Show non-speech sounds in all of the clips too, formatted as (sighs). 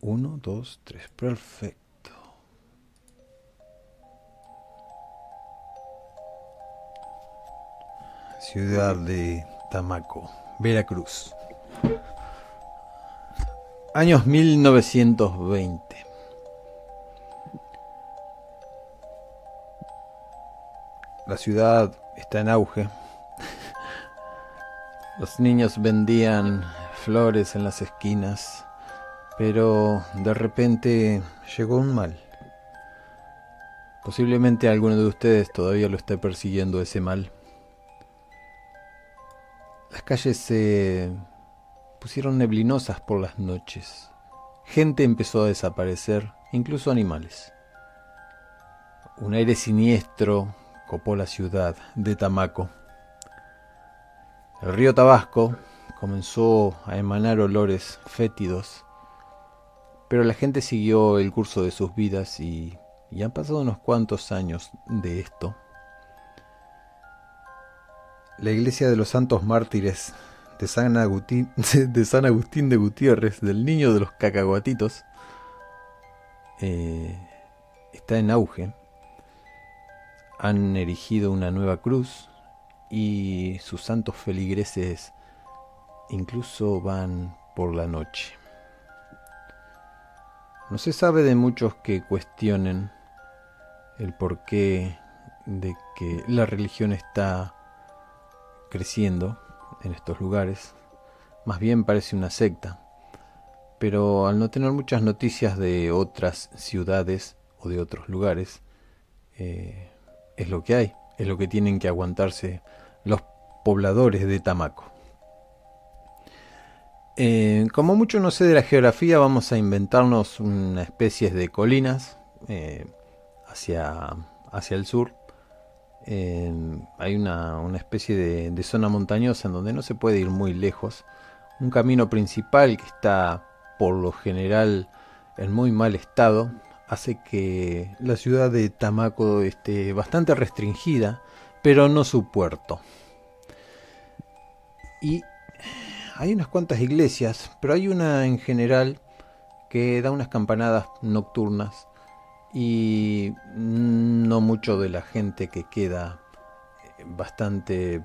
Uno, dos, tres. Perfecto. Ciudad de Tamaco, Veracruz. Años 1920. La ciudad está en auge. Los niños vendían flores en las esquinas, pero de repente llegó un mal. Posiblemente alguno de ustedes todavía lo esté persiguiendo ese mal. Las calles se pusieron neblinosas por las noches. Gente empezó a desaparecer, incluso animales. Un aire siniestro copó la ciudad de Tamaco. El río Tabasco comenzó a emanar olores fétidos, pero la gente siguió el curso de sus vidas y, y han pasado unos cuantos años de esto. La iglesia de los santos mártires de San Agustín (laughs) de, San Agustín de Gutiérrez, del niño de los cacahuatitos, eh, está en auge. Han erigido una nueva cruz y sus santos feligreses incluso van por la noche. No se sabe de muchos que cuestionen el porqué de que la religión está creciendo en estos lugares. Más bien parece una secta. Pero al no tener muchas noticias de otras ciudades o de otros lugares, eh, es lo que hay, es lo que tienen que aguantarse los pobladores de Tamaco. Eh, como mucho no sé de la geografía, vamos a inventarnos una especie de colinas eh, hacia, hacia el sur hay una, especie de, zona montañosa en donde no se puede ir muy lejos. Un camino principal que está por lo general en muy mal estado hace que la ciudad de Tamaco esté bastante restringida, pero no su puerto. Y hay unas cuantas iglesias, pero hay una en general que da unas campanadas nocturnas y no mucho de la gente que queda eh, bastante eh,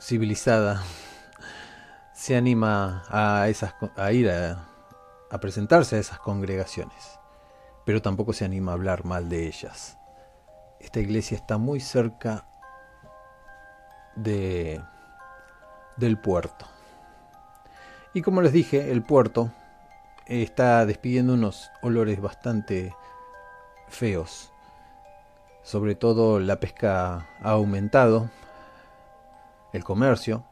civilizada (laughs) se anima a, esas, a ir a, a presentarse a esas congregaciones, pero tampoco se anima a hablar mal de ellas. Esta iglesia está muy cerca de, del puerto. Y como les dije, el puerto está despidiendo unos olores bastante feos. Sobre todo la pesca ha aumentado, el comercio,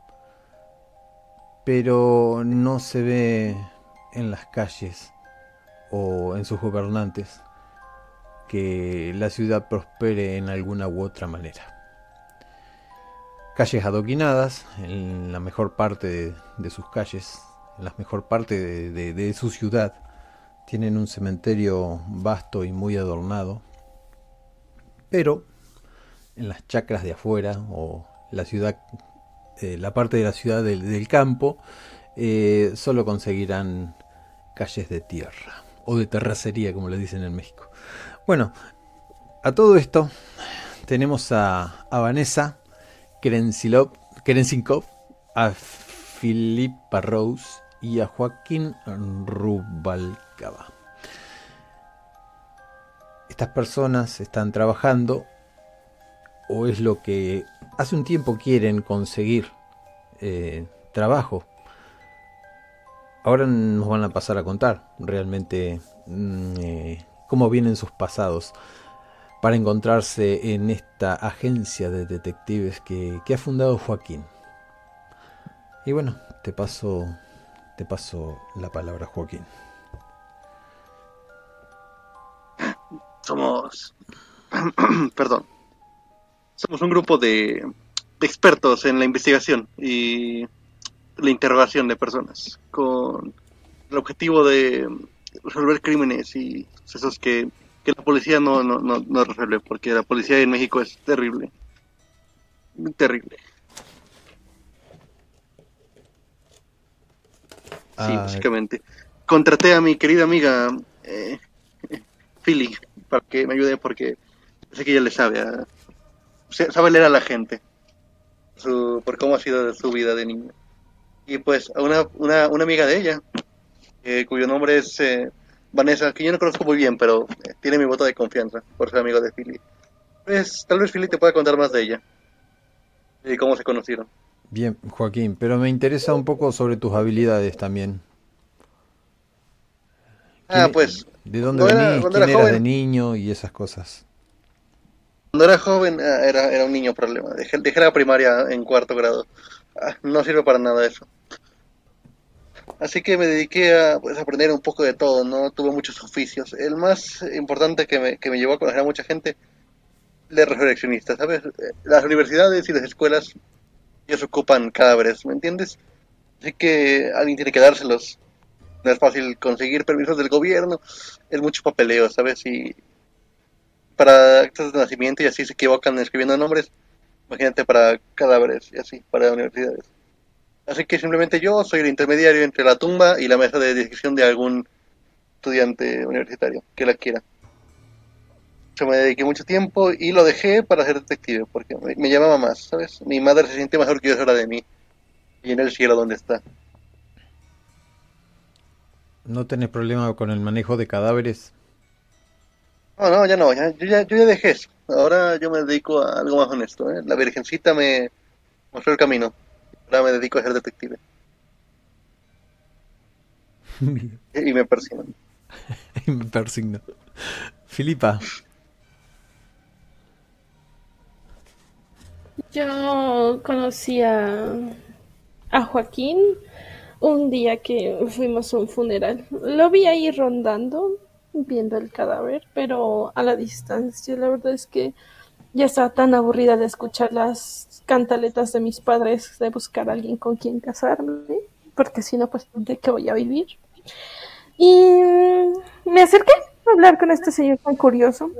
pero no se ve en las calles o en sus gobernantes que la ciudad prospere en alguna u otra manera. Calles adoquinadas, en la mejor parte de, sus calles, la mejor parte de su ciudad, tienen un cementerio vasto y muy adornado, pero en las chacras de afuera o la ciudad, eh, la parte de la ciudad del, campo, eh, solo conseguirán calles de tierra o de terracería, como le dicen en México. Bueno, a todo esto tenemos a, a Vanessa Kerensinkov, a Filipa Rose y a Joaquín Rubalcaba. Estas personas están trabajando o es lo que hace un tiempo quieren conseguir eh, trabajo. Ahora nos van a pasar a contar realmente mm, eh, cómo vienen sus pasados para encontrarse en esta agencia de detectives que, que ha fundado Joaquín. Y bueno, te paso te paso la palabra, Joaquín. Somos, (clears throat) perdón, somos un grupo de expertos en la investigación y la interrogación de personas con el objetivo de resolver crímenes y sucesos que, que la policía no, no, no, no resuelve, porque la policía en México es terrible, terrible. Sí, básicamente. contraté a mi querida amiga eh, (laughs) Philly para que me ayude porque sé que ella le sabe, sabe leer a la gente su, por cómo ha sido su vida de niño. Y pues a una, una, una amiga de ella, eh, cuyo nombre es eh, Vanessa, que yo no conozco muy bien, pero eh, tiene mi voto de confianza por ser amigo de Philly. Pues tal vez Philly te pueda contar más de ella y cómo se conocieron. Bien, Joaquín, pero me interesa un poco sobre tus habilidades también. Ah, pues. ¿De dónde venís? ¿Quién eras de niño y esas cosas? Cuando era joven ah, era, era un niño problema. Dejé, dejé la primaria en cuarto grado. Ah, no sirve para nada eso. Así que me dediqué a pues, aprender un poco de todo, ¿no? Tuve muchos oficios. El más importante que me, que me llevó a conocer a mucha gente, de resurreccionista, ¿sabes? Las universidades y las escuelas, ellos ocupan cadáveres, ¿me entiendes? Así que alguien tiene que dárselos. No es fácil conseguir permisos del gobierno, es mucho papeleo, ¿sabes? Y para actos de nacimiento y así se equivocan escribiendo nombres, imagínate para cadáveres y así, para universidades. Así que simplemente yo soy el intermediario entre la tumba y la mesa de decisión de algún estudiante universitario que la quiera. Yo me dediqué mucho tiempo y lo dejé para ser detective porque me, llamaba más, ¿sabes? Mi madre se siente más orgullosa de mí y en el cielo donde está. ¿No tenés problema con el manejo de cadáveres? No, no, ya no, ya, yo, ya, yo ya dejé eso. Ahora yo me dedico a algo más honesto. ¿eh? La Virgencita me mostró el camino. Ahora me dedico a ser detective. (laughs) y me persigno. (laughs) y me persigno. Filipa. Yo conocí a, a Joaquín un día que fuimos a un funeral. Lo vi ahí rondando viendo el cadáver, pero a la distancia. La verdad es que ya estaba tan aburrida de escuchar las cantaletas de mis padres de buscar a alguien con quien casarme, porque si no, pues de qué voy a vivir. Y me acerqué a hablar con este señor tan curioso.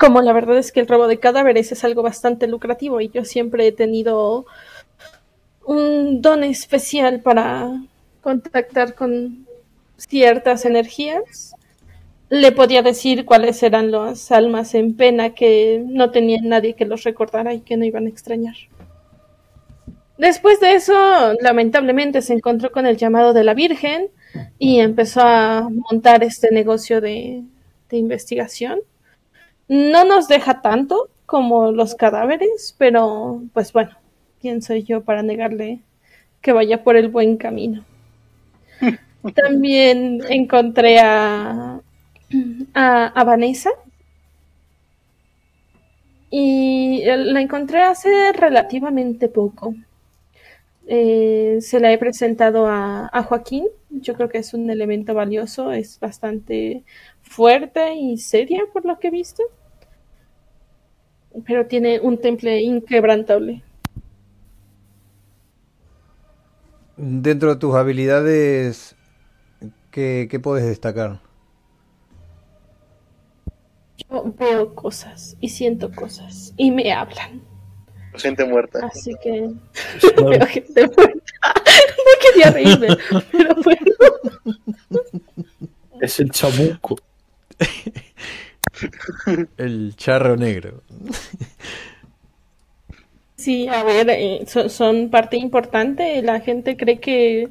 Como la verdad es que el robo de cadáveres es algo bastante lucrativo y yo siempre he tenido un don especial para contactar con ciertas energías, le podía decir cuáles eran las almas en pena que no tenían nadie que los recordara y que no iban a extrañar. Después de eso, lamentablemente se encontró con el llamado de la Virgen y empezó a montar este negocio de, investigación. No nos deja tanto como los cadáveres, pero pues bueno, ¿quién soy yo para negarle que vaya por el buen camino? (laughs) También encontré a, a, Vanessa. Y la encontré hace relativamente poco. Eh, se la he presentado a, a, Joaquín. Yo creo que es un elemento valioso, es bastante fuerte y seria por lo que he visto. Pero tiene un temple inquebrantable. Dentro de tus habilidades ¿Qué, qué puedes destacar? Yo veo cosas y siento cosas y me hablan. Gente muerta. Así que veo gente muerta. No quería reírme, (laughs) pero bueno. Es el chamuco. (laughs) el charro negro. Sí, a ver, eh, son parte importante. La gente cree que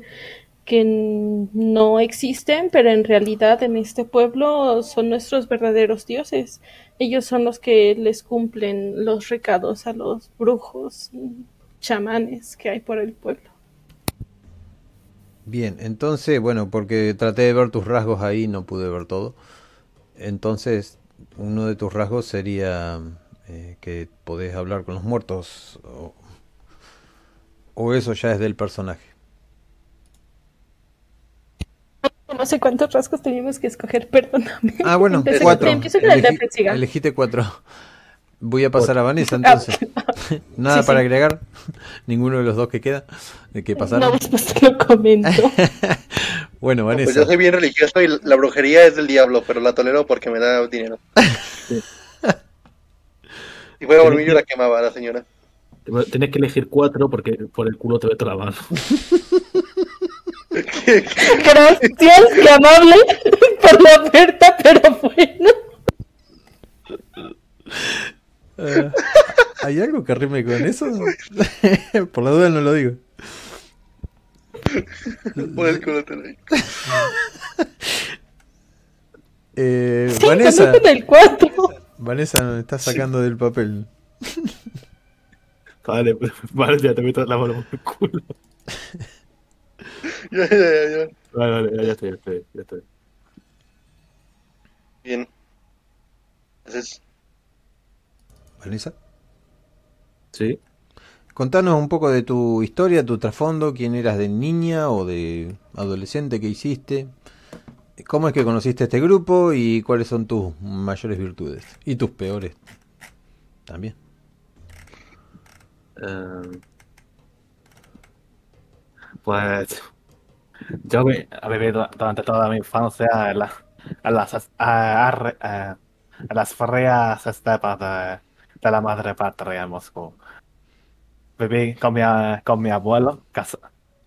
que no existen, pero en realidad en este pueblo son nuestros verdaderos dioses. Ellos son los que les cumplen los recados a los brujos, chamanes que hay por el pueblo. Bien, entonces, bueno, porque traté de ver tus rasgos ahí, no pude ver todo. Entonces, uno de tus rasgos sería eh, que podés hablar con los muertos, o eso ya es del personaje. No sé cuántos rasgos teníamos que escoger, (laughs) perdóname. Ah, bueno, cuatro. Con Elegite cuatro. Voy a pasar a Vanessa entonces. (laughs) Nada para agregar. (laughs) Ninguno de los dos que queda. De que pasaron. No, después te lo comento. Bueno, Vanessa. pues yo soy bien religioso y la brujería es del diablo, pero la tolero porque me da dinero. y voy a dormir yo la quemaba la señora. Tenés que elegir cuatro porque por el culo te ve toda la mano. Gracias, qué amable por la oferta, pero bueno. Ah, ¿Hay algo que rime con eso? (laughs) Por la duda no lo digo. Por el culo te lo digo. Eh, Sí, Vanessa, 4. Vanessa me está sacando del papel. (laughs) Vale, vale, ya te meto la mano por el culo. Ya, ya, ya, ya. Vale, vale, ya, ya estoy, ya estoy, ya estoy. Bien. Entonces, Vanessa, Sí. Contanos un poco de tu historia, tu trasfondo, quién eras de niña o de adolescente que hiciste, cómo es que conociste este grupo y cuáles son tus mayores virtudes y tus peores también. Eh, pues yo he vivido durante toda mi infancia en, la- las, a- las frías estepas de, de la madre patria en Moscú. Viví con mi, con mi abuelo caz-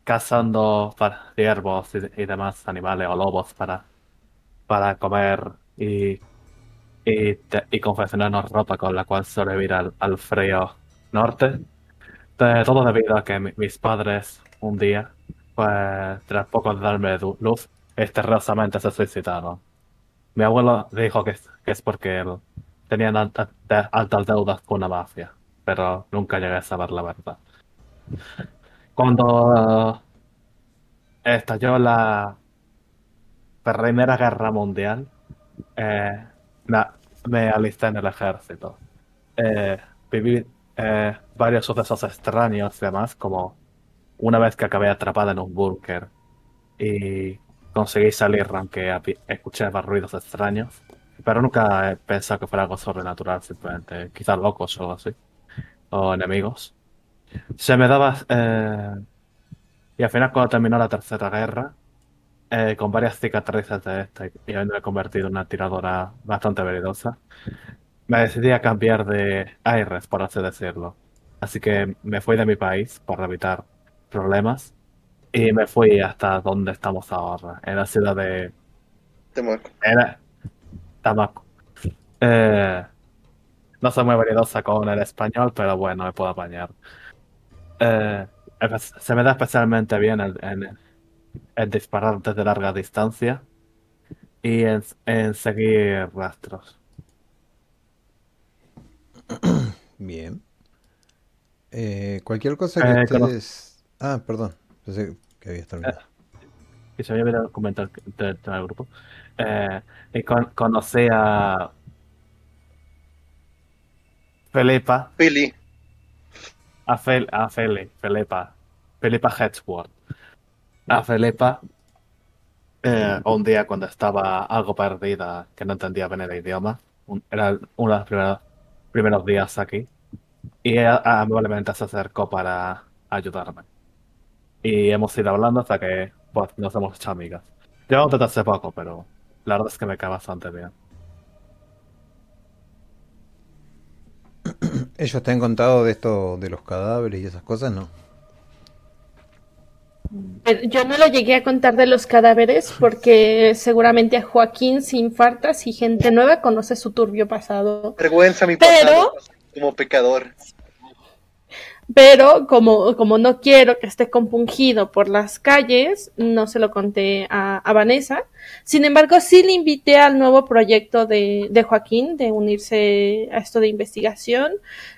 cazando para ciervos y, demás animales o lobos para, para comer y, y, te- y confeccionarnos ropa con la cual sobrevivir al, al frío norte. De- todo debido a que mi- mis padres un día, pues tras poco de darme luz, misteriosamente se suicidaron. Mi abuelo dijo que es, que es porque él de- altas deudas con una mafia, pero nunca llegué a saber la verdad. Cuando eh, estalló la Primera Guerra Mundial, eh, me, alisté en el ejército. Eh, viví eh, varios sucesos extraños y demás, como una vez que acabé atrapada en un búnker y conseguí salir aunque escuchaba ruidos extraños, pero nunca pensado que fuera algo sobrenatural, simplemente quizás locos o algo así, o enemigos. Se me daba... eh, y al final cuando terminó la Tercera Guerra, eh, con varias cicatrices de esta y habiéndome convertido en una tiradora bastante veridosa, me decidí a cambiar de aires, por así decirlo. Así que me fui de mi país para evitar problemas y me fui hasta donde estamos ahora, en la ciudad de Temaco. era Tamaco. Eh, no soy muy veridosa con el español, pero bueno, me puedo apañar. Eh, se me da especialmente bien el, disparar desde larga distancia y en, en seguir rastros. (clears throat) Bien. Eh, cualquier cosa que Eh, ustedes... Ah, perdón. Pensé que habías terminado. Y se había olvidado comentar del del grupo. Eh, y con- conocí a Felipa, Pili. a, Fel, a Feli, Felipa, Felipa Hedgeworth. A Felipa, eh, un día cuando estaba algo perdida, que no entendía bien el idioma, un- era uno de los primeros, primeros días aquí, y ella amablemente se acercó para ayudarme. Y hemos ido hablando hasta que pues, nos hemos hecho amigas. Llevamos desde hace poco, pero la verdad es que me cae bastante bien. ¿Ellos te han contado de esto, de los cadáveres y esas cosas? No. Pero Yo no lo llegué a contar de los cadáveres porque seguramente a Joaquín se infarta si gente nueva conoce su turbio pasado. Vergüenza mi Pero- pasado como pecador. Pero como, como no quiero que esté compungido por las calles, no se lo conté a, a Vanessa. Sin embargo, sí le invité al nuevo proyecto de, de Joaquín de unirse a esto de investigación.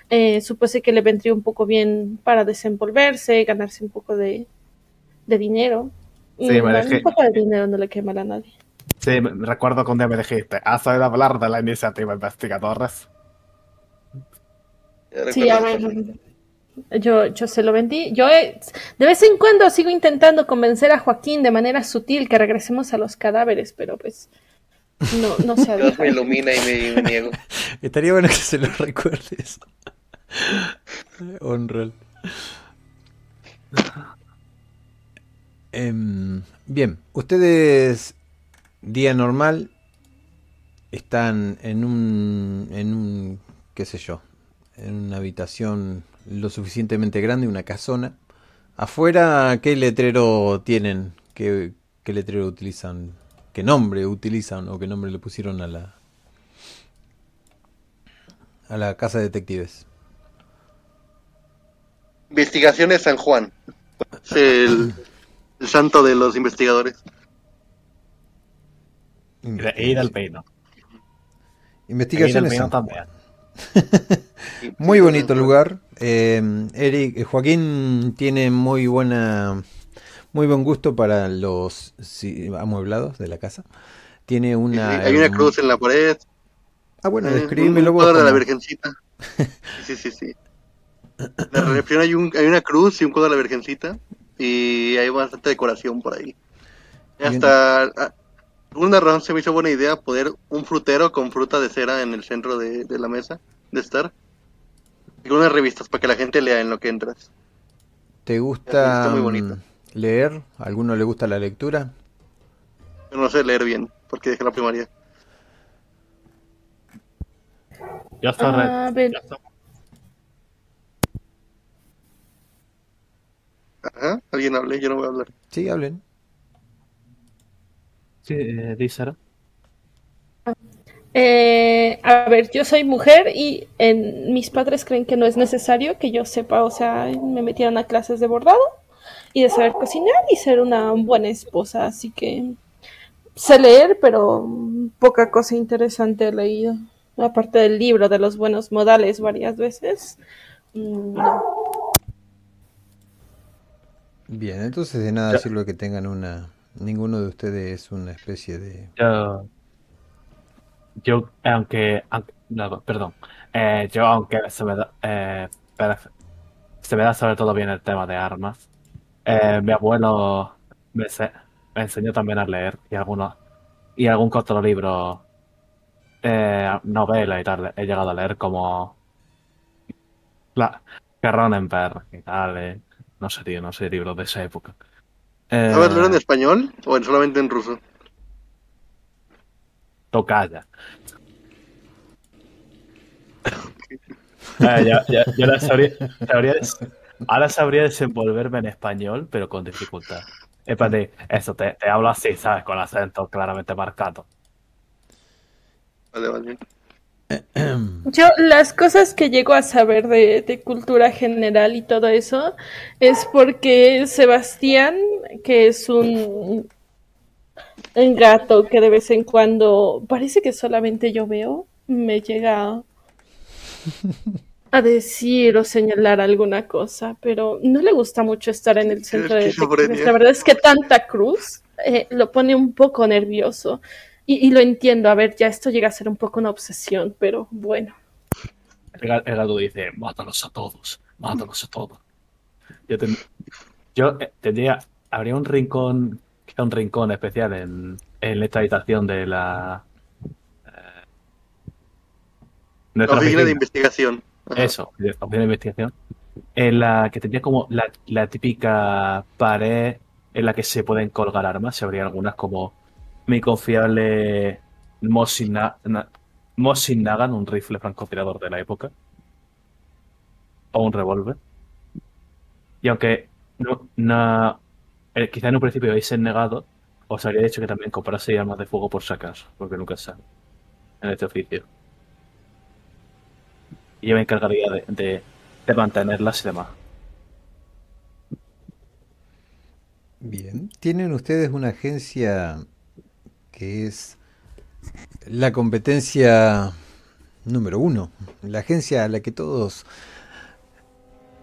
Eh, supuse que le vendría un poco bien para desenvolverse, ganarse un poco de, de dinero. Sí, me dejé- Un poco de dinero no le quema a nadie. Sí, me- me recuerdo que un día me dijiste, ¿has oído hablar de la iniciativa Investigadores? Sí, a ver, yo, yo se lo vendí. Yo he- de vez en cuando sigo intentando convencer a Joaquín de manera sutil que regresemos a los cadáveres, pero pues no, no se ha Dios me ilumina y me, me niego. (laughs) Estaría bueno que se lo recuerdes. Honral. Em, bien, ustedes, día normal, están en un, en un, qué sé yo, en una habitación lo suficientemente grande, una casona. Afuera, ¿qué letrero tienen qué, qué letrero utilizan, qué nombre utilizan o qué nombre le pusieron a la a la casa de detectives. Investigaciones San Juan. Es el, el santo de los investigadores. Ir al peino. Ir al Investigaciones. peino San también. (laughs) Muy bonito lugar. Eh, Eric, eh, Joaquín tiene muy buena, muy buen gusto para los sí, amueblados de la casa. Tiene Sí, una. Hay una cruz en la pared. Ah, bueno, describímelo un vos. cuadro de la Virgencita. (laughs) Sí, sí, sí. La recepción hay, un, hay una cruz y un cuadro de la Virgencita. Y hay bastante decoración por ahí. Hasta. Ah, Por una razón se me hizo buena idea poner un frutero con fruta de cera en el centro de, de la mesa de estar. Y unas revistas para que la gente lea en lo que entras. ¿Te gusta Está muy bonito. mm, leer? ¿A alguno le gusta la lectura? Yo no sé leer bien, porque dejé la primaria. Yo estoy re- A ver, yo estoy- Ajá, alguien hable, yo no voy a hablar. Sí, hablen. Sí, eh, eh, a ver, yo soy mujer y en, mis padres creen que no es necesario que yo sepa, o sea, me metieron a clases de bordado y de saber cocinar y ser una buena esposa, así que sé leer, pero poca cosa interesante he leído. Aparte del libro de los buenos modales varias veces. mm, No. Bien, entonces de nada sirve que tengan una. Ninguno de ustedes es una especie de. Yo, yo aunque, no, perdón, Eh, yo aunque se me da, eh, se me da sobre todo bien el tema de armas. eh, mi abuelo me, se- me enseñó también a leer y algunos y algún que otro libro, eh, novela y tal, he llegado a leer como la Cronenberg y tal, eh, no sé, tío, no sé, libros de esa época. Eh, ¿Sabes leer en español o en- solamente en ruso? Tocaya. Ah, ya, ya, ya la sabría, sabría des- ahora sabría desenvolverme en español, pero con dificultad. Es para ti, eso, te, te hablo así, ¿sabes? Con acento claramente marcado. Vale, vale. (clears throat) Yo las cosas que llego a saber de, de cultura general y todo eso es porque Sebastián, que es un, un gato que de vez en cuando parece que solamente yo veo, me llega a decir o señalar alguna cosa, pero no le gusta mucho estar en el centro de detectives. La verdad es que tanta cruz eh, lo pone un poco nervioso. Y, y lo entiendo, a ver, ya esto llega a ser un poco una obsesión, pero bueno. El, ga- el gato dice, mátalos a todos, mátalos a todos. Yo, ten- yo eh, tendría, habría un rincón, quizá un rincón especial en, en esta habitación de la... eh, nuestra oficina de investigación. Ajá. Eso, oficina de investigación. En la que tendría como la, la típica pared en la que se pueden colgar armas. Se habría algunas como mi confiable Mosin, Na- Na- Mosin Nagant, un rifle francotirador de la época. O un revólver. Y aunque no, eh, quizá en un principio habéis negado, os habría dicho que también comprase armas de fuego por si acaso, porque nunca sabe en este oficio. Y yo me encargaría de mantenerlas y demás. Bien. Tienen ustedes una agencia que es la competencia número uno. La agencia a la que todos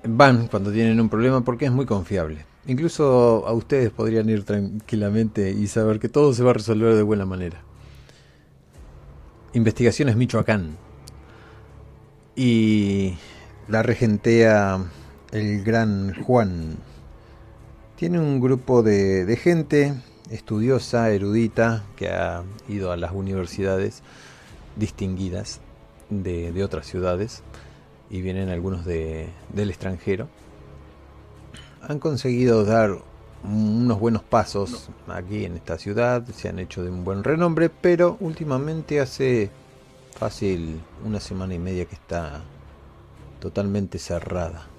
van cuando tienen un problema porque es muy confiable. Incluso a ustedes podrían ir tranquilamente y saber que todo se va a resolver de buena manera. Investigaciones Michoacán. Y la regentea el gran Juan. Tiene un grupo de, de gente estudiosa, erudita, que ha ido a las universidades distinguidas de, otras ciudades y vienen algunos de, del extranjero. Han conseguido dar unos buenos pasos aquí en esta ciudad, se han hecho de un buen renombre, pero últimamente hace fácil una semana y media que está totalmente cerrada.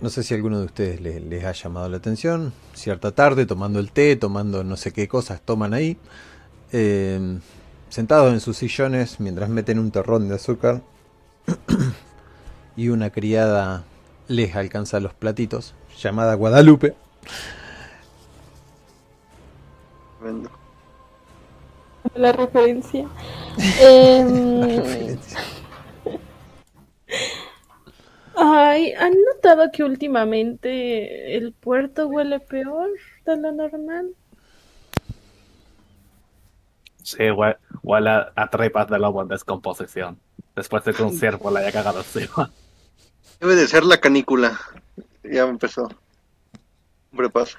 No sé si alguno de ustedes le- les ha llamado la atención. Cierta tarde, tomando el té, tomando no sé qué cosas toman ahí. eh, sentados en sus sillones mientras meten un terrón de azúcar. (clears throat) y una criada les alcanza los platitos, llamada Guadalupe. Tremendo. La referencia. (laughs) Em, La referencia. Ay, ¿han notado que últimamente el puerto huele peor de lo normal? Sí, hue- huele a, a tripas de lobo en descomposición. Después de que un ciervo le haya cagado encima. Debe de ser la canícula. Ya empezó. Hombre, pasa.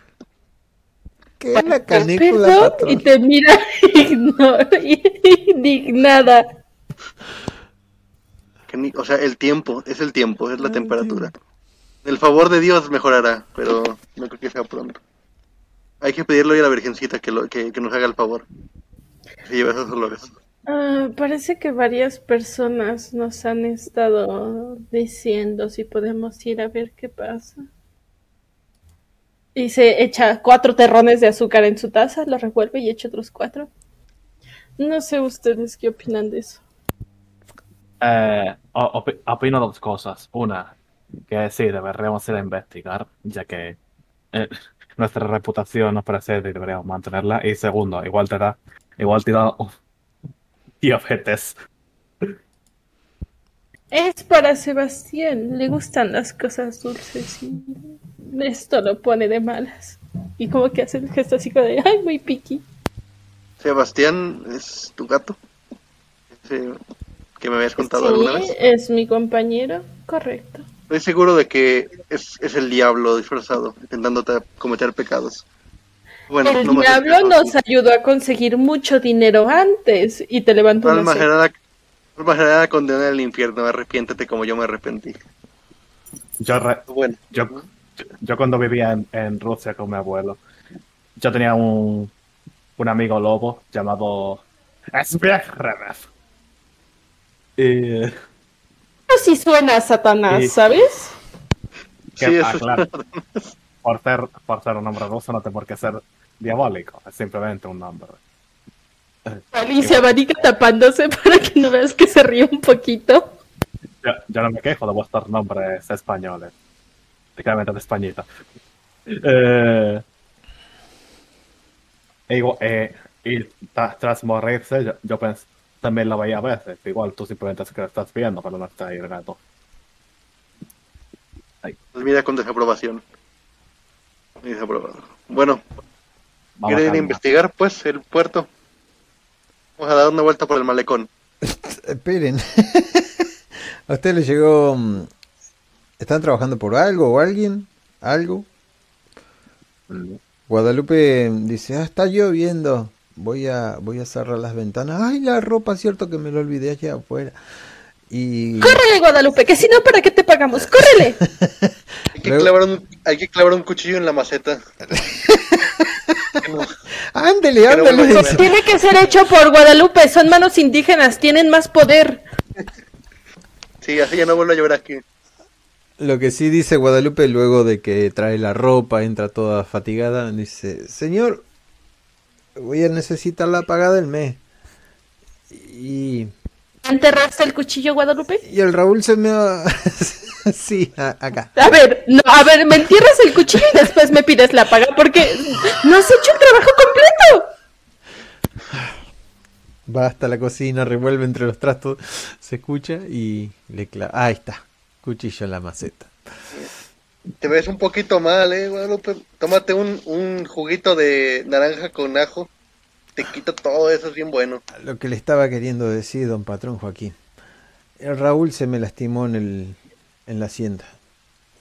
¿Qué es la canícula, Perdón, patrón? y te mira (laughs) igno- Caní- O sea, el tiempo, es el tiempo, es la Ah, temperatura. El favor de Dios mejorará, pero no creo que sea pronto. Hay que pedirle hoy a la Virgencita que, lo, que, que nos haga el favor. Se lleve esos olores. Ah, parece que varias personas nos han estado diciendo si podemos ir a ver qué pasa. Y se echa cuatro terrones de azúcar en su taza, lo revuelve y echa otros cuatro. No sé ustedes qué opinan de eso. Eh, o- opi- opino dos cosas. Una, que sí, deberíamos ir a investigar, ya que eh, (laughs) nuestra reputación nos precede y deberíamos mantenerla. Y segundo, igual te da, igual te da (laughs) diabetes. Es para Sebastián, le gustan las cosas dulces y esto lo pone de malas. Y como que hace el gesto así como de, ay, muy piqui. Sebastián, ¿es tu gato? Ese que me habías contado alguna Sí, vez. es mi compañero, correcto. Estoy seguro de que es, es el diablo disfrazado, intentando cometer pecados. Bueno, el no diablo nos ayudó a conseguir mucho dinero antes y te levantó una Alma ceja. generada, alma generada condenada al infierno, arrepiéntete como yo me arrepentí. Yo, re- Bueno, yo, yo, cuando vivía en, en Rusia con mi abuelo, yo tenía un, un amigo lobo llamado Sbjehrev. Y Pero sí suena a Satanás, Sí. ¿sabes? que, sí, ah, eso claro, por ser, por ser un nombre ruso no tiene por qué ser diabólico, es simplemente un nombre. Alicia abanica tapándose (laughs) para que no veas que se ríe un poquito. Yo, yo no me quejo de vuestros nombres españoles. Claramente de Españita. Eh, e igual- eh, y ta- tras morirse, yo, yo pens- también lo veía a veces. Igual tú simplemente es que lo estás viendo, pero no está ahí el gato. Pues mira con desaprobación. Desaprobado. Bueno, Vamos ¿quieren a investigar pues el puerto? Vamos a dar una vuelta por el malecón. (laughs) Esperen. (laughs) ¿A usted le llegó... mm, ¿Están trabajando por algo o alguien? ¿Algo? Guadalupe dice, ah, está lloviendo. Voy a, voy a cerrar las ventanas. Ay, la ropa, cierto que me lo olvidé allá afuera. Y ¡Córrele, Guadalupe! Que si no, ¿para qué te pagamos? ¡Córrele! (laughs) Hay que, Luego- clavar un, hay que clavar un cuchillo en la maceta. No- (laughs) ándele, ándele. dice. Tiene que ser hecho por Guadalupe. Son manos indígenas. Tienen más poder. (laughs) Sí, así ya no vuelvo a llover aquí. Lo que sí dice Guadalupe luego de que trae la ropa, entra toda fatigada, dice, señor, voy a necesitar la paga del mes. Y, ¿Enterraste el cuchillo, Guadalupe? y el Raúl se me (laughs) sí, a- acá. A ver, no, a ver, me entierras el cuchillo y después me pides la paga porque no has hecho el trabajo completo. Va hasta la cocina, revuelve entre los trastos, se escucha y le clava... Ahí está, cuchillo en la maceta. Te ves un poquito mal, eh, Guadalupe. Tómate un, un juguito de naranja con ajo. Te quita todo eso, es bien bueno. Lo que le estaba queriendo decir, don patrón Joaquín. El Raúl se me lastimó en, el, en la hacienda.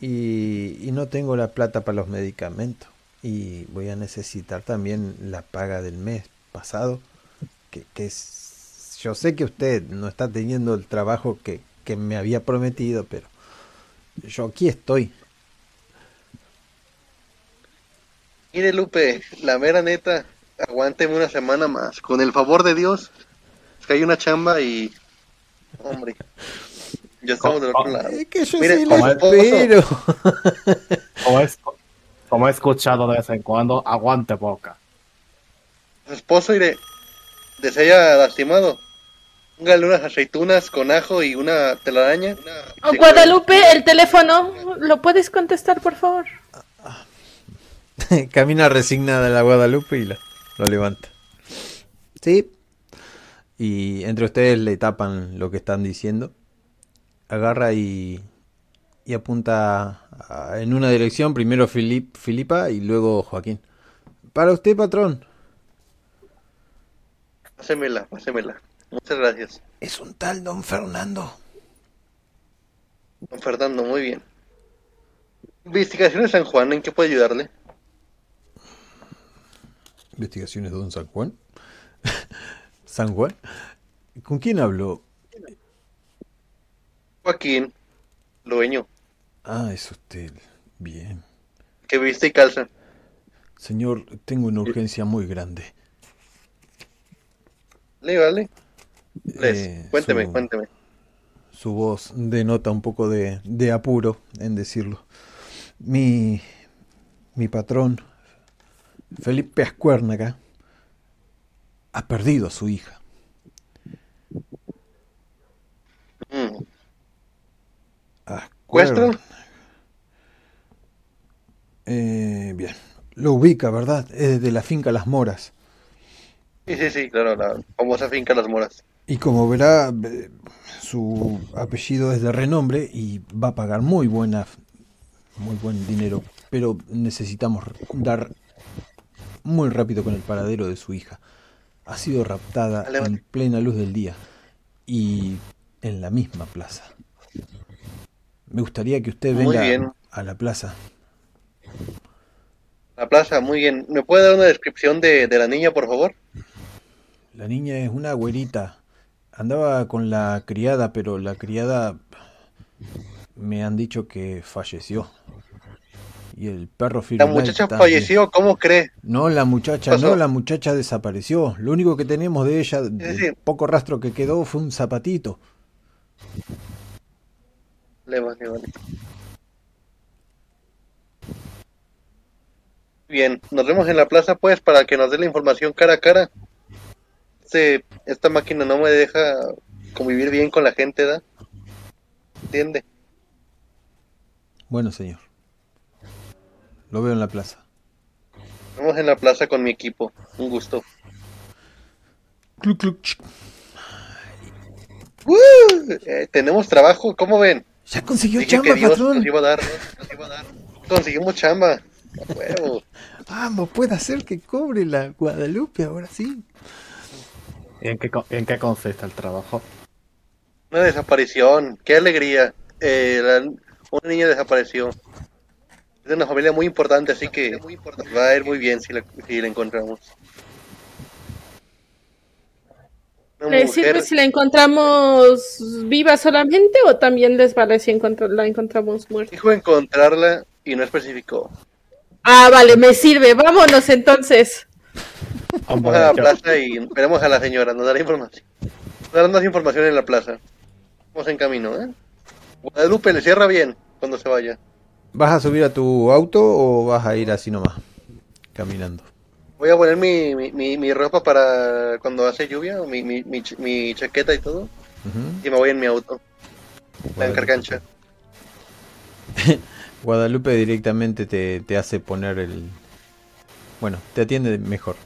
Y, y no tengo la plata para los medicamentos. Y voy a necesitar también la paga del mes pasado. Que, que es- yo sé que usted no está teniendo el trabajo que, que me había prometido, pero yo aquí estoy. Mire, Lupe, la mera neta, aguánteme una semana más. Con el favor de Dios, es que hay una chamba y. Hombre, Ya estamos del otro Oh, lado. Es que yo Mire, sí (laughs) como espero. Como, es, como he escuchado de vez en cuando, aguante boca. Su esposo, iré, desea lastimado. Póngale unas aceitunas con ajo y una telaraña. Oh, Guadalupe, el teléfono. ¿Lo puedes contestar, por favor? (laughs) Camina resignada la Guadalupe y la- lo levanta. Sí. Y entre ustedes le tapan lo que están diciendo. Agarra y, y apunta a- en una dirección. Primero Filip, Filipa y luego Joaquín. Para usted, patrón. Pásemela, pásemela. Muchas gracias. Es un tal don Fernando. Don Fernando, muy bien. Investigaciones San Juan, ¿en qué puede ayudarle? Investigaciones de don San Juan. (laughs) San Juan. ¿Con quién hablo? Joaquín, dueño, Ah, es usted. Bien. que viste y calza. Señor, tengo una urgencia muy grande. Le vale. Les, Eh, cuénteme, su- cuénteme. Su voz denota un poco de, de apuro en decirlo. Mi, mi patrón, Felipe Ascuérnaga, ha perdido a su hija. ¿Cuestro? Eh, bien. Lo ubica, ¿verdad? Es de la finca Las Moras. Sí, sí, sí, claro, la famosa finca Las Moras. Y como verá, eh, su apellido es de renombre y va a pagar muy buena, muy buen dinero. Pero necesitamos dar muy rápido con el paradero de su hija. Ha sido raptada en plena luz del día y en la misma plaza. Me gustaría que usted venga bien. a la plaza. La plaza, muy bien. ¿Me puede dar una descripción de, de la niña, por favor? La niña es una güerita. Andaba con la criada, pero la criada me han dicho que falleció. Y el perro La Firulais muchacha también. falleció, ¿cómo cree? No, la muchacha, no, la muchacha desapareció. Lo único que tenemos de ella, el poco rastro que quedó, fue un zapatito. Le vale, vale. Bien, nos vemos en la plaza pues para que nos dé la información cara a cara. Este, esta máquina no me deja convivir bien con la gente, ¿da? ¿Entiende? Bueno, señor. Lo veo en la plaza. Nos vemos en la plaza con mi equipo. Un gusto. Cluc, cluc. Eh, tenemos trabajo, ¿cómo ven? Ya consiguió Dije que chamba, Dios patrón. nos iba a dar, ¿no? Nos iba a dar. Conseguimos chamba. A huevo. Vamos, puede hacer que cobre la Guadalupe ahora sí. ¿Y en qué, en qué consiste el trabajo? Una desaparición, qué alegría. Eh, la- una niña desapareció. Es de una familia muy importante, así que nos va a ir muy bien si la, si la encontramos. Una ¿Le mujer- sirve si la encontramos viva solamente o también les vale si encontr- la encontramos muerta? Dijo encontrarla y no especificó. Ah, vale, me sirve. Vámonos entonces. Vamos a la plaza y veremos a la señora, nos dará información. Nos dará más información en la plaza. Vamos en camino, ¿eh? Guadalupe, le cierra bien cuando se vaya. ¿Vas a subir a tu auto o vas a ir así nomás? Caminando. Voy a poner mi, mi, mi, mi ropa para cuando hace lluvia, mi, mi, mi, ch- mi chaqueta y todo, y me voy en mi auto. La Guadalupe. encargancha. (laughs) Guadalupe directamente te, te hace poner el... Bueno, te atiende mejor.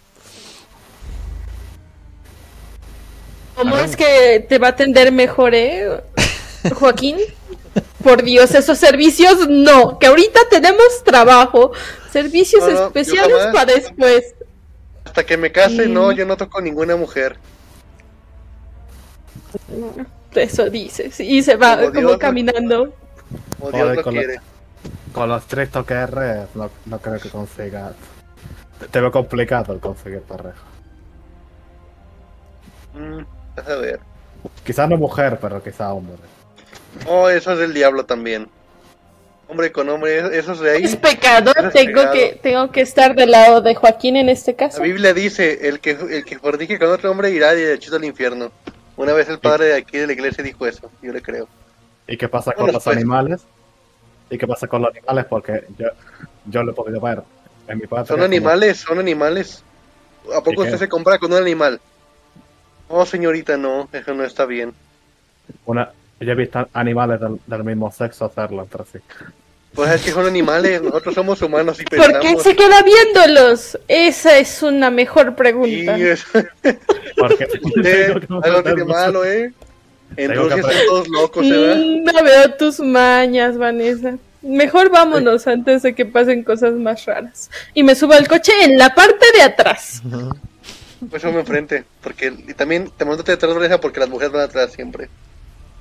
¿Cómo es que te va a atender mejor, eh, Joaquín? Por Dios, esos servicios no, que ahorita tenemos trabajo. Servicios No, no, yo especiales jamás. para después. Hasta que me case, Mm. no, yo no toco ninguna mujer. Eso dices. Y se va Como como, Dios lo- caminando. Como Dios Joder, lo con quiere. Con lo estricto que eres, no, no creo que consigas. Te, veo complicado el conseguir pareja. Mm, a ver. Quizás no mujer, pero quizá hombre. Oh, eso es del diablo también. Hombre con hombre, esos de ahí. Es pecado, Eso es tengo pecado. que, tengo que estar del lado de Joaquín en este La caso. Biblia dice, el que, el que fornique con otro hombre irá derechito al infierno. Una vez el padre de aquí de la iglesia dijo eso, yo le creo. ¿Y qué pasa con Bueno, los pues- animales? ¿Y qué pasa con los animales? Porque yo, yo lo he podido ver en mi patria. Son como- animales, son animales. ¿A ¿Y poco qué? usted se compra con un animal? No, señorita, no, eso no está bien. Una, yo he visto animales del, del mismo sexo hacerlo entre sí. Pues es que son animales, nosotros somos humanos y ¿Por qué pensamos. se queda viéndolos? Esa es una mejor Sí, pregunta. es- (laughs) Porque usted, (laughs) algo tiene malo, ¿eh? En Rusia son todos locos, ¿verdad? Mm, no veo tus mañas, Vanessa. Mejor vámonos antes de que pasen cosas más raras. Y me subo al coche en la parte de atrás. Pues me enfrente, porque y también te montate detrás de porque las mujeres van atrás siempre.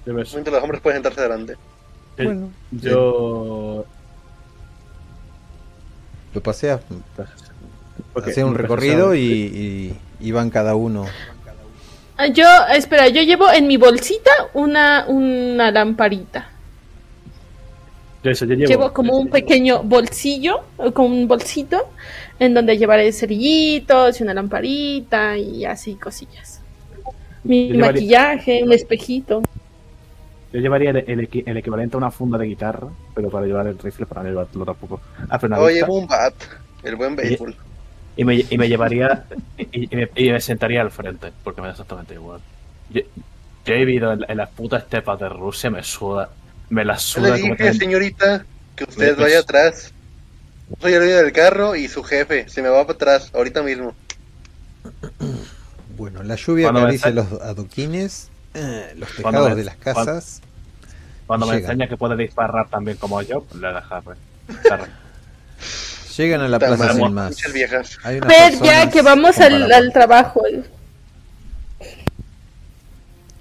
Yo, me- Solamente los hombres pueden sentarse adelante. yo- Bueno. yo- Lo pasea, porque hacía un recorrido y, y, y van cada uno. Ah, Yo, espera, yo llevo en mi bolsita una, una lamparita. Eso, yo llevo, Llevo como un pequeño bolsillo, o como un bolsito, en donde llevaré cerillitos y una lamparita y así cosillas. Mi Yo llevaría- maquillaje, un espejito. Yo llevaría el, el equi- el equivalente a una funda de guitarra, pero para llevar el rifle para no llevarlo tampoco. Vista. llevo un bat, el buen béisbol. Y me, y me llevaría y, y me, y me sentaría al frente, porque me da exactamente igual. Yo, yo he vivido en, en las putas estepas de Rusia, me suda, me las Yo le suda dije, señorita, que usted Pues- vaya atrás. Yo soy el dueño del carro y su jefe, se me va para atrás, ahorita mismo. Bueno, la lluvia acaricia los adoquines, eh, los tejados me- de las casas. Cuando me enseña que puede disparar también como yo, pues le dejaré. Llegan a la plaza sin más. Hay unas Pero ya que vamos al trabajo.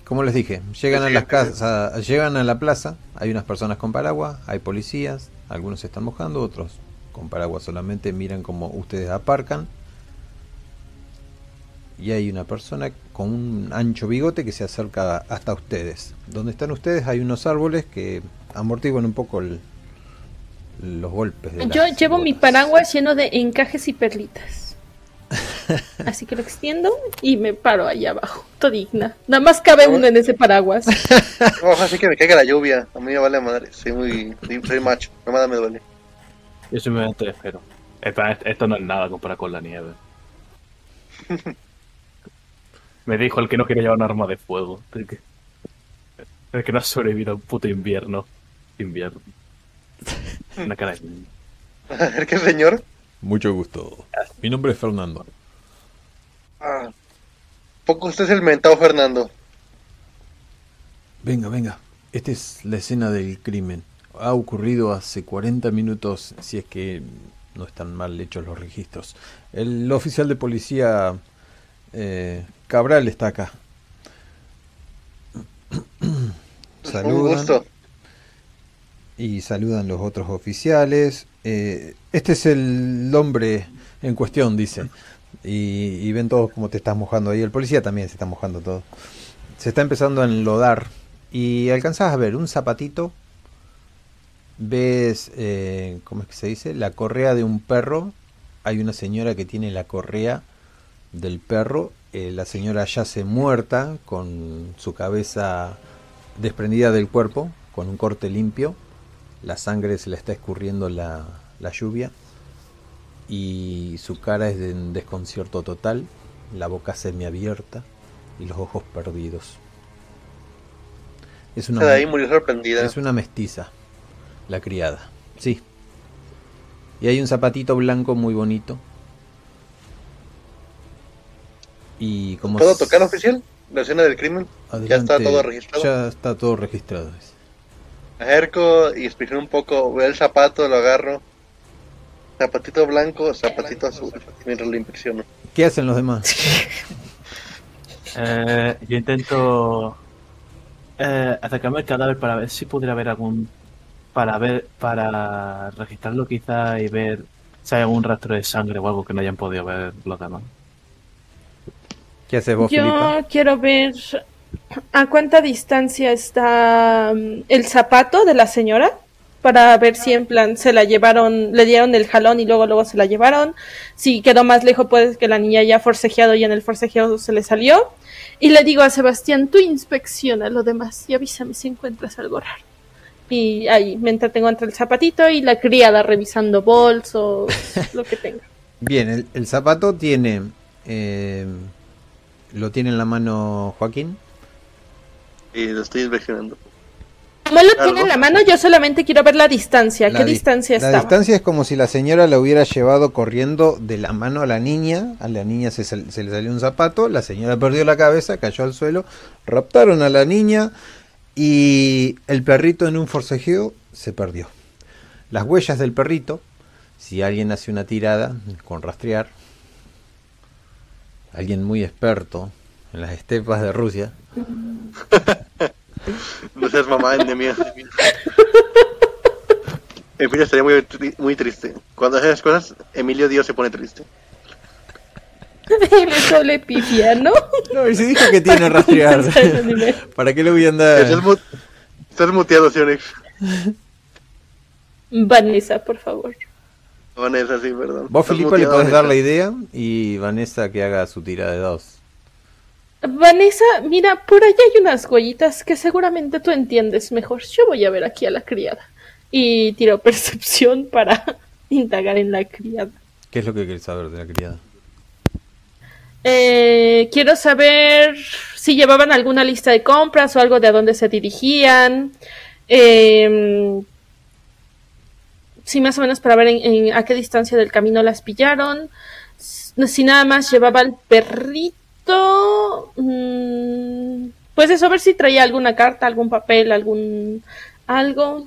Como les dije, llegan a las casas, llegan a la plaza, hay unas personas con paraguas, hay policías, algunos se están mojando, otros con paraguas solamente miran como ustedes aparcan. Y hay una persona con un ancho bigote que se acerca hasta ustedes. Donde están ustedes hay unos árboles que amortiguan un poco el- los golpes. De Yo llevo mi gotas. paraguas lleno de encajes y perlitas. (laughs) Así que lo extiendo y me paro ahí abajo. Todo digna. Nada más cabe uno en ese paraguas. (laughs) No, así que me caiga la lluvia. A mí me vale madre. Soy muy. Soy, soy macho. Nada me duele. Yo simplemente espero. Esto, esto no es nada comparado con la nieve. (laughs) Me dijo el que no quería llevar un arma de fuego. El que, el que no ha sobrevivido a un puto invierno. Invierno. (laughs) Una cara de... Qué señor. Mucho gusto. Mi nombre es Fernando. Ah, poco usted es el mentado Fernando. Venga, venga. Esta es la escena del crimen. Ha ocurrido hace 40 minutos, si es que no están mal hechos los registros. El oficial de policía eh, Cabral está acá. (coughs) Un Saludan gusto. y saludan los otros oficiales. Eh, este es el hombre en cuestión, dice. Y, y ven todos cómo te estás mojando ahí. El policía también se está mojando todo. Se está empezando a enlodar. Y alcanzas a ver un zapatito. Ves, eh, ¿cómo es que se dice? La correa de un perro. Hay una señora que tiene la correa del perro. Eh, la señora yace muerta con su cabeza desprendida del cuerpo, con un corte limpio. La sangre se le está escurriendo la, la lluvia. Y su cara es de un desconcierto total. La boca semiabierta y los ojos perdidos. Es una, ahí murió sorprendida. es una mestiza, la criada. Sí. Y hay un zapatito blanco muy bonito. Y como ¿Puedo tocar oficial? La escena del crimen. Ya está todo registrado. Ya está todo registrado. acerco y inspecciono un poco. Veo el zapato, lo agarro. Zapatito blanco, zapatito azul. Mientras lo inspecciono. ¿Qué hacen los demás? Eh, yo intento eh, acercarme al cadáver para ver si pudiera haber algún para ver para registrarlo quizá y ver si hay algún rastro de sangre o algo que no hayan podido ver los demás. ¿Qué haces vos, Filipa? Yo quiero ver a cuánta distancia está mm, el zapato de la señora para ver si en plan se la llevaron, le dieron el jalón y luego luego se la llevaron. Si quedó más lejos, puede que la niña haya forcejeado y en el forcejeado se le salió. Y le digo a Sebastián, tú inspecciona lo demás y avísame si encuentras algo raro. Y ahí me entretengo entre el zapatito y la criada revisando bolsos, (laughs) lo que tenga. Bien, el, el zapato tiene. eh, lo tiene en la mano Joaquín. Y lo estoy inspeccionando. Como lo tiene en la mano, yo solamente quiero ver la distancia. ¿A La qué di- distancia La estaba? distancia es como si la señora la hubiera llevado corriendo de la mano a la niña. A la niña se, sal- se le salió un zapato. La señora perdió la cabeza, cayó al suelo. Raptaron a la niña. Y el perrito en un forcejeo se perdió. Las huellas del perrito, si alguien hace una tirada con rastrear, alguien muy experto en las estepas de Rusia, No seas mamá de mía. Emilio estaría muy, muy triste. Cuando hace las cosas, Emilio Dios se pone triste. El doble pifia, ¿no? No, y se dijo que tiene rastrear. (laughs) ¿Para qué le voy a andar? Estás, mu- estás muteado, Sionix. Vanessa, por favor. Vanessa, sí, perdón. Vos, Filipa, le podés dar la idea y Vanessa que haga su tira de dos. Vanessa, mira, por allá hay unas huellitas que seguramente tú entiendes mejor. Yo voy a ver aquí a la criada. Y tiro (laughs) percepción para (laughs) indagar en la criada. ¿Qué es lo que querés saber de la criada? Eh, quiero saber si llevaban alguna lista de compras o algo de a dónde se dirigían. Eh, sí, más o menos para ver en, en a qué distancia del camino las pillaron. Si nada más llevaba el perrito. mm, pues eso, a ver si traía alguna carta, algún papel, algún algo.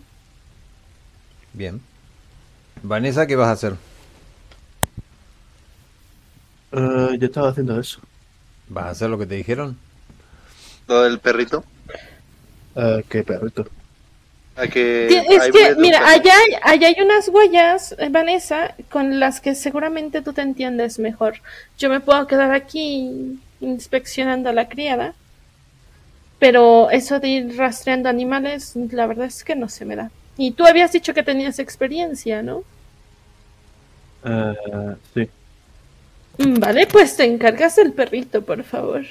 Bien. Vanessa, ¿qué vas a hacer? Eh, yo estaba haciendo eso. ¿Vas a hacer lo que te dijeron? Lo del perrito. Eh, qué perrito. A que Ti- Es hay que, mira, allá, hay- allá hay unas huellas, eh, Vanessa, con las que seguramente tú te entiendes mejor. Yo me puedo quedar aquí inspeccionando a la criada, pero eso de ir rastreando animales, la verdad es que no se me da. Y tú habías dicho que tenías experiencia, ¿no? Eh, sí. Mm, Vale, pues te encargas del perrito, por favor.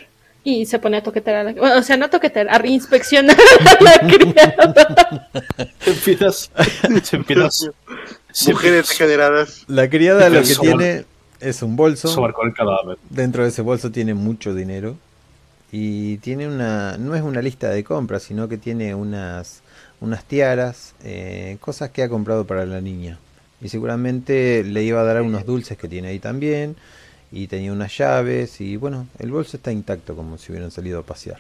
Y se pone a toquetear a la... bueno, o sea, no toquetear, a inspeccionar a la (laughs) criada. Empiezas. empiezas. Mujeres degeneradas. La criada lo que tiene es un bolso. El cadáver. Dentro de ese bolso tiene mucho dinero. Y tiene una. No es una lista de compras, sino que tiene unas. Unas tiaras, eh, cosas que ha comprado para la niña. Y seguramente le iba a dar unos dulces que tiene ahí también. Y tenía unas llaves. Y bueno, el bolso está intacto, como si hubieran salido a pasear.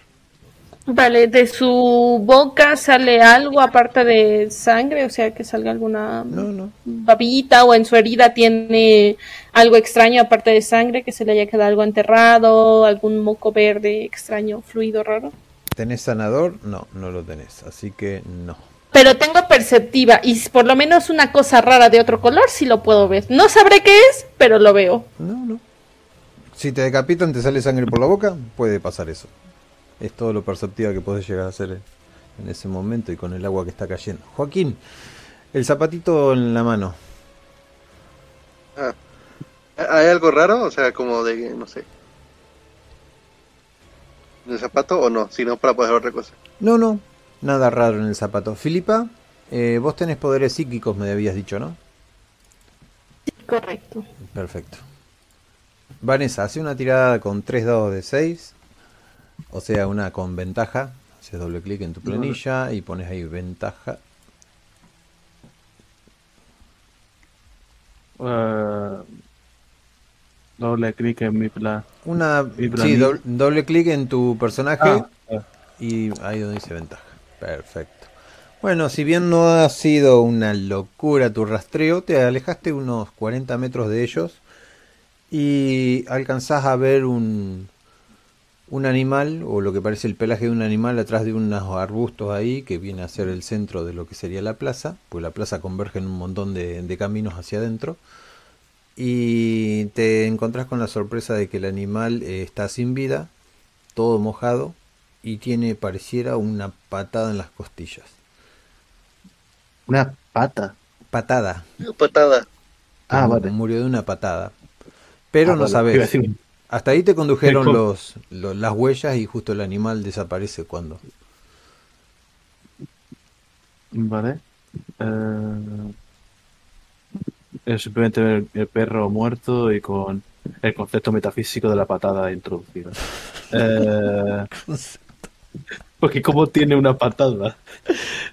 Vale, de su boca sale algo aparte de sangre, o sea, que salga alguna No, no. babita o en su herida tiene algo extraño aparte de sangre, que se le haya quedado algo enterrado, algún moco verde extraño, fluido raro. ¿Tenés sanador? No, no lo tenés. Así que no. Pero tengo perceptiva y por lo menos una cosa rara de otro color sí lo puedo ver. No sabré qué es, pero lo veo. No, no. Si te decapitan, te sale sangre por la boca, puede pasar eso. Es todo lo perceptiva que podés llegar a hacer en ese momento y con el agua que está cayendo. Joaquín, el zapatito en la mano. Ah. ¿Hay algo raro? O sea, como de, no sé. ¿En el zapato o no? Si no, para poder ver otra cosa. No, no, nada raro en el zapato. Filipa, eh, vos tenés poderes psíquicos, me habías dicho, ¿no? Correcto. Perfecto. Vanessa, hace una tirada con 3 dados de 6. O sea, una con ventaja. Haces doble clic en tu planilla y pones ahí ventaja. Eh, doble clic en mi plan. Una, sí, doble, doble clic en tu personaje Ah, eh, y ahí donde dice ventaja. Perfecto. Bueno, si bien no ha sido una locura tu rastreo, te alejaste unos 40 metros de ellos y alcanzás a ver un, un animal o lo que parece el pelaje de un animal atrás de unos arbustos ahí que viene a ser el centro de lo que sería la plaza, pues la plaza converge en un montón de, de caminos hacia adentro y te encontrás con la sorpresa de que el animal eh, está sin vida, todo mojado y tiene pareciera una patada en las costillas. Una pata. Patada. Patada. Ah, vale. Murió de una patada. Pero Ah, no sabes. Hasta ahí te condujeron ¿Cómo? los, los- las huellas y justo el animal desaparece cuando. Vale. Eh, es simplemente el, el perro muerto y con el concepto metafísico de la patada introducido. (laughs) Eh, porque como tiene una patada.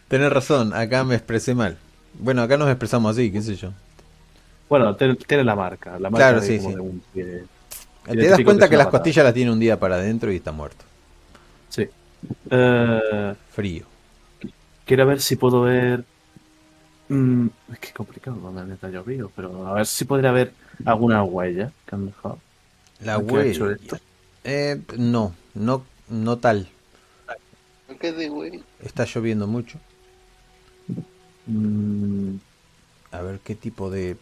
Tenés razón, acá me expresé mal. Bueno, acá nos expresamos así, qué sé yo. Bueno, tiene, la marca. La marca Claro, de sí, como sí. de un pie. Te das cuenta es que las patada. costillas las tiene un día para adentro y está muerto. Sí. Eh, Frío. quiero ver si puedo ver. Mm, es que complicado donde neta llovido, pero a ver si podría ver alguna huella que han dejado. La ¿Qué ha hecho huella. esto? Eh, no, no, no tal. ¿Qué de güey? Está lloviendo mucho. Mm, A ver qué tipo de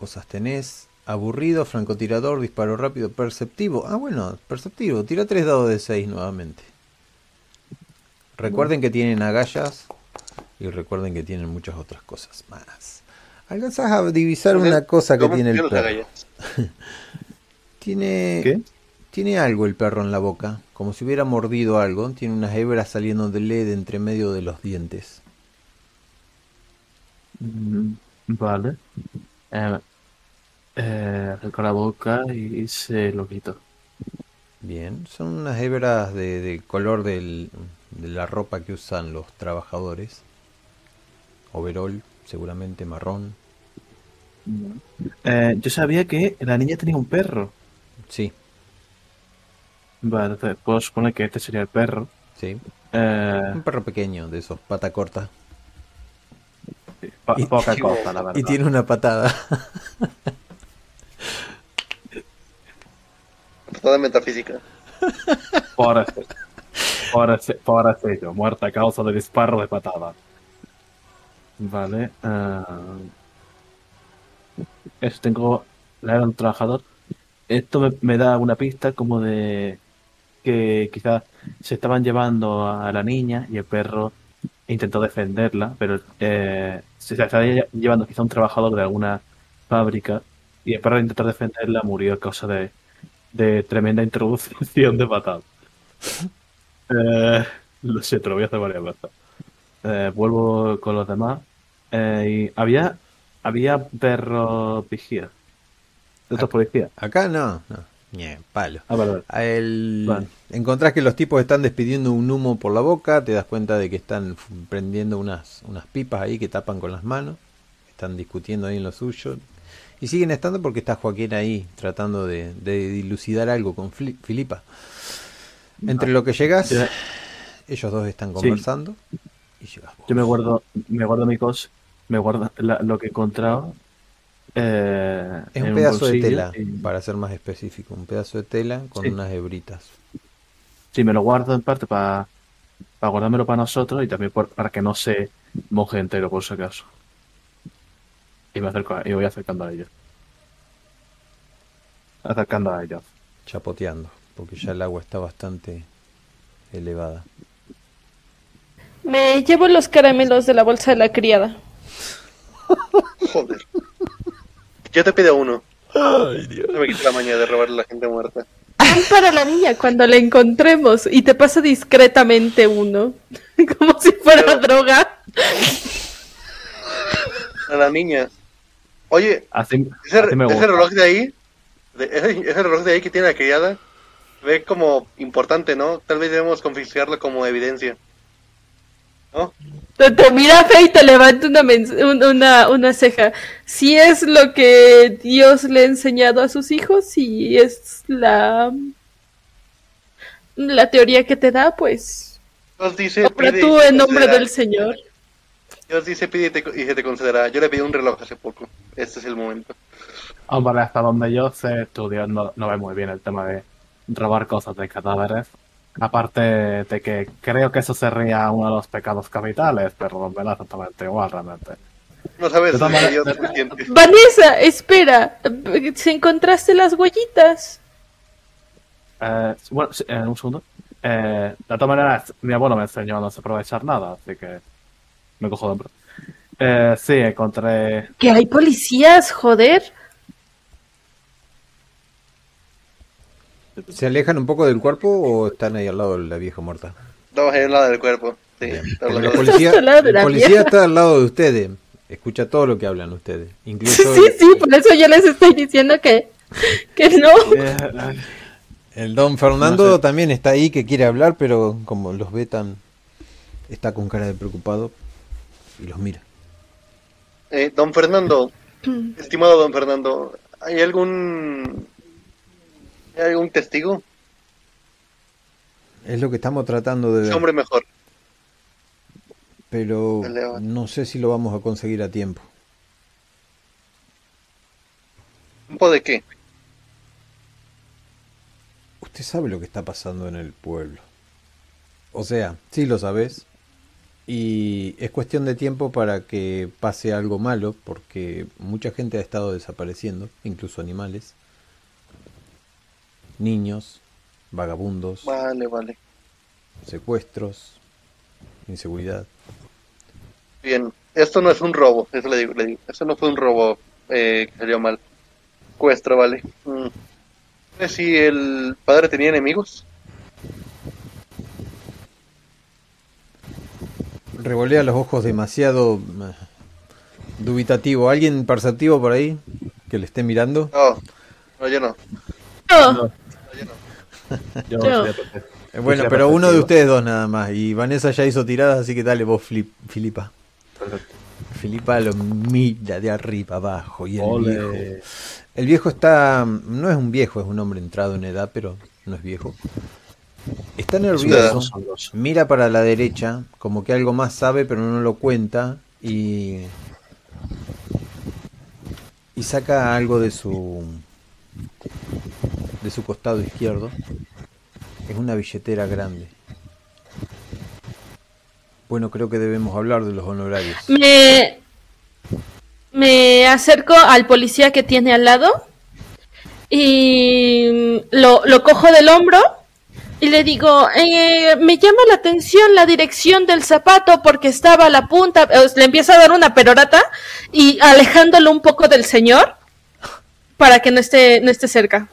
cosas tenés. Aburrido, francotirador, disparo rápido, perceptivo. Ah, bueno, perceptivo. Tira tres dados de 6 nuevamente. Recuerden que tienen agallas y recuerden que tienen muchas otras cosas más. Alcanzas a divisar una cosa que ¿Cómo tiene el perro. (laughs) Tiene, ¿Qué? tiene algo el perro en la boca, como si hubiera mordido algo. Tiene unas hebras saliendo de LED entre medio de los dientes. Mm, Vale. Eh, eh, acerco la boca y se lo quito. Bien, son unas hebras de, color del- de la ropa que usan los trabajadores. Overol, seguramente marrón. Eh, yo sabía que la niña tenía un perro. Sí, Vale, entonces puedo suponer que este sería el perro. sí. Eh, Un perro pequeño, de esos, pata corta. po- Y- poca cosa, la verdad. Y tiene una patada. (laughs) Toda metafísica. Por yo, muerta a causa de disparo de patada. Vale. eh, eso tengo. La era un trabajador. Esto me, da una pista como de que quizás se estaban llevando a la niña y el perro intentó defenderla, pero eh, se se estaba lle- llevando quizá un trabajador de alguna fábrica y el perro intentó defenderla murió a causa de, de tremenda introducción de patada. Eh, lo siento, lo voy a hacer varias veces. Eh, vuelvo con los demás. Eh, y había, había perro vigía. ¿De otros policías? Acá no, no. Palo. Ah, vale, vale. El- Vale. Encontrás que los tipos están despidiendo un humo por la boca, te das cuenta de que están prendiendo unas, unas pipas ahí que tapan con las manos, están discutiendo ahí en lo suyo, y siguen estando porque está Joaquín ahí tratando de, de dilucidar algo con Fli- Filipa. Entre lo que llegas, ellos dos están conversando, y llegas vos. Yo me guardo, me guardo mi cosa, me guardo la- lo que he encontrado. eh, Es un pedazo de tela, y- para ser más específico, un pedazo de tela con Sí. unas hebritas. Sí, me lo guardo en parte para guardármelo para nosotros y también por- para que no se moje entero, por si acaso. Y me acerco a- y voy acercando a ellos. Acercando a ellos. chapoteando, porque ya el agua está bastante elevada. Me llevo los caramelos de la bolsa de la criada. (laughs) Joder. Yo te pido uno. No me quite la maña de robarle a la gente muerta. Son para la niña cuando la encontremos y te pasa discretamente uno. (laughs) Como si fuera Pero- droga. A la niña. Oye, Así, ese, así me ese gusta. reloj de ahí, de- ese, (laughs) ese reloj de ahí que tiene la criada, ve como importante, ¿no? Tal vez debemos confiscarlo como evidencia. ¿No? Te, te mira fe y te levanta una, una, una ceja. Si es lo que Dios le ha enseñado a sus hijos, si es la, la teoría que te da, pues dice, y tú en nombre del Señor. Dios dice, pide y, te- y se te concederá. Yo le pedí un reloj hace poco. Este es el momento. Hombre, hasta donde yo sé, estudios no, no ve muy bien el tema de robar cosas de cadáveres. Aparte de que creo que eso sería uno de los pecados capitales, pero me da exactamente igual realmente. No sabes maneras- Dios suficiente. Vanessa, espera. ¿Se encontraste las huellitas? Eh, bueno, sí, eh, un segundo. Eh, de todas maneras, mi abuelo me enseñó a no aprovechar nada, así que me cojo de hombro. Eh, sí, encontré. Que hay policías, joder. ¿Se alejan un poco del cuerpo o están ahí al lado de la vieja muerta? Estamos en el lado del cuerpo. Sí, el de- policía, (laughs) Está al lado de el la policía vieja. está al lado de ustedes. Escucha todo lo que hablan ustedes. Incluso Sí, sí, por eso yo les estoy diciendo que, que no. Eh, eh, el don Fernando No sé. también está ahí que quiere hablar, pero como los ve tan... Está con cara de preocupado y los mira. Eh, don Fernando, (clears throat) estimado don Fernando, ¿hay algún hay algún testigo? Es lo que estamos tratando de ver. hombre mejor. pero no sé si lo vamos a conseguir a tiempo. ¿Tiempo de qué? Usted sabe lo que está pasando en el pueblo. O sea, sí lo sabes. Y es cuestión de tiempo para que pase algo malo, porque mucha gente ha estado desapareciendo, incluso animales, niños, vagabundos, Vale, vale. secuestros, inseguridad. Bien, esto no es un robo, eso le digo, le digo. Esto no fue un robo eh, que salió mal. Secuestro, vale. Mm. ¿Sabes si el padre tenía enemigos? Revolea los ojos demasiado eh, dubitativo. ¿Alguien perceptivo por ahí que le esté mirando? No, no, yo no. No, no, yo no. yo Yo. sé, porque- Eh, Bueno, pero uno de ustedes dos nada más. Y Vanessa ya hizo tiradas, así que dale vos, Flip- Filipa. Perfecto. Filipa lo mira de arriba abajo. Y el Ole. viejo. El viejo está. No es un viejo, es un hombre entrado en edad, pero no es viejo. Está nervioso. Mira para la derecha, como que algo más sabe, pero no lo cuenta. Y. Y saca algo de su. de su costado izquierdo. Es una billetera grande. Bueno, creo que debemos hablar de los honorarios. me, me acerco al policía que tiene al lado y lo, lo cojo del hombro y le digo, eh, me llama la atención la dirección del zapato porque estaba a la punta, eh, le empiezo a dar una perorata y alejándolo un poco del señor para que no esté, no esté cerca.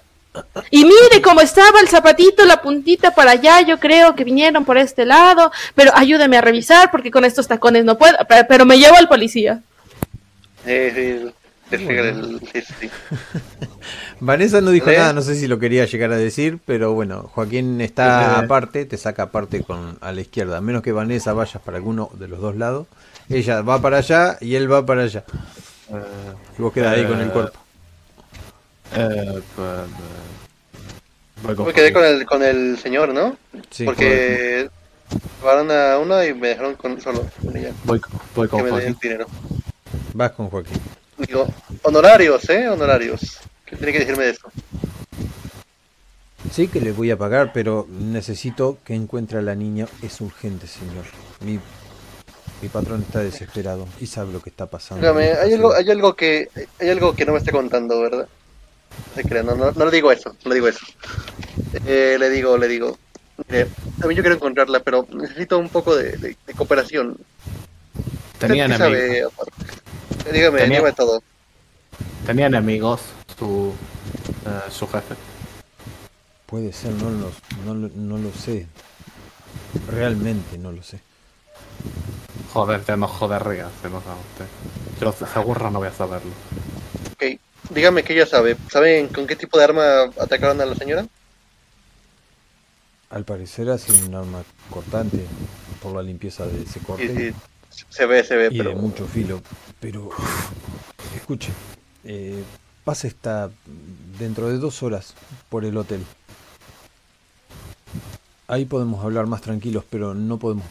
Y mire cómo estaba el zapatito, la puntita para allá, yo creo que vinieron por este lado, pero ayúdeme a revisar porque con estos tacones no puedo, pe- pero me llevo al policía. Eh, sí, sí. (laughs) Vanessa no dijo nada, no sé si lo quería llegar a decir, pero bueno, Joaquín está Eh. aparte, te saca aparte con a la izquierda, a menos que Vanessa vayas para alguno de los dos lados. Ella va para allá y él va para allá. Eh, Y vos quedás ahí con el Eh, cuerpo. eh, eh, voy con Me quedé con el, con el señor, ¿no? Sí, Porque llevaron a uno y me dejaron con, solo con ella. Voy, voy Que con me den el Joaquín. dinero. Vas con Joaquín. Digo, honorarios, ¿eh? Honorarios. ¿Qué tiene que decirme de eso? Sí que le voy a pagar, pero necesito que encuentre a la niña. Es urgente, señor. Mi, mi patrón está desesperado y sabe lo que está pasando. Dígame, hay algo, hay algo que hay algo que no me está contando, ¿verdad? No se crea, no, no, no le digo eso, no le digo eso. Eh, le digo, le digo, mire, a mí yo quiero encontrarla, pero necesito un poco de, de- de cooperación. ¿Usted Tenía Dígame, Tenía- dígame todo. Tenía enemigos su, eh, su jefe. Puede ser, no lo, no, lo- no lo sé. Realmente no lo sé. Joder, ya no jodería si no sabe usted. Yo seguro no voy a saberlo. Ok, dígame que ella sabe. ¿Saben con qué tipo de arma atacaron a la señora? Al parecer ha sido un arma cortante por la limpieza de ese corte. Sí, sí, se ve, se ve, y pero de mucho filo. Pero, escuche, eh, pasa está dentro de dos horas por el hotel. Ahí podemos hablar más tranquilos, pero no podemos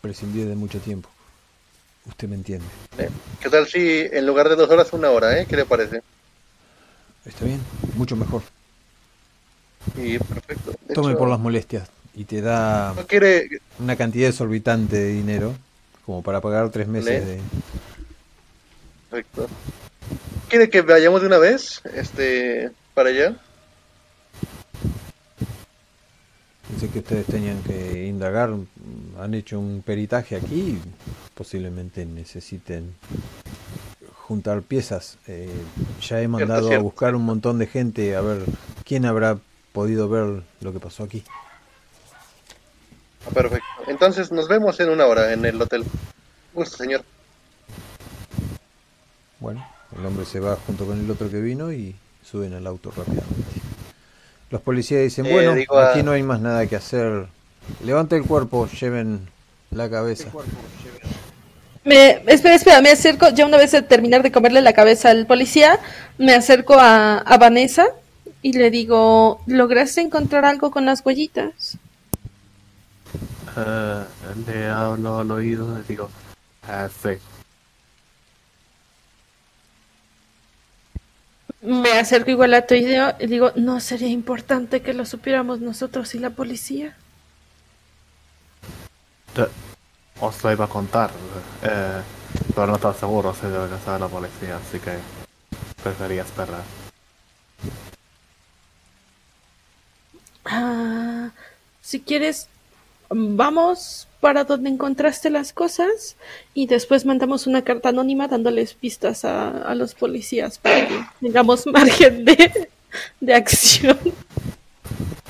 prescindir de mucho tiempo. Usted me entiende. ¿qué tal si en lugar de dos horas, una hora, eh? ¿Qué le parece? ¿Está bien? Mucho mejor. Y perfecto. De Tome hecho, por las molestias y te da ¿No quiere, una cantidad exorbitante de dinero como para pagar tres meses Le- de... Perfecto. ¿Quiere que vayamos de una vez este, para allá? Pensé que ustedes tenían que indagar, han hecho un peritaje aquí, posiblemente necesiten juntar piezas. Eh, ya he mandado a cierto. buscar un montón de gente a ver quién habrá podido ver lo que pasó aquí. Perfecto. Entonces nos vemos en una hora en el hotel. Gusto, señor. Bueno, el hombre se va junto con el otro que vino y suben al auto rápidamente. Los policías dicen, Eh, bueno, a- aquí no hay más nada que hacer. Levante el cuerpo, lleven la cabeza. Me, espera, espera, me acerco, ya una vez de terminar de comerle la cabeza al policía, me acerco a, a Vanessa y le digo, ¿lograste encontrar algo con las huellitas? Eh, le hablo al oído y digo, ah, sí. Me acerco igual a tu idea y digo, ¿no sería importante que lo supiéramos nosotros y la policía? Te- os lo iba a contar, eh, pero no estoy seguro si debe que saber la policía, así que prefería esperar. Ah, si quieres, vamos para donde encontraste las cosas y después mandamos una carta anónima dándoles pistas a, a los policías para que tengamos (laughs) margen de, de acción.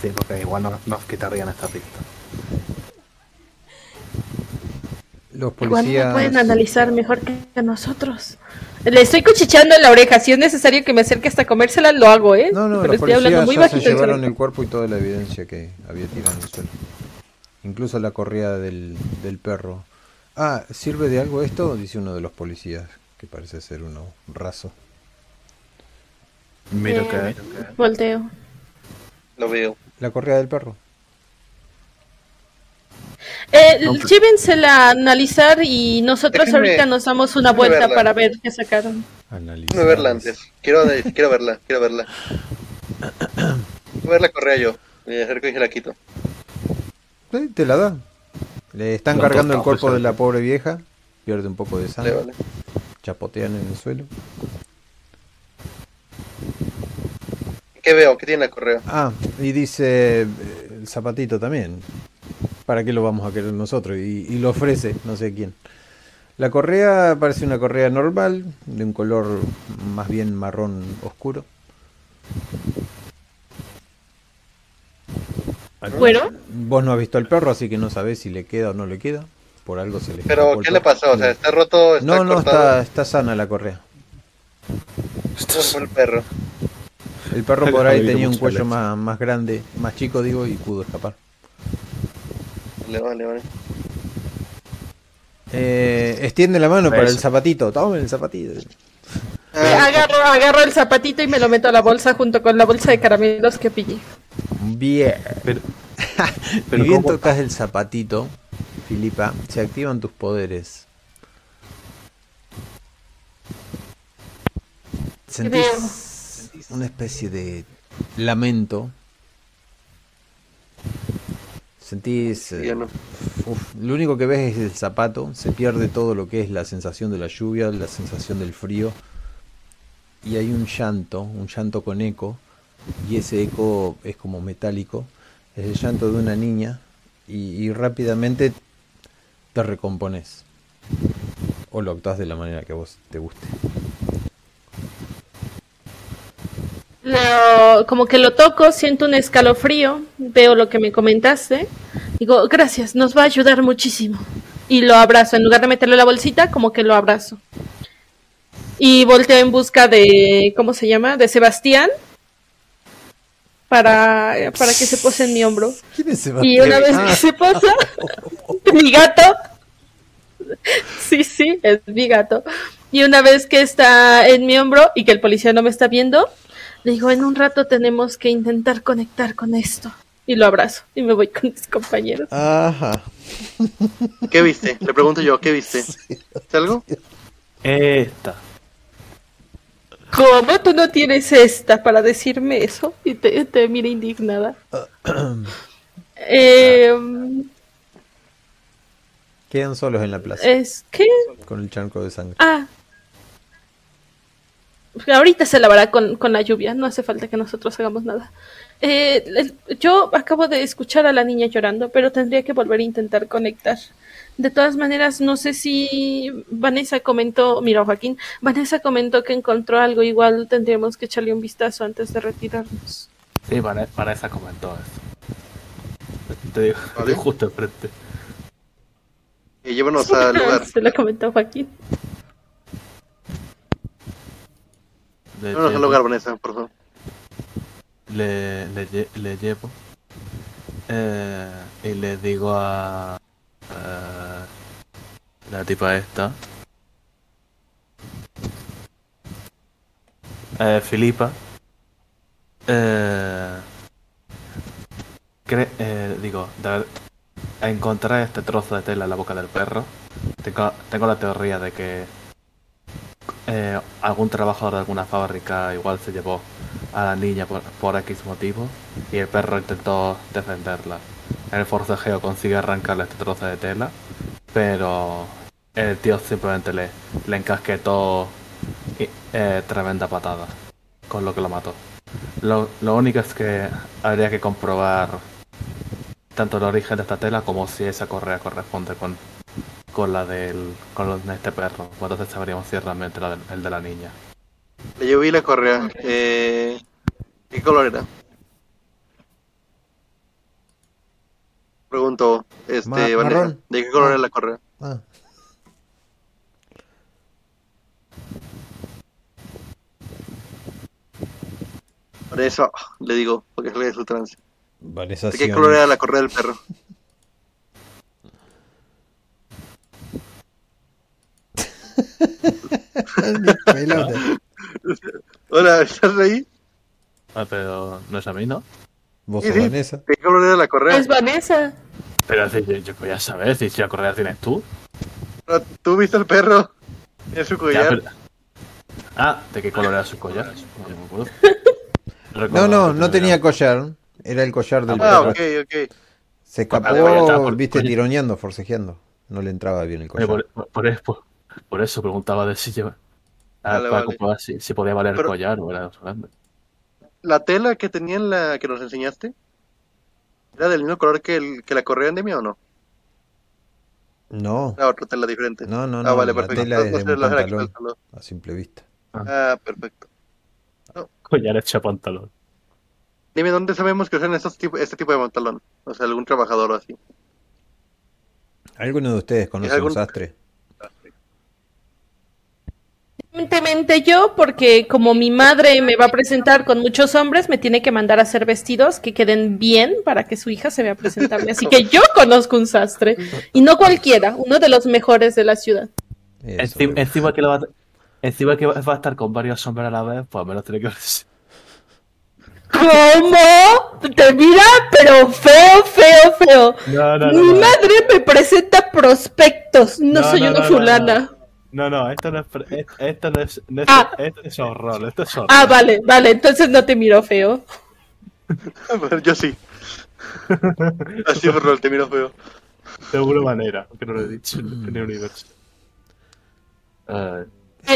Sí, porque igual no- nos quitarían esta pista. Los Igual policías... me pueden analizar mejor que nosotros. Le estoy cuchicheando en la oreja. Si es necesario que me acerque hasta comérsela, lo hago, ¿eh? No, no, Pero los estoy hablando policías muy ya se bajito. llevaron serio. el cuerpo y toda la evidencia que había tirado en el suelo. Incluso la correa del, del perro. Ah, ¿sirve de algo esto? Dice uno de los policías, que parece ser uno raso. Miro Eh, que Volteo. Lo veo. La correa del perro. Eh, No, pues- llévensela a analizar y nosotros Déjenme- ahorita nos damos una déjenme vuelta verla. para ver qué sacaron. Analizar. Verla antes. (laughs) Quiero verla, quiero verla. Quiero ver la correa yo. Me acerco y se la quito. Sí, te la da. Le están cargando el cuerpo de la pobre vieja. Pierde un poco de sangre. vale. Chapotean en el suelo. ¿Qué veo? ¿Qué tiene la correa? Ah, y dice eh, el zapatito también. ¿Para qué lo vamos a querer nosotros? Y, y lo ofrece, no sé quién. La correa parece una correa normal, de un color más bien marrón oscuro. Bueno, Vos no has visto al perro, así que no sabés si le queda o no le queda. Por algo se le Pero, ¿qué le pasó? O sea, ¿está roto? ¿Está no, no, cortado? está, está sana la correa. ¿Cómo fue el perro? El perro por ahí tenía un cuello más, más grande, más chico digo, y pudo escapar. Vale, vale, vale. Eh, extiende la mano para el zapatito. Toma el zapatito. Ah, agarro, agarro el zapatito y me lo meto a la bolsa junto con la bolsa de caramelos que pillé. Bien. Pero, (laughs) bien ¿cómo- tocas el zapatito, Filipa, se activan tus poderes. Sentís una especie de lamento. Sentís... eh, ya no. uf, lo único que ves es el zapato, se pierde todo lo que es la sensación de la lluvia, la sensación del frío. Y hay un llanto, un llanto con eco, y ese eco es como metálico. Es el llanto de una niña, y, rápidamente te recompones. O lo actúas de la manera que vos te guste. Lo- como que lo toco, siento un escalofrío, veo lo que me comentaste. Digo, gracias, nos va a ayudar muchísimo. Y lo abrazo, en lugar de meterle la bolsita, como que lo abrazo. Y volteo en busca de, ¿cómo se llama? De Sebastián. Para, para que se pose en mi hombro. ¿Quién es Y una vez que se posa, (laughs) mi gato. Sí, sí, es mi gato. Y una vez que está en mi hombro y que el policía no me está viendo, le digo, en un rato tenemos que intentar conectar con esto. Y lo abrazo y me voy con mis compañeros. Ajá. ¿Qué viste? Le pregunto yo, ¿qué viste? ¿Es algo? Esta. ¿Cómo tú no tienes esta para decirme eso? Y te, te mira indignada. (coughs) Em, Quedan solos en la plaza, es que... con el charco de sangre. Ah. Ahorita se lavará con, con la lluvia, no hace falta que nosotros hagamos nada. Eh, yo acabo de escuchar a la niña llorando, pero tendría que volver a intentar conectar. De todas maneras, no sé si Vanessa comentó, mira Joaquín, Vanessa comentó que encontró algo, igual tendríamos que echarle un vistazo antes de retirarnos. Sí, Vane- Vanessa comentó eso. te digo, Vale. (laughs) justo enfrente. Y llévanos al (laughs) lugar. Se lo comentó Joaquín. Le, Llévanos al lugar, Vanessa, por favor. le, le, le llevo eh, y le digo a eh, la tipa esta. Eh, Filipa. Eh, eh, digo encontré este trozo de tela en la boca del perro. Tengo, tengo la teoría de que eh, algún trabajador de alguna fábrica igual se llevó a la niña por, por X motivo y el perro intentó defenderla. El forcejeo consigue arrancarle este trozo de tela, pero el tío simplemente le, le encasquetó y- eh, tremenda patada, con lo que lo mató. Lo, lo único es que habría que comprobar tanto el origen de esta tela como si esa correa corresponde con, con la del con de este perro. Entonces sabríamos si realmente la el de la niña. Le llevé la correa. Eh, ¿Qué color era? Pregunto, este, Ma- Vanessa. marrón. ¿De qué color Ah. era la correa? Ah, Por eso le digo, porque es de su trance. Vanessa ¿De qué color era la correa del perro? (laughs) (laughs) Hola, ¿estás ahí? Ah, pero no es a mí, ¿no? ¿Vos Sí, sos sí. Vanessa? ¿De qué color era la correa? Es Vanessa. Pero si yo, yo voy a saber si la correa tienes tú. Pero, ¿Tú viste el perro? En su Ya, collar. pero- Ah, ¿de qué color era su collar? No me. No, no, no tenía collar. Era el collar del Ah, perro. ok, ok. Se escapó, Ah, bueno, estaba por- viste, tironeando, forcejeando. No le entraba bien el collar. por, por, por- por eso preguntaba de si lleva. Ah, Vale, para vale. comprobar si, si podía valer Pero- el collar o era grande. La tela que tenía en la que nos enseñaste, ¿era del mismo color que, el, que la correa endemia o no? No, Era otra tela diferente. no, no, ah, no. vale, la perfecto. tela No, no la pantalón, a simple vista. Ah, perfecto. Collar hecho pantalón. Dime, ¿dónde sabemos que usan estos tipo, este tipo de pantalón? O sea, algún trabajador o así. ¿Alguno de ustedes conoce algún- un sastre? Evidentemente yo, porque como mi madre me va a presentar con muchos hombres, me tiene que mandar a hacer vestidos que queden bien para que su hija se vea presentable. Así que yo conozco un sastre. Y no cualquiera, uno de los mejores de la ciudad. Encima, encima que lo va, a- encima que va va a estar con varios hombres a la vez, pues al menos tiene que ver. ¿Cómo? Te mira, pero feo, feo, feo. No, no, no. Mi no. madre me presenta prospectos, no, No, soy no, una no, no, fulana. No, no, esto no es, esto no es, no es- Ah. esto es horror, esto es horror. Ah, vale, vale, entonces no te miro feo. Bueno, Yo sí. (laughs) Así por rol, te miro feo. De alguna manera, que no lo he dicho en el universo. Eh,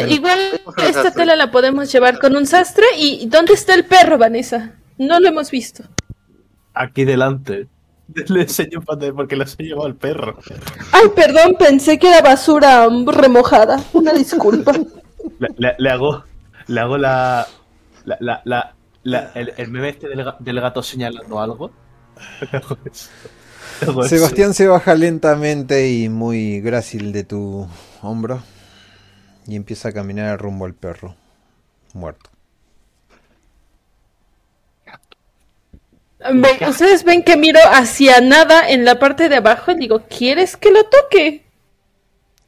igual esta tela la podemos llevar con un sastre. ¿Y dónde está el perro, Vanessa? No lo hemos visto. aquí delante. (laughs) Le enseño porque le he llevado al perro. Ay, perdón, pensé que era basura remojada. Una disculpa. (laughs) Le, le- le hago, le hago la, la, la, la, la- el, el meme este del, ga- del gato señalando algo. Le (laughs) hago eso. Le hago eso. Sebastián se baja lentamente y muy grácil de tu hombro y empieza a caminar rumbo al perro, muerto. Ustedes ven que miro hacia nada en la parte de abajo y digo, ¿quieres que lo toque?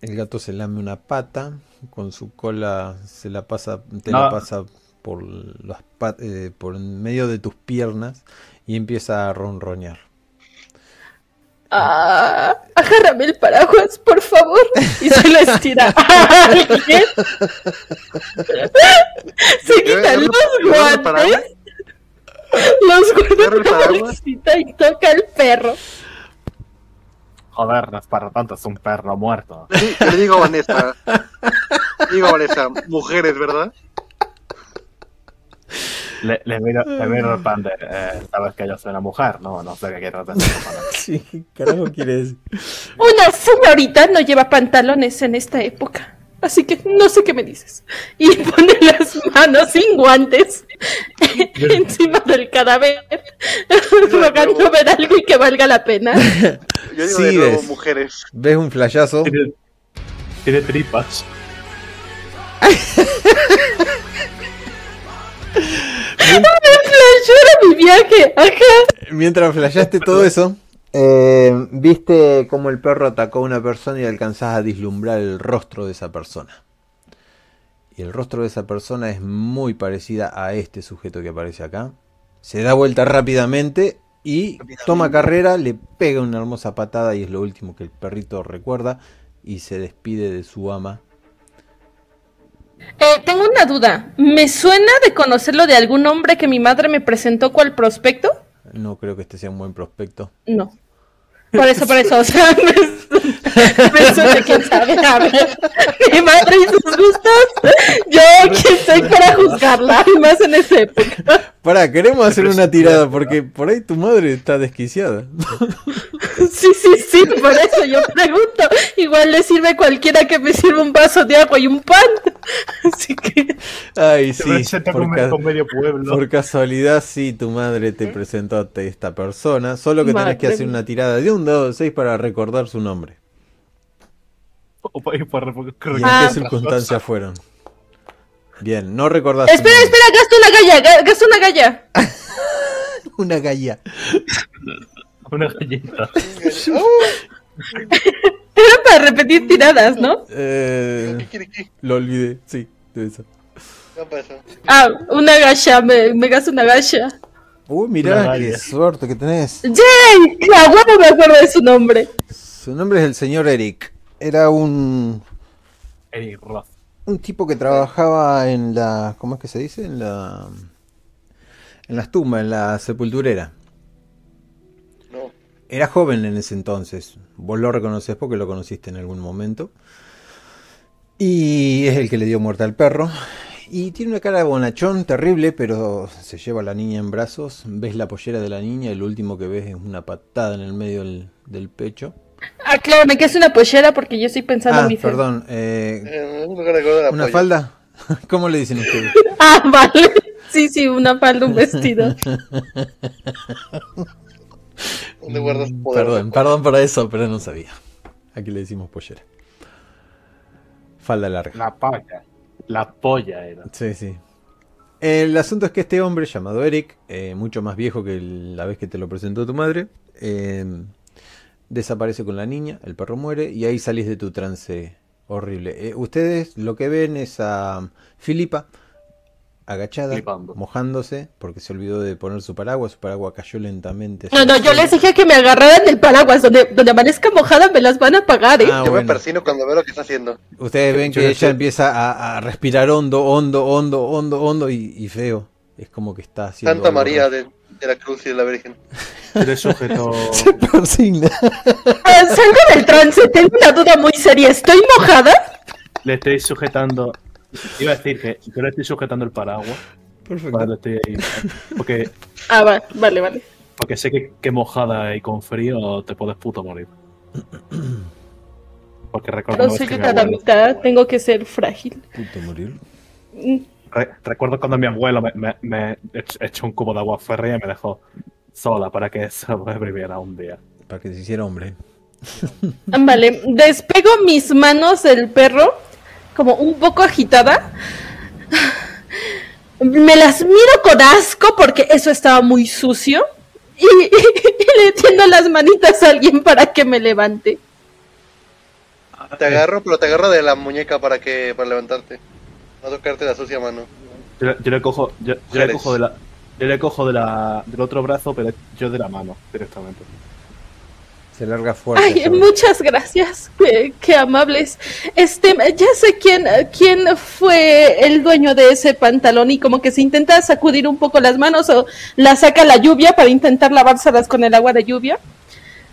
El gato se lame una pata, con su cola se la pasa, te No. la pasa por las eh, por en medio de tus piernas y empieza a ronronear. Ah, agárrame el paraguas, por favor. Y se lo estira (laughs) a alguien. (laughs) Se quitan los guantes. Los guarda ¿Agarra el la bolsita y toca al perro. Joder, no es para tanto, es un perro muerto. Sí, le digo a Vanessa. Le digo a Vanessa, mujeres, ¿verdad? Le, le miro, le miro el pan de, eh, sabes que yo soy una mujer, no, no sé qué quieres (laughs) decir. Sí, ¿qué carajo quiere decir? Una señorita no lleva pantalones en esta época. Así que no sé qué me dices. Y pone las manos sin guantes (laughs) encima del cadáver Rogando ver algo y que valga la pena. (laughs) Yo digo Sí, de nuevo ves. mujeres. Ves un flayazo. Tiene, tiene tripas. (laughs) Yo era mi viaje. Ajá. Mientras flasheaste todo eso, eh, viste cómo el perro atacó a una persona y alcanzás a vislumbrar el rostro de esa persona. Y el rostro de esa persona es muy parecida a este sujeto que aparece acá. Se da vuelta rápidamente y toma carrera, le pega una hermosa patada y es lo último que el perrito recuerda y se despide de su ama. Eh, tengo una duda. ¿Me suena de conocerlo de algún hombre que mi madre me presentó cual prospecto? No creo que este sea un buen prospecto. No. Por eso, por eso, o sea, (laughs) me suena, quién sabe, a ver, mi madre y sus gustos, yo (laughs) quién soy para juzgarla, y más en esa época. Para, queremos hacer una tirada porque por ahí tu madre está desquiciada. (laughs) Sí, sí, sí, por eso yo pregunto, igual le sirve cualquiera que me sirva un vaso de agua y un pan, (laughs) así que, Ay, Se sí. Por, ca- medio pueblo. por casualidad, sí, tu madre te presentó a esta persona. Solo que tenés que Madre hacer una tirada de un dado de 6 para recordar su nombre. Y por- ¿Y en Ah. qué circunstancias fueron? Bien, no recordás. espera, espera, gasto una galla, ga- gasto una galla. (laughs) Una galla. (laughs) Una galleta. (laughs) Era para repetir tiradas, ¿no? Eh, lo olvidé, sí, de eso. Ah, una gacha, me, me gasto una gacha. Uy, mirá, qué suerte que tenés. ¡Yay! A huevo me acuerdo de su nombre. Su nombre es el señor Eric. Era un, Roth. un tipo que trabajaba en la. ¿Cómo es que se dice? En la. En las tumbas, en la sepulturera. No. Era joven en ese entonces. Vos lo reconoces porque lo conociste en algún momento. Y es el que le dio muerte al perro. Y tiene una cara de bonachón terrible, pero se lleva a la niña en brazos. Ves la pollera de la niña y lo último que ves es una patada en el medio del, del pecho. Aclárame que es una pollera porque yo estoy pensando Ah, en mi fe. perdón. eh, Eh, ¿Una falda? (laughs) ¿Cómo le dicen ustedes? (laughs) Ah, vale. Sí, sí, una falda, un vestido. (laughs) ¿Dónde guardas poder? Perdón, perdón por eso, pero no sabía. Aquí le decimos pollera. Falda larga. La polla. La polla era. Sí, sí. El asunto es que este hombre llamado Eric, eh, mucho más viejo que la vez que te lo presentó tu madre, eh, desaparece con la niña, el perro muere y ahí salís de tu trance horrible. Eh, ustedes lo que ven es a Filipa agachada, Flipando. mojándose, porque se olvidó de poner su paraguas, su paraguas cayó lentamente. No, no, yo les dije que me agarraran del paraguas. Donde, donde amanezca mojada me las van a pagar, ¿eh? Ah, Yo me persino cuando veo lo que está haciendo. Ustedes ven Yo que ella sé. empieza a, a respirar hondo, hondo, hondo, hondo, hondo y, y feo. Es como que está haciendo. Santa María raro. de, de la Cruz y de la Virgen. Eres sujeto. (laughs) Se persigna. Ah, Salgo del trance, tengo una duda muy seria. ¿Estoy mojada? Le estoy sujetando. Iba a decir que yo le estoy sujetando el paraguas. Perfecto. Vale, estoy ahí. Porque, Ah, va, vale, vale. porque sé que, que mojada y con frío te puedes puto morir. Porque recuerdo, No una vez soy que mi tengo que ser frágil. Puto morir. Mm, re- recuerdo cuando mi abuelo me, me, me ech- echó un cubo de agua fría y me dejó sola para que (laughs) sobreviviera un día. Para que se hiciera hombre. (laughs) Vale, despego mis manos del perro, como un poco agitada. (sighs) Me las miro con asco porque eso estaba muy sucio. Y, (laughs) y le tiendo las manitas a alguien para que me levante. Te agarro, pero te agarro de la muñeca para que para levantarte. No tocarte la sucia mano. Yo, le- yo le cojo, yo, yo le cojo de la, yo le cojo de la, del otro brazo, pero yo de la mano directamente. Se larga fuerte. Ay, muchas gracias, qué, qué amables. Este, ya sé quién, quién fue el dueño de ese pantalón y como que se intenta sacudir un poco las manos o la saca la lluvia para intentar lavárselas con el agua de lluvia.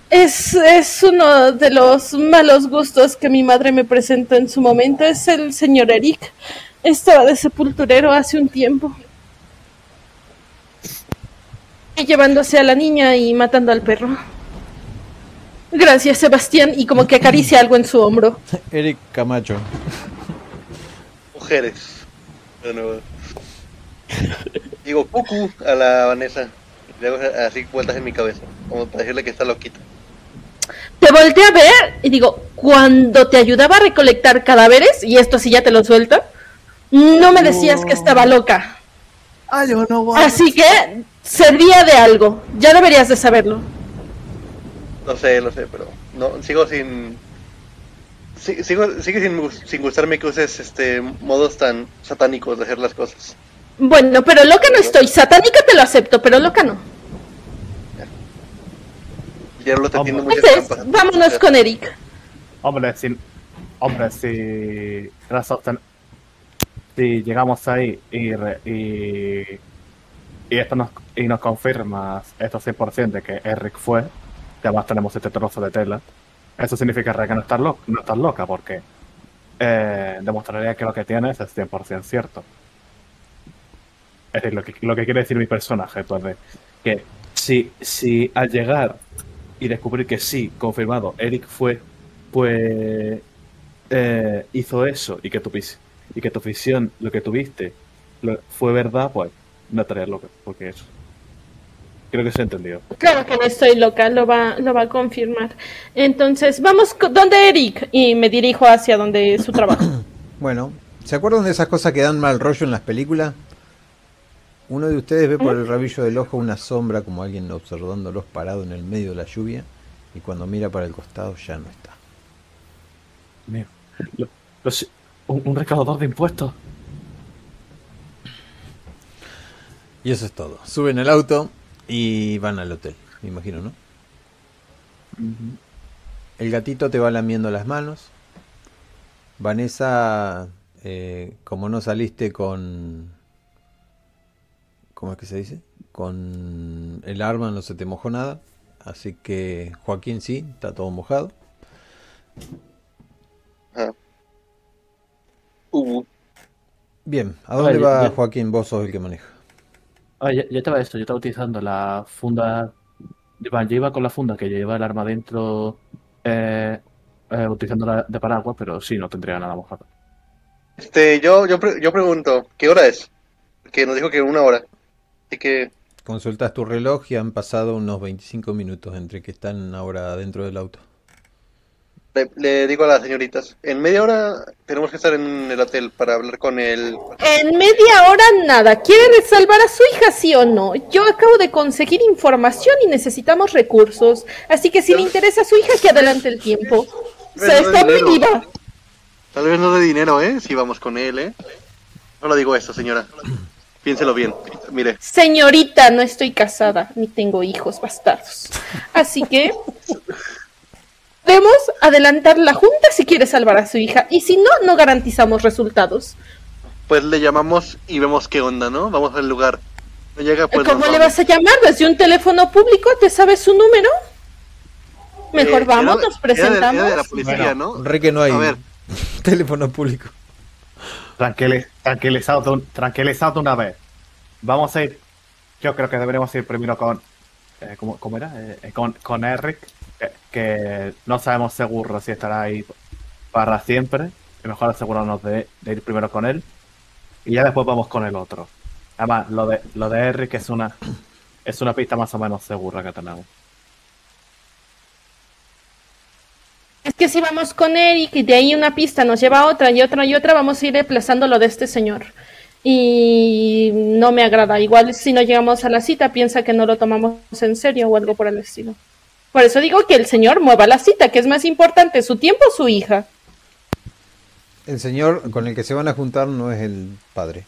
Es, es uno de los malos gustos que mi madre me presentó en su momento. Es el señor Eric. Estaba de sepulturero hace un tiempo. Y llevándose a la niña y matando al perro. Gracias, Sebastián. Y como que acaricia algo en su hombro. (laughs) Eric Camacho. Mujeres. De nuevo. Digo cucu a la Vanessa. Le hago así vueltas en mi cabeza, como para decirle que está loquito. Te volteé a ver y digo, cuando te ayudaba a recolectar cadáveres, y esto sí ya te lo suelto, no me decías que estaba loca. Ah, yo no Así que servía de algo. Ya deberías de saberlo. Lo sé, lo sé, pero no sigo sin si- sigo sigue sin, gus- sin gustarme que uses este modos tan satánicos de hacer las cosas. Bueno, pero loca no estoy. Satánica te lo acepto, pero loca no. Ya lo muchas Entonces, trampas. vámonos con Eric. Hombre, si, hombre, si, sosten- si llegamos ahí y, y, y esto nos, y nos confirmas esto 100% de que Eric fue, además tenemos este trozo de tela, eso significa que no estás, lo- no estás loca, porque eh, demostraría que lo que tienes es 100% cierto. Es decir, lo que, lo que quiere decir mi personaje, pues, de que si, si al llegar y descubrir que sí, confirmado, Eric fue, pues eh, hizo eso y que tu vis- y que tu visión, lo que tuviste, lo- fue verdad, pues no estarías loca, porque eso. Creo que se ha entendido. Claro que no estoy loca, lo va, lo va a confirmar. Entonces, vamos, ¿dónde Eric? Y me dirijo hacia donde es su trabajo. (coughs) Bueno, ¿se acuerdan de esas cosas que dan mal rollo en las películas? Uno de ustedes ve por el rabillo del ojo una sombra como alguien observándolos parado en el medio de la lluvia y cuando mira para el costado ya no está. Lo- lo un, un recaudador de impuestos. Y eso es todo. Suben el auto y van al hotel, me imagino, ¿no? El gatito te va lamiendo las manos. Vanessa, eh, como no saliste con... ¿Cómo es que se dice? Con el arma no se te mojó nada. Así que Joaquín sí, está todo mojado. Ajá. Uh, Bien, ¿a dónde va yo- Joaquín? Vos sos el que maneja. Ah, ya, ya estaba esto, yo estaba utilizando la funda. Iba- Yo iba con la funda que lleva el arma dentro, eh, eh, utilizándola de paraguas, pero sí, no tendría nada mojado. este, yo, yo, pre- yo pregunto, ¿qué hora es? Porque nos dijo que una hora. Así que, Consultas tu reloj y han pasado unos 25 minutos entre que están ahora dentro del auto. Le, le digo a las señoritas, en media hora tenemos que estar en el hotel para hablar con el... En media hora nada. ¿Quieren salvar a su hija, sí o no? Yo acabo de conseguir información y necesitamos recursos. Así que si le interesa a su hija, que adelante el tiempo. Se está viva. Tal vez no de dinero, ¿eh? Si vamos con él, ¿eh? No lo digo esto, señora. Piénselo bien. Mire, Señorita, no estoy casada, ni tengo hijos bastardos. Así que podemos adelantar la junta si quiere salvar a su hija. Y si no, no garantizamos resultados. pues le llamamos y vemos qué onda, ¿no? Vamos al lugar. No llega, pues... ¿Cómo le vamos. vas a llamar? ¿Desde un teléfono público? ¿Te sabes su número? Mejor Eh, vamos, era- nos era de- era presentamos. de la policía, Bueno, ¿no? Re que no hay A ver, (laughs) teléfono público. Tranquili- tranquilizado, tranquilizado de una vez. Vamos a ir. Yo creo que deberíamos ir primero con. eh, ¿cómo, cómo era? Eh, eh, con, con Eric, que, no sabemos seguro si estará ahí para siempre. Y mejor asegurarnos de, de ir primero con él. Y ya después vamos con el otro. Además, lo de, lo de Eric es una, es una pista más o menos segura que tenemos. Es que si vamos con Eric y de ahí una pista nos lleva a otra y otra y otra, vamos a ir desplazando lo de este señor. Y no me agrada. Igual si no llegamos a la cita, piensa que no lo tomamos en serio o algo por el estilo. Por eso digo que el señor mueva la cita, que es más importante, su tiempo o su hija. El señor con el que se van a juntar no es el padre.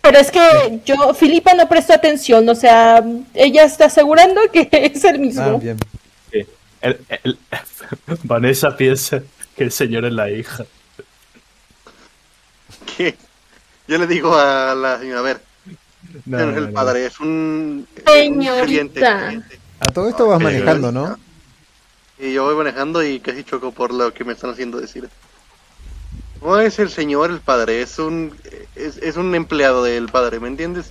Pero es que yo, Filipa no prestó atención, o sea, ella está asegurando que (laughs) es el mismo. Ah, bien. Sí. El- el- (laughs) Vanessa piensa que el señor es la hija. ¿qué? Yo le digo a la señora, a ver, No, no, es el padre, es un... un Señorita. cliente. A todo esto vas manejando, ¿no? Y yo voy manejando y casi choco por lo que me están haciendo decir. No es el señor el padre, es un es, es un empleado del padre, ¿me entiendes?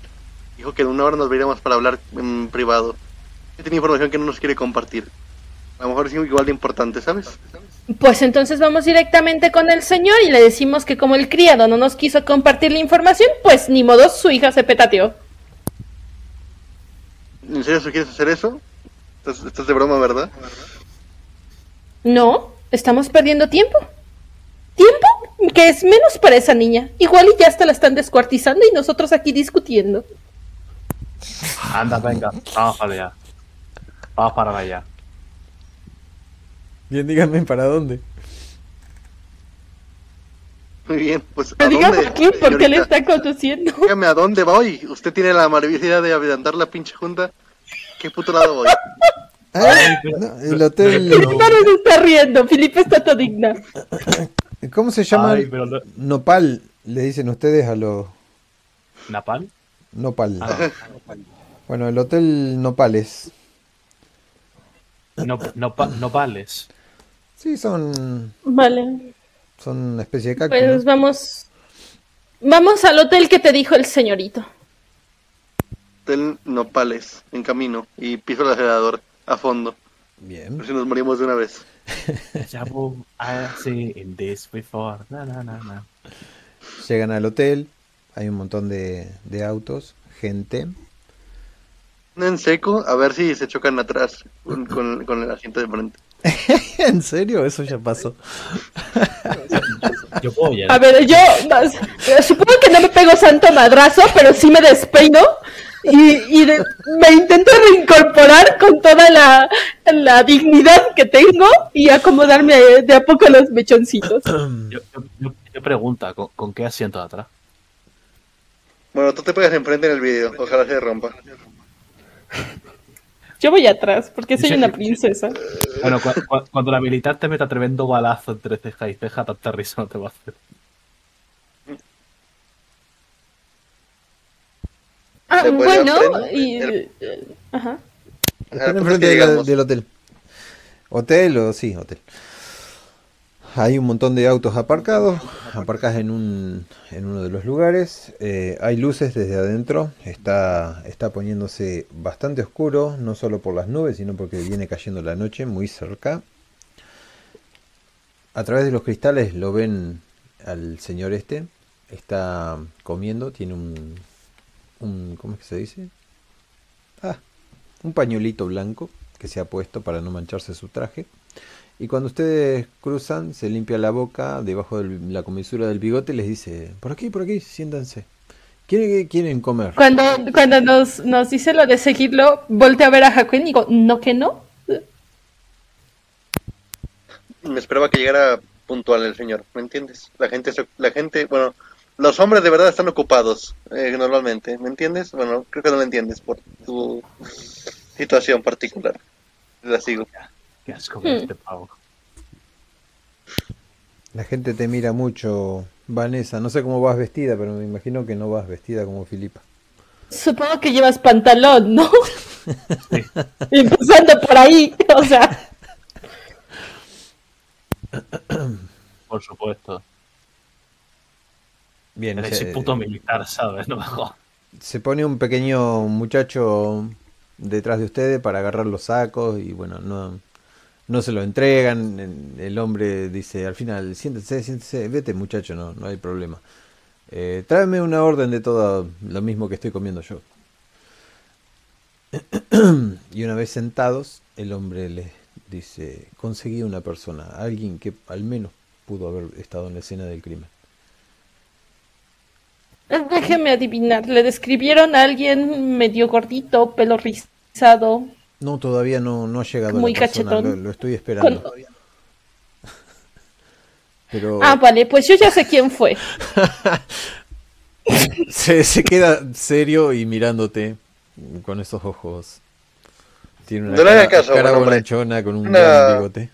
Dijo que en una hora nos veríamos para hablar en privado. Tiene información que no nos quiere compartir. A lo mejor es igual de importante, ¿sabes? Pues entonces vamos directamente con el señor y le decimos que como el criado no nos quiso compartir la información, pues ni modo su hija se petateó. serio quieres hacer eso? ¿Estás, estás de broma, verdad? No, estamos perdiendo tiempo. ¿Tiempo? Que es menos para esa niña. Igual y ya hasta la están descuartizando y nosotros aquí discutiendo. Anda, venga, vamos para allá. Vamos para allá. Bien, díganme para dónde. Muy bien, pues ¿a Pero diga dónde, Joaquín, ¿por qué le está conduciendo? Dígame a dónde voy. Usted tiene la maravillosa idea de adelantar la pinche junta. ¿Qué puto lado voy? Ah, no, el hotel. Filipe no se está riendo, Felipe está todo digna. (coughs) ¿Cómo se llama? Ay, pero no- Nopal, le dicen ustedes a los. ¿Napal? Nopal. Ah, Bueno, el hotel Nopales. no, no, pa- nopales. Sí, son. Vale, Son una especie de cactus. pues ¿no? vamos. Vamos al hotel que te dijo el señorito. Del Nopales, en camino. Y piso el acelerador a fondo. Bien. ver si nos morimos de una vez. (laughs) Ya, boom, I seen this before. Na, na, na, na. Llegan al hotel. Hay un montón de, de autos, gente. En seco, a ver si se chocan atrás con, con- con el asiento de frente. (laughs) ¿En serio? Eso ya pasó. Yo puedo ya. A ver, yo supongo que no me pego santo madrazo, pero sí me despeino y, y de- me intento reincorporar con toda la, la dignidad que tengo y acomodarme de a poco los mechoncitos. (clears throat) Yo, yo, yo- yo pregunta, ¿con, con qué asiento de atrás? Bueno, tú te pegas enfrente en el vídeo. Ojalá se rompa. (laughs) Yo voy atrás porque soy una princesa. (laughs) Bueno, cu- cu- cuando la militar te meta tremendo balazo entre ceja y ceja, tanta risa no te va a hacer. (laughs) Ah, ¿Se puede bueno, y... El- eh, Ajá. Están pues enfrente que de la- digamos. del hotel. ¿Hotel o sí, hotel? Hay un montón de autos aparcados, aparcados en, un, en uno de los lugares. Eh, hay luces desde adentro. Está, está poniéndose bastante oscuro, no solo por las nubes, sino porque viene cayendo la noche muy cerca. A través de los cristales lo ven al señor este. Está comiendo, tiene un, un ¿cómo es que se dice? Ah, un pañuelito blanco que se ha puesto para no mancharse su traje. Y cuando ustedes cruzan, se limpia la boca debajo de la comisura del bigote y les dice, por aquí, por aquí, siéntanse. ¿Quieren, quieren comer? Cuando, cuando nos, nos dice lo de seguirlo, volteo a ver a Joaquín y digo, ¿no que no? Me esperaba que llegara puntual el señor, ¿me entiendes? La gente, se- la gente, bueno, los hombres de verdad están ocupados eh, normalmente, ¿me entiendes? Bueno, creo que no lo entiendes por tu situación particular. La sigo. Qué asco Hmm. este pavo. La gente te mira mucho, Vanessa. No sé cómo vas vestida, pero me imagino que no vas vestida como Filipa. Supongo que llevas pantalón, ¿no? Sí. (laughs) Empezando por ahí, o sea. Por supuesto. Bien, Eres se, un puto militar, ¿sabes? No me jodas. se pone un pequeño muchacho detrás de ustedes para agarrar los sacos y bueno, no, no se lo entregan. El- hombre dice al final, siéntese, siéntese, vete muchacho, no, no hay problema. Eh, tráeme una orden de todo lo mismo que estoy comiendo yo. (clears throat) y una vez sentados, el hombre les dice, conseguí una persona, alguien que al menos pudo haber estado en la escena del crimen. Déjeme adivinar, le describieron a alguien medio gordito, pelo rizado. No, todavía no, no ha llegado Muy la persona, cachetón. Lo, lo estoy esperando. Con- (laughs) Pero Ah, vale, pues yo ya sé quién fue. (laughs) se, se queda serio y mirándote con esos ojos. Tiene una No cara, caso, cara bonachona con un Una- gran bigote.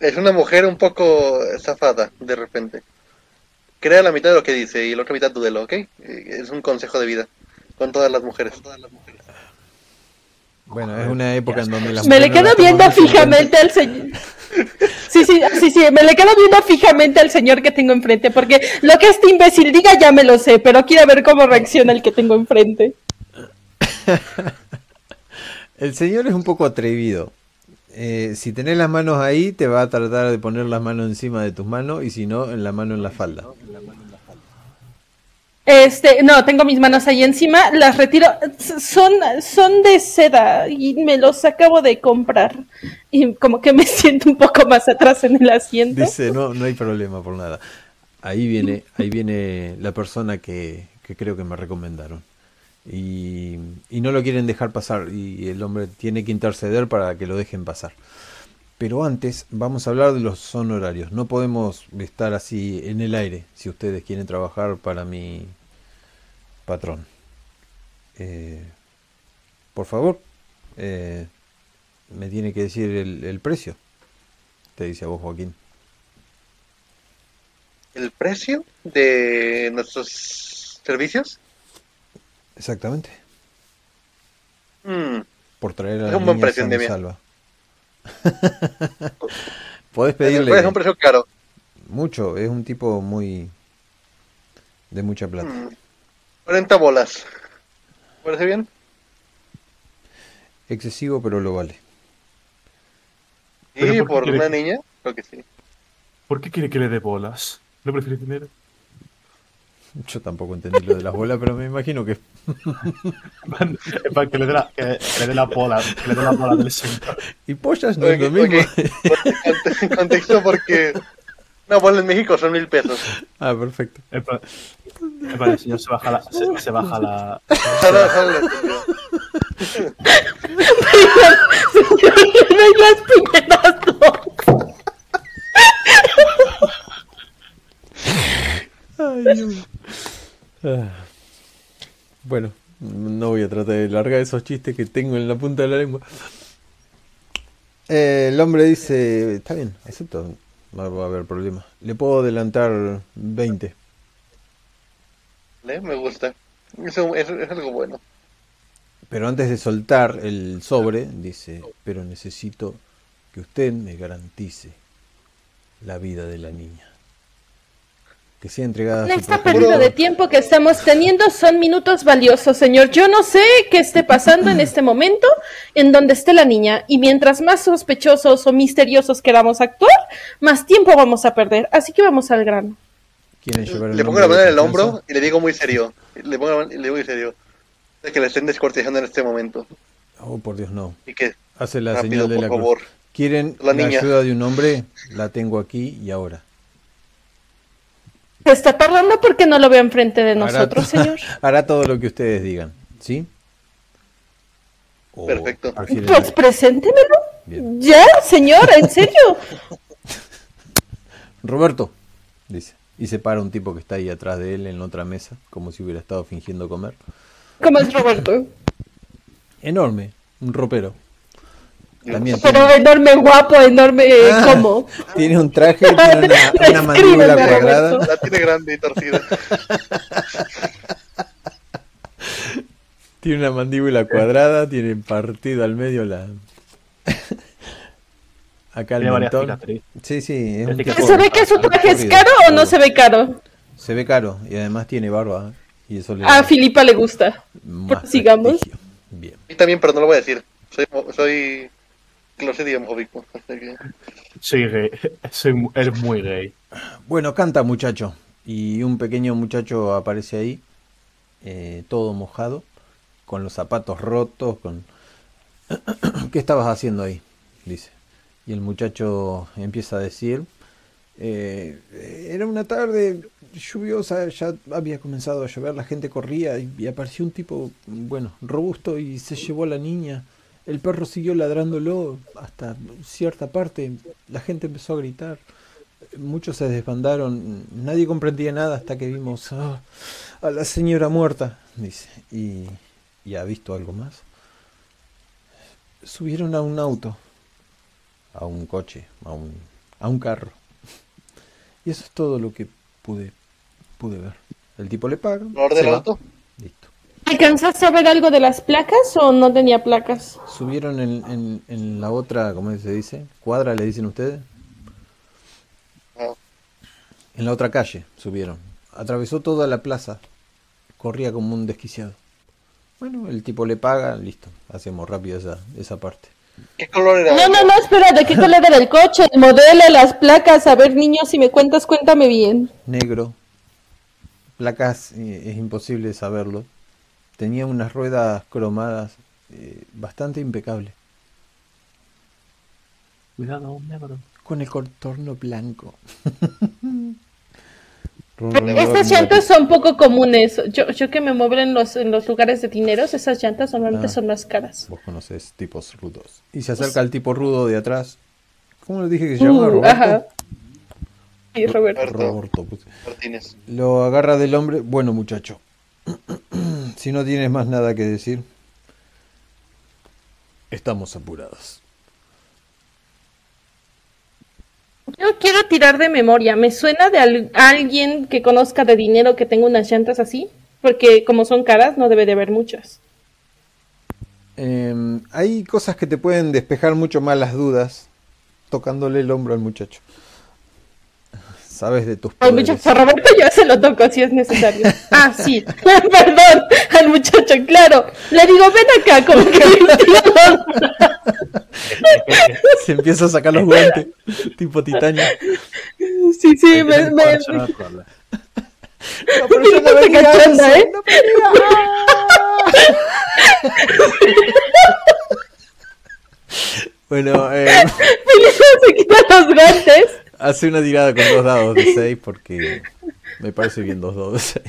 Es una mujer un poco zafada, de repente. Crea la mitad de lo que dice y la otra mitad dúdelo, ¿ok? Es un consejo de vida con todas las mujeres. Bueno, es una época en donde las Me le quedo viendo fijamente al señor. Sí, sí, sí, sí, me le quedo viendo fijamente al señor que tengo enfrente, porque lo que este imbécil diga ya me lo sé, pero quiero ver cómo reacciona el que tengo enfrente. (laughs) El señor es un poco atrevido. Eh, si tenés las manos ahí, te va a tratar de poner las manos encima de tus manos y si no, en la mano en la falda. Este, no, tengo mis manos ahí encima, las retiro. Son, son de seda y me los acabo de comprar. Y como que me (laughs) siento un poco más atrás en el asiento. Dice, no, no hay problema por nada. Ahí viene, ahí viene la persona que, que creo que me recomendaron. Y, y no lo quieren dejar pasar. Y el hombre tiene que interceder para que lo dejen pasar. Pero antes vamos a hablar de los honorarios. No podemos estar así en el aire si ustedes quieren trabajar para mi patrón. Eh, por favor, eh, me tiene que decir el, el precio. Te dice a vos, Joaquín. ¿El precio de nuestros servicios? Exactamente. Mm, Por traer a Es la un buen precio, Endemia. salva. (laughs) Podés es pedirle un precio caro. mucho. Es un tipo muy... de mucha plata. Mm, 40 bolas. ¿Parece bien? Excesivo, pero lo vale. Y ¿por qué por una que- niña, creo que sí. ¿Por qué quiere que le dé bolas? ¿No prefiere dinero? Yo tampoco entendí lo de las bolas, pero me imagino que... (laughs) Para que le dé la, que le dé la bola, que le dé la bola del señor. Y pollas no es lo mismo. contexto porque una bola en México son mil pesos. (laughs) ah, perfecto. En plan, el señor se baja la... Se, se baja la... No las primeras dos. Ay, Dios. Ah. Bueno, no voy a tratar de largar esos chistes que tengo en la punta de la lengua. Eh, el hombre dice, está bien, acepto, no va a haber problema. Le puedo adelantar 20. ¿Le? Me gusta. Eso es, es algo bueno. Pero antes de soltar el sobre, dice, pero necesito que usted me garantice la vida de la niña. Que sea entregada a su Esta pérdida de tiempo que estamos teniendo son minutos valiosos, señor. Yo no sé qué esté pasando en este momento en donde esté la niña. Y mientras más sospechosos o misteriosos queramos actuar, más tiempo vamos a perder. Así que vamos al grano. ¿Quieren llevar el Le pongo la mano en el hombro y le digo muy serio. Le pongo la mano y le digo muy serio. De que le estén descortejando en este momento. Oh, por Dios, no. Y que Hace la rápido, señal de por la cruz. favor. ¿Quieren La la, ayuda de un hombre? La tengo aquí y ahora. Se está tardando porque no lo veo enfrente de nosotros, Hará señor. (laughs) Hará todo lo que ustedes digan, ¿sí? ¿O Perfecto. prefieren- Pues preséntemelo. Bien. Ya, señora, en serio. (laughs) Roberto, dice. Y se para un tipo que está ahí atrás de él en la otra mesa, como si hubiera estado fingiendo comer. ¿Cómo es Roberto? Enorme, un ropero. También Pero tiene, enorme, guapo, enorme, Ah. ¿cómo? tiene un traje, tiene una, (laughs) mandíbula cuadrada. La tiene grande y torcida. Tiene una mandíbula cuadrada, tiene partido al medio la. Acá el mentón. Sí, sí, es un que tipo ¿Se ve que su traje es caro o no se ve caro? Se ve caro y además tiene barba. Y eso le A Filipa le gusta. sigamos. Bien. Y también, pero no lo voy a decir. Soy, soy closet y homofóbico. Soy gay. Soy, eres muy gay. Bueno, canta muchacho. Y un pequeño muchacho aparece ahí, eh, todo mojado, con los zapatos rotos, con... (clears throat) ¿Qué estabas haciendo ahí? Dice. Y el muchacho empieza a decir, eh, era una tarde lluviosa, ya había comenzado a llover, la gente corría y, y apareció un tipo, bueno, robusto y se llevó a la niña. El perro siguió ladrándolo hasta cierta parte, la gente empezó a gritar. Muchos se desbandaron, nadie comprendía nada hasta que vimos ah, a la señora muerta, dice. Y, y ha visto algo más. Subieron a un auto, a un coche, a un, a un carro. Y eso es todo lo que pude, pude ver. El tipo le paga. ¿Color se del va, auto? ¿Alcanzaste a ver algo de las placas o no tenía placas? Subieron en, en, en la otra, ¿cómo se dice? ¿Cuadra le dicen ustedes? Ah, En la otra calle subieron. Atravesó toda la plaza. Corría como un desquiciado. Bueno, el tipo le paga, listo. Hacemos rápido esa, esa parte. ¿Qué color era? No, no, no, espera, ¿de qué color era el coche? El modelo, las placas. A ver, niños, si me cuentas, cuéntame bien. Negro. placas eh, es imposible saberlo. Tenía unas ruedas cromadas eh, bastante impecables. Cuidado, un negro. Con el contorno blanco. (laughs) Estas llantas son poco comunes. Yo, yo que me muevo en los, en los lugares de dineros, esas llantas normalmente Ah. son más caras. Vos conoces tipos rudos. Y se acerca el tipo rudo de atrás. ¿Cómo le dije que se llama? Uh, Roberto. ajá. Sí, Roberto. Roberto Roberto, pues. Martínez. Lo agarra del hombre. Bueno, muchacho. Si no tienes más nada que decir. Estamos apurados. Yo quiero tirar de memoria. ¿Me suena de al- alguien que conozca de dinero que tenga unas llantas así? Porque como son caras, no debe de haber muchas. Eh, hay cosas que te pueden despejar mucho más las dudas tocándole el hombro al muchacho. Sabes de tus poderes. muchacho Roberto yo se lo toco si es necesario. (laughs) Ah, sí. (laughs) Perdón, al muchacho, claro. Le digo, ven acá, como que (laughs) Se empieza a sacar los guantes, tipo titanio. Sí, sí, me, me, No pero yo no cachonda, ¿eh? no. Bueno, eh, se quita los guantes. hace una tirada con dos dados de 6 porque me parece bien dos de 6.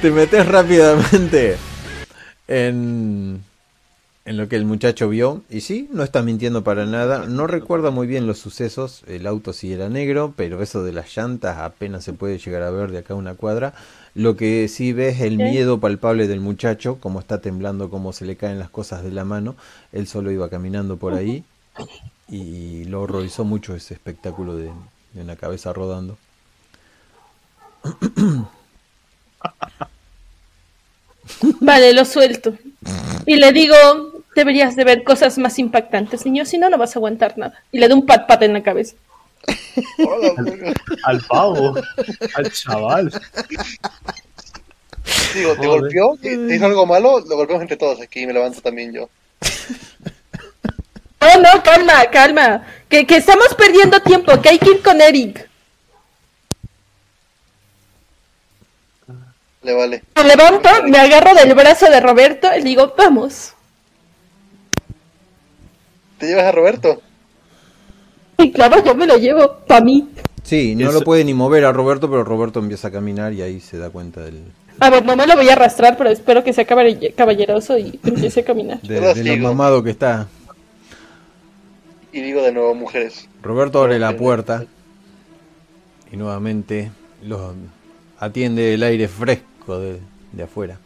Te metes rápidamente en, en lo que el muchacho vio. Y sí, no está mintiendo para nada. No recuerda muy bien los sucesos. El auto sí era negro, pero eso de las llantas apenas se puede llegar a ver de acá a una cuadra. Lo que sí ves es el miedo palpable del muchacho, cómo está temblando, cómo se le caen las cosas de la mano. Él solo iba caminando por ahí y lo horrorizó mucho ese espectáculo de, de una cabeza rodando. Vale, lo suelto. Y le digo, deberías de ver cosas más impactantes, niño, si no, no vas a aguantar nada. Y le doy un pat pat en la cabeza. Hola, verga. Al pavo, al chaval. Digo, ¿te Joder. golpeó? ¿Te hizo algo malo? Lo golpeamos entre todos aquí y me levanto también yo. No, (laughs) no, calma, calma. Que, que estamos perdiendo tiempo, que hay que ir con Eric. Le vale. Me levanto, me agarro del brazo de Roberto y le digo, vamos. ¿Te llevas a Roberto? Y claro, yo me lo llevo para mí. Sí, no Eso- lo puede ni mover a Roberto, pero Roberto empieza a caminar y ahí se da cuenta del, A ver, no me lo voy a arrastrar, pero espero que sea caballe- caballeroso y empiece a caminar. de, de lo mamado que está. Y digo de nuevo, mujeres. Roberto abre la puerta y nuevamente los atiende el aire fresco de, de afuera.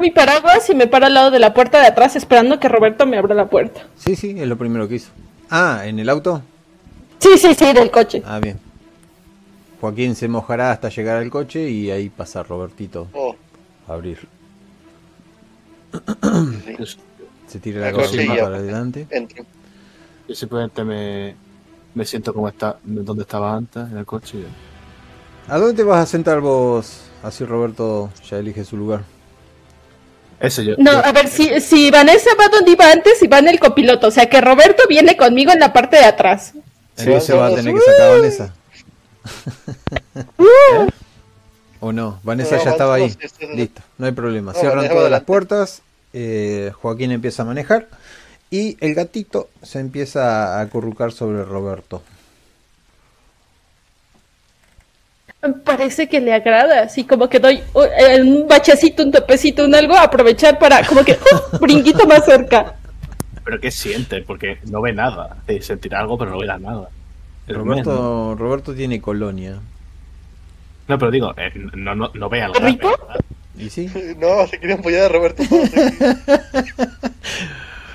Mi paraguas y me paro al lado de la puerta de atrás esperando que Roberto me abra la puerta. Sí, sí, es lo primero que hizo. Ah, ¿en el auto? Sí, sí, sí, del coche. Ah, bien. Joaquín se mojará hasta llegar al coche y ahí pasa Robertito Oh, a abrir. sí. Yo, Se tira la ya. para adelante. Entro. yo simplemente me, me siento como está, donde estaba antes, en el coche. y- ¿A dónde te vas a sentar vos? Así Roberto ya elige su lugar. Eso yo. No, yo- a ver, si, si Vanessa va donde iba antes y va en el copiloto, o sea que Roberto viene conmigo en la parte de atrás. Entonces va a tener que sacar a Vanessa. (laughs) ¿O no? Vanessa No, ya estaba ahí. Sí, sí, sí. Listo, no hay problema. No, Cierran todas las puertas. eh, Joaquín empieza a manejar. Y el gatito se empieza a acurrucar sobre Roberto. Parece que le agrada, así como que doy un bachecito, un topecito, un algo, aprovechar para como que uh, (laughs) brinquito más cerca. Pero ¿qué siente? Porque no ve nada. Sí, sentirá algo, pero no verá nada. Roberto, Roberto tiene colonia. No, pero digo, eh, no, no, no ve algo. ¿Rico? ¿Y sí? (laughs) No, se querían apoyar a Roberto. (laughs)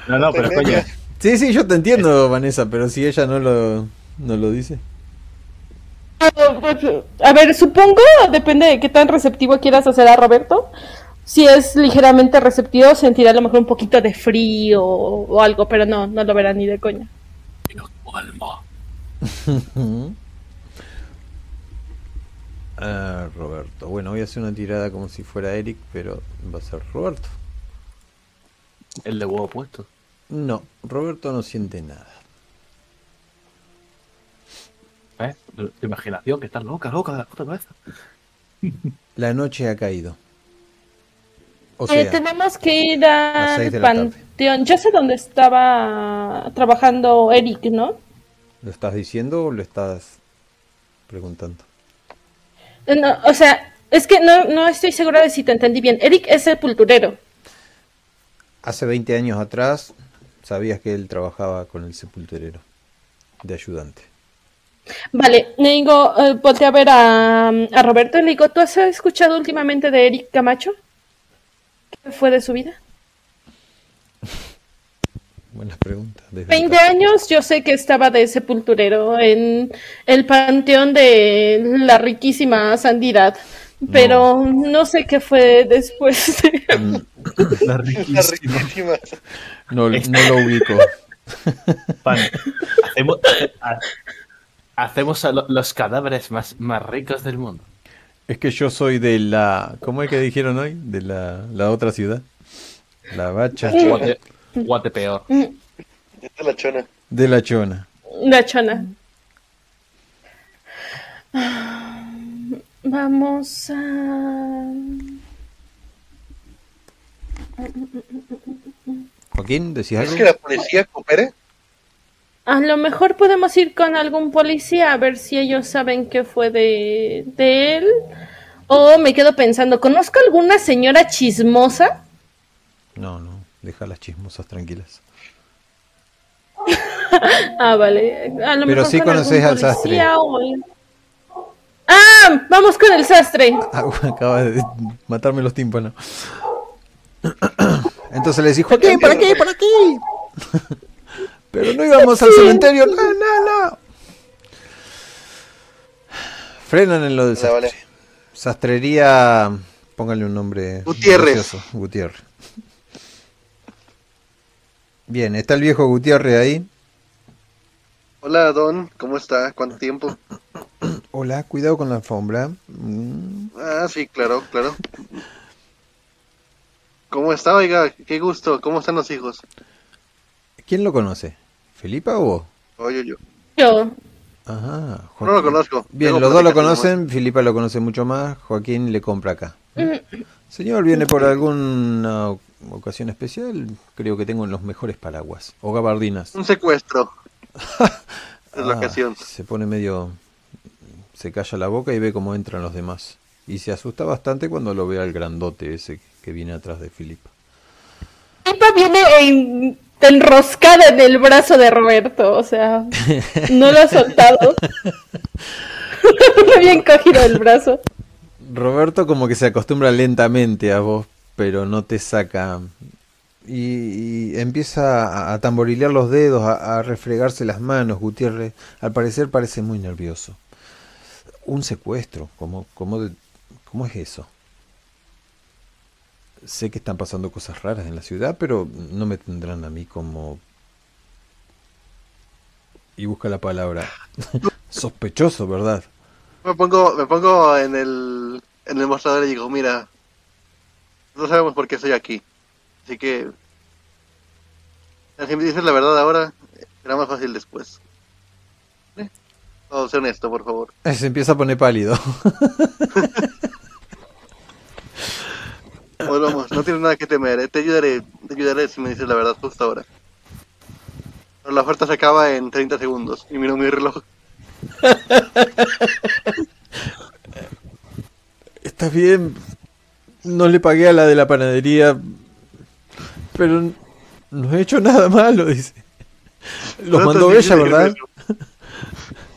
No, no, pero coño. Sí, sí, yo te entiendo, Vanessa, pero si ella no lo, no lo dice. A ver, supongo, depende de qué tan receptivo quieras hacer a Roberto. Si es ligeramente receptivo, sentirá a lo mejor un poquito de frío o, o algo, pero no, no lo verá ni de coña. Dios, tu alma. Ah, Roberto. Bueno, voy a hacer una tirada como si fuera Eric, pero va a ser Roberto. El de huevo puesto. No, Roberto no siente nada. ¿Eh? Tu imaginación, que estás loca, loca puta cabeza. (laughs) La noche ha caído. O Eh, tenemos que ir al panteón. Yo sé dónde estaba trabajando Eric, ¿no? ¿lo estás diciendo o lo estás preguntando? No, o sea, es que no, no estoy segura de si te entendí bien. Eric es sepulturero. Hace 20 años atrás sabías que él trabajaba con el sepulturero de ayudante. Vale, le digo, eh, volteé a ver a, a Roberto y le digo, ¿tú has escuchado últimamente de Eric Camacho? ¿Qué fue de su vida? (laughs) Buenas preguntas. desde 20 acá. años yo sé que estaba de sepulturero en el panteón de la riquísima santidad, pero no, sé qué fue después (laughs) de... La riquísima. (laughs) riquísima. No, no lo ubico. Pan, hacemos, hacemos a lo- los cadáveres más, más ricos del mundo. Es que yo soy de la... ¿Cómo es que dijeron hoy? De la, la otra ciudad. La Bacha. Guate, guate peor. Esta es la chona. De la Chona. La chona. Vamos a... Joaquín, ¿decías ¿Es algo? que la policía coopere? A lo mejor podemos ir con algún policía a ver si ellos saben qué fue de, de él. O me quedo pensando, ¿conozco alguna señora chismosa? No, no. Deja las chismosas tranquilas. (laughs) Ah, vale. A lo Pero mejor sí con conoces al o- Ah, vamos con el sastre. Ah, (laughs) acaba de matarme los tímpanos. (clears throat) Entonces le decís, Joaquín, ¿para qué? ¿Para aquí? (laughs) Pero no (laughs) íbamos al cementerio. No, no, no. Frenan en lo del vale. sastre. Sastrería, póngale un nombre. Gutiérrez. gracioso, Gutiérrez. Bien, está el viejo Gutiérrez ahí. Hola, Don. ¿Cómo está? ¿Cuánto tiempo? (clears throat) Hola, cuidado con la alfombra. Mm, Ah, sí, claro, claro. ¿Cómo está? Oiga, qué gusto. ¿Cómo están los hijos? ¿Quién lo conoce? ¿Felipa o vos? Oye, yo. Yo. Ajá, No lo conozco. Bien, Tengo los dos lo conocen, Filipa lo conoce mucho más, Joaquín le compra acá. Señor, ¿viene por alguna ocasión especial? Creo que tengo los mejores paraguas o gabardinas. Un secuestro. (laughs) Es la Ah, ocasión. Se pone medio... se calla la boca y ve cómo entran los demás. Y se asusta bastante cuando lo ve al grandote ese que viene atrás de Filipa. Pipa viene en- enroscada en el brazo de Roberto, o sea, no lo ha soltado. Bien cogido el brazo. Roberto como que se acostumbra lentamente a vos, pero no te saca. Y, empieza a, tamborilear los dedos, a, refregarse las manos. Gutiérrez, al parecer, parece muy nervioso. Un secuestro, ¿cómo, cómo, cómo es eso? Sé que están pasando cosas raras en la ciudad, pero no me tendrán a mí como... Y busca la palabra. (laughs) Sospechoso, ¿verdad? Me pongo, me pongo en el, en el mostrador y digo, mira, no sabemos por qué estoy aquí. Así que, si me dices la verdad ahora, será más fácil después. ¿Eh? Oh, sé honesto, por favor. (laughs) Se empieza a poner pálido. (laughs) Volvamos, no tienes nada que temer, ¿eh? te ayudaré, te ayudaré si me dices la verdad justo ahora. Pero la oferta se acaba en 30 segundos y miro mi reloj. (laughs) Está bien. No le pagué a la de la panadería. Pero no he hecho nada malo, dice. Los No, mandó ella, ¿verdad?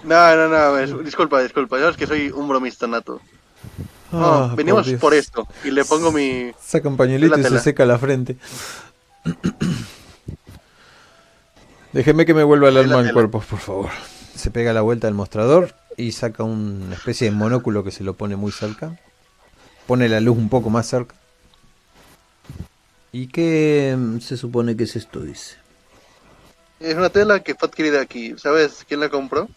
no. No, no, disculpa, disculpa, ya es que soy un bromista nato. No, venimos Dios. por esto. Y le pongo mi... Saca un pañuelito y se seca la frente. Déjeme que me vuelva el alma al tela. cuerpo, por favor. Se pega la vuelta al mostrador y saca una especie de monóculo que se lo pone muy cerca. Pone la luz un poco más cerca. ¿Y qué mm, se supone que es esto? Dice. Es una tela que fue adquirida aquí. ¿Sabes quién la compró?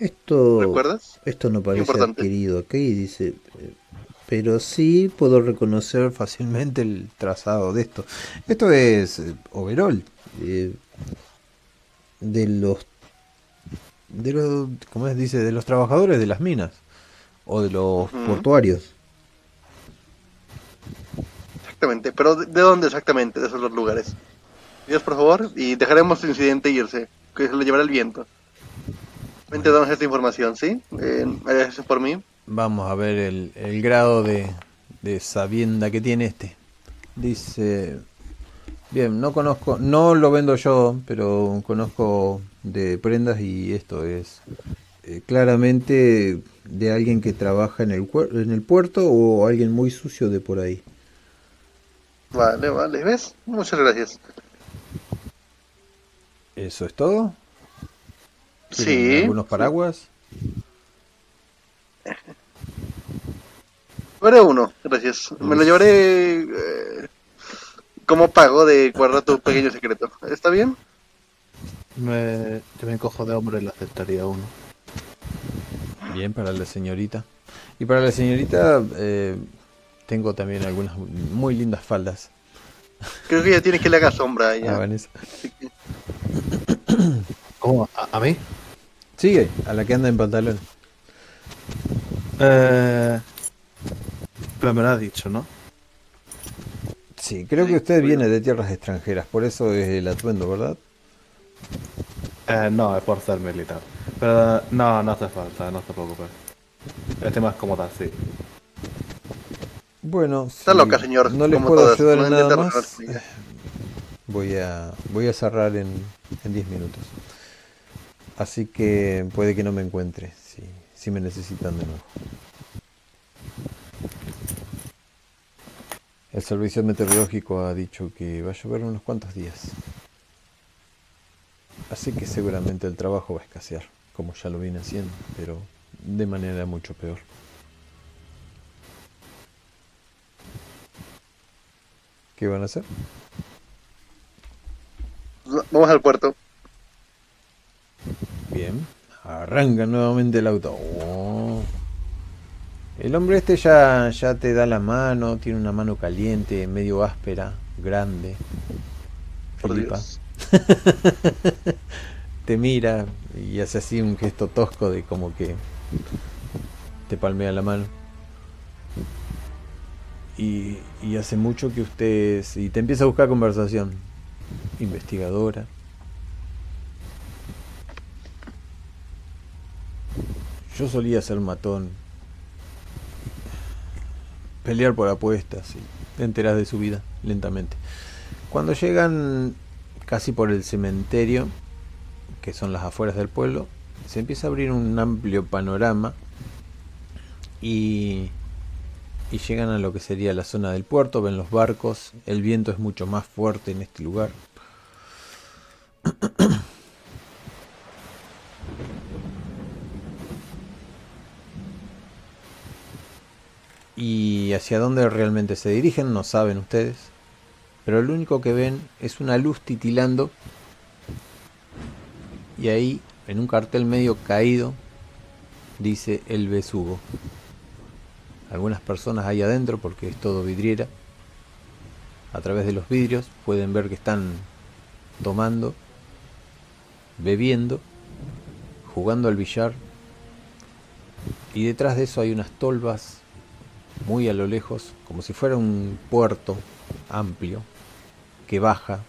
Esto, ¿Recuerdas? esto no parece Importante. adquirido aquí, dice. pero sí puedo reconocer fácilmente el trazado de esto. Esto es eh, overall eh, de los de los ¿cómo es? dice de los trabajadores de las minas o de los portuarios. Exactamente, pero ¿de de dónde exactamente? De esos lugares. Dios, por favor, y dejaremos el incidente irse, que se lo llevará el viento. Mente, damos esta información, ¿sí? Eh, gracias por mí. Vamos a ver el, el grado de, de sabienda que tiene este. Dice, bien, no conozco, no lo vendo yo, pero conozco de prendas y esto es eh, claramente de alguien que trabaja en el, en el puerto o alguien muy sucio de por ahí. Vale, vale, ¿ves? Muchas gracias. ¿Eso es todo? ¿Tienen Sí. ¿Algunos paraguas? Llevaré uno, gracias. Me lo llevaré eh, como pago de guardar tu pequeño secreto. ¿Está bien? Me, yo me encojo de hombro y le aceptaría uno. Bien, para la señorita. Y para la señorita eh, tengo también algunas muy lindas faldas. Creo que ya tiene que le haga sombra a Ah, ella. Vanessa. ¿Cómo? ¿A, a mí? Sigue, a la que anda en pantalón. Eh, pero me lo has dicho, ¿no? Sí, creo que usted viene de tierras extranjeras, por eso es el atuendo, ¿verdad? Eh, no, es por ser militar. Pero no, no hace falta, no se preocupe. Estoy más cómoda así. Bueno, Está si loca, señor, No le puedo todas, ayudar no en nada más. ella. Voy a, voy a cerrar en, en 10 minutos. Así que puede que no me encuentre si, me necesitan de nuevo. El servicio meteorológico ha dicho que va a llover unos cuantos días. Así que seguramente el trabajo va a escasear, como ya lo viene haciendo, pero de manera mucho peor. ¿Qué van a hacer? Vamos al puerto. Bien, arranca nuevamente el auto. Oh. El hombre este ya, ya te da la mano, tiene una mano caliente, medio áspera, grande. Por. Dios. (laughs) te mira y hace así un gesto tosco de como que te palmea la mano. Y, y hace mucho que usted... Y te empieza a buscar conversación. Investigadora. Yo solía ser matón. Pelear por apuestas y te enteras de su vida lentamente. Cuando llegan casi por el cementerio, que son las afueras del pueblo, se empieza a abrir un amplio panorama y, y llegan a lo que sería la zona del puerto, ven los barcos, el viento es mucho más fuerte en este lugar. Y hacia dónde realmente se dirigen no saben ustedes, pero lo único que ven es una luz titilando y ahí en un cartel medio caído dice el besugo. Algunas personas ahí adentro, porque es todo vidriera, a través de los vidrios pueden ver que están tomando, bebiendo, jugando al billar y detrás de eso hay unas tolvas muy a lo lejos, como si fuera un puerto amplio que baja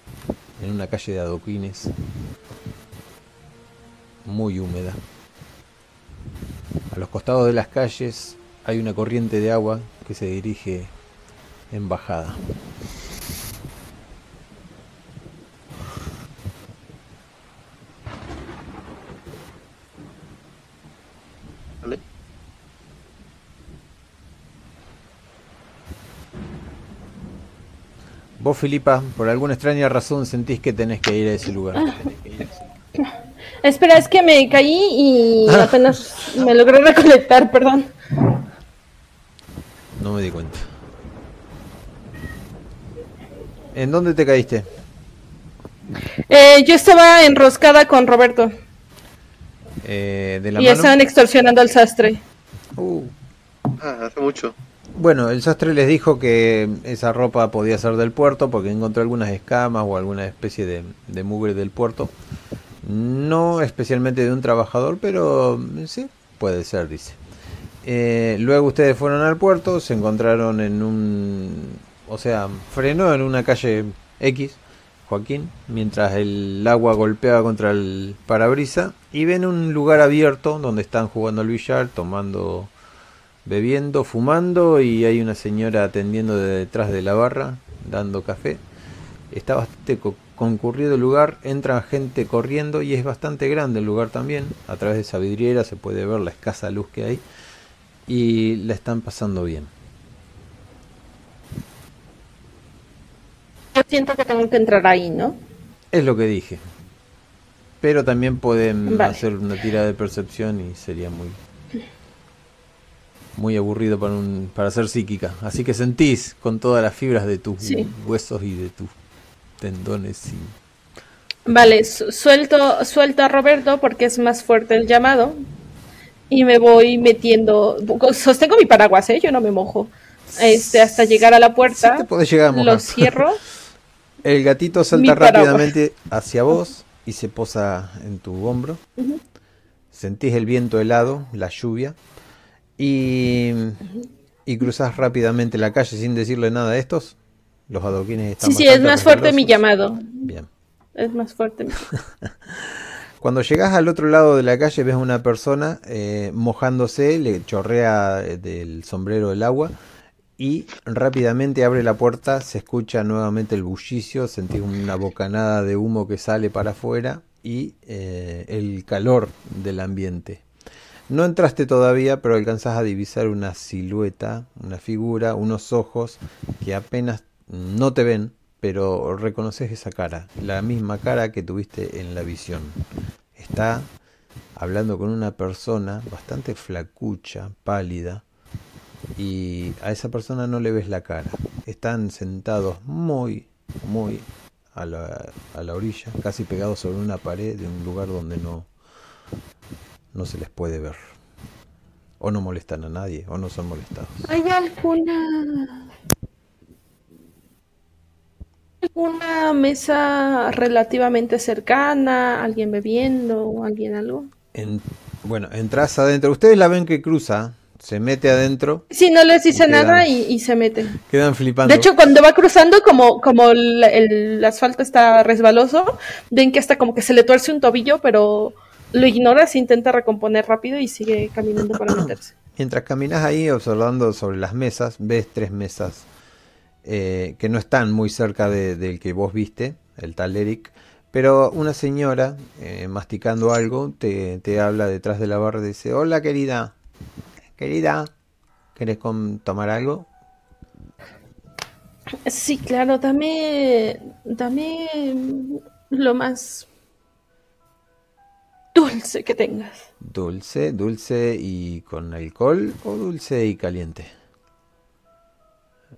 en una calle de adoquines muy húmeda. A los costados de las calles hay una corriente de agua que se dirige en bajada. Vos, Filipa, por alguna extraña razón sentís que tenés que ir a ese lugar. (laughs) Espera, es que me caí y apenas me logré recolectar, perdón. No me di cuenta. ¿En dónde te caíste? Eh, yo estaba enroscada con Roberto Eh, ¿De la y mano? estaban extorsionando al sastre. Uh, Ah, hace mucho. Bueno, el sastre les dijo que esa ropa podía ser del puerto porque encontró algunas escamas o alguna especie de, mugre del puerto. No especialmente de un trabajador, pero sí, puede ser, dice. Eh, luego ustedes fueron al puerto, se encontraron en un... O sea, frenó en una calle X, Joaquín, mientras el agua golpeaba contra el parabrisa y ven un lugar abierto donde están jugando al billar, tomando bebiendo, fumando y hay una señora atendiendo de detrás de la barra, dando café. Está bastante concurrido el lugar, entra gente corriendo y es bastante grande el lugar también. A través de esa vidriera se puede ver la escasa luz que hay y la están pasando bien. Yo siento que tengo que entrar ahí, ¿no? Es lo que dije. Pero también pueden hacer una tira de percepción y sería muy muy aburrido para, un, para ser psíquica. Así que sentís con todas las fibras de tus huesos y de tus tendones. Y... Vale, suelto, suelto a Roberto porque es más fuerte el llamado. Y me voy metiendo. Sostengo mi paraguas, ¿eh? yo no me mojo. Este, hasta llegar a la puerta. llegar Lo cierro. (laughs) el gatito salta rápidamente hacia vos y se posa en tu hombro. Sentís el viento helado, la lluvia. Y, y cruzas rápidamente la calle sin decirle nada a estos. Los adoquines están Sí, sí, es más fuerte mi llamado. Bien. Es más fuerte. (laughs) Cuando llegas al otro lado de la calle ves una persona eh, mojándose, le chorrea del sombrero el agua y rápidamente abre la puerta, se escucha nuevamente el bullicio, sentís una bocanada de humo que sale para afuera y eh, el calor del ambiente. No entraste todavía, pero alcanzas a divisar una silueta, una figura, unos ojos que apenas no te ven, pero reconoces esa cara, la misma cara que tuviste en la visión. Está hablando con una persona bastante flacucha, pálida, y a esa persona no le ves la cara. Están sentados muy, muy a la, a la orilla, casi pegados sobre una pared de un lugar donde no, no se les puede ver. O no molestan a nadie, o no son molestados. ¿Hay alguna... alguna mesa relativamente cercana? ¿Alguien bebiendo? ¿Alguien algo? En, bueno, entras adentro. Ustedes la ven que cruza, se mete adentro. Sí, no les dice nada y, se mete. Quedan flipando. De hecho, cuando va cruzando, como, como el, el, asfalto está resbaloso, ven que hasta como que se le tuerce un tobillo, pero lo ignora, se intenta recomponer rápido y sigue caminando para meterse. (clears throat) Mientras caminas ahí observando sobre las mesas, ves tres mesas eh, que no están muy cerca del que vos viste, el tal Eric, pero una señora eh, masticando algo te, te, habla detrás de la barra y dice, hola querida, querida, ¿querés tomar algo? Sí, claro, dame, dame lo más dulce que tengas. Dulce, dulce y con alcohol o dulce y caliente.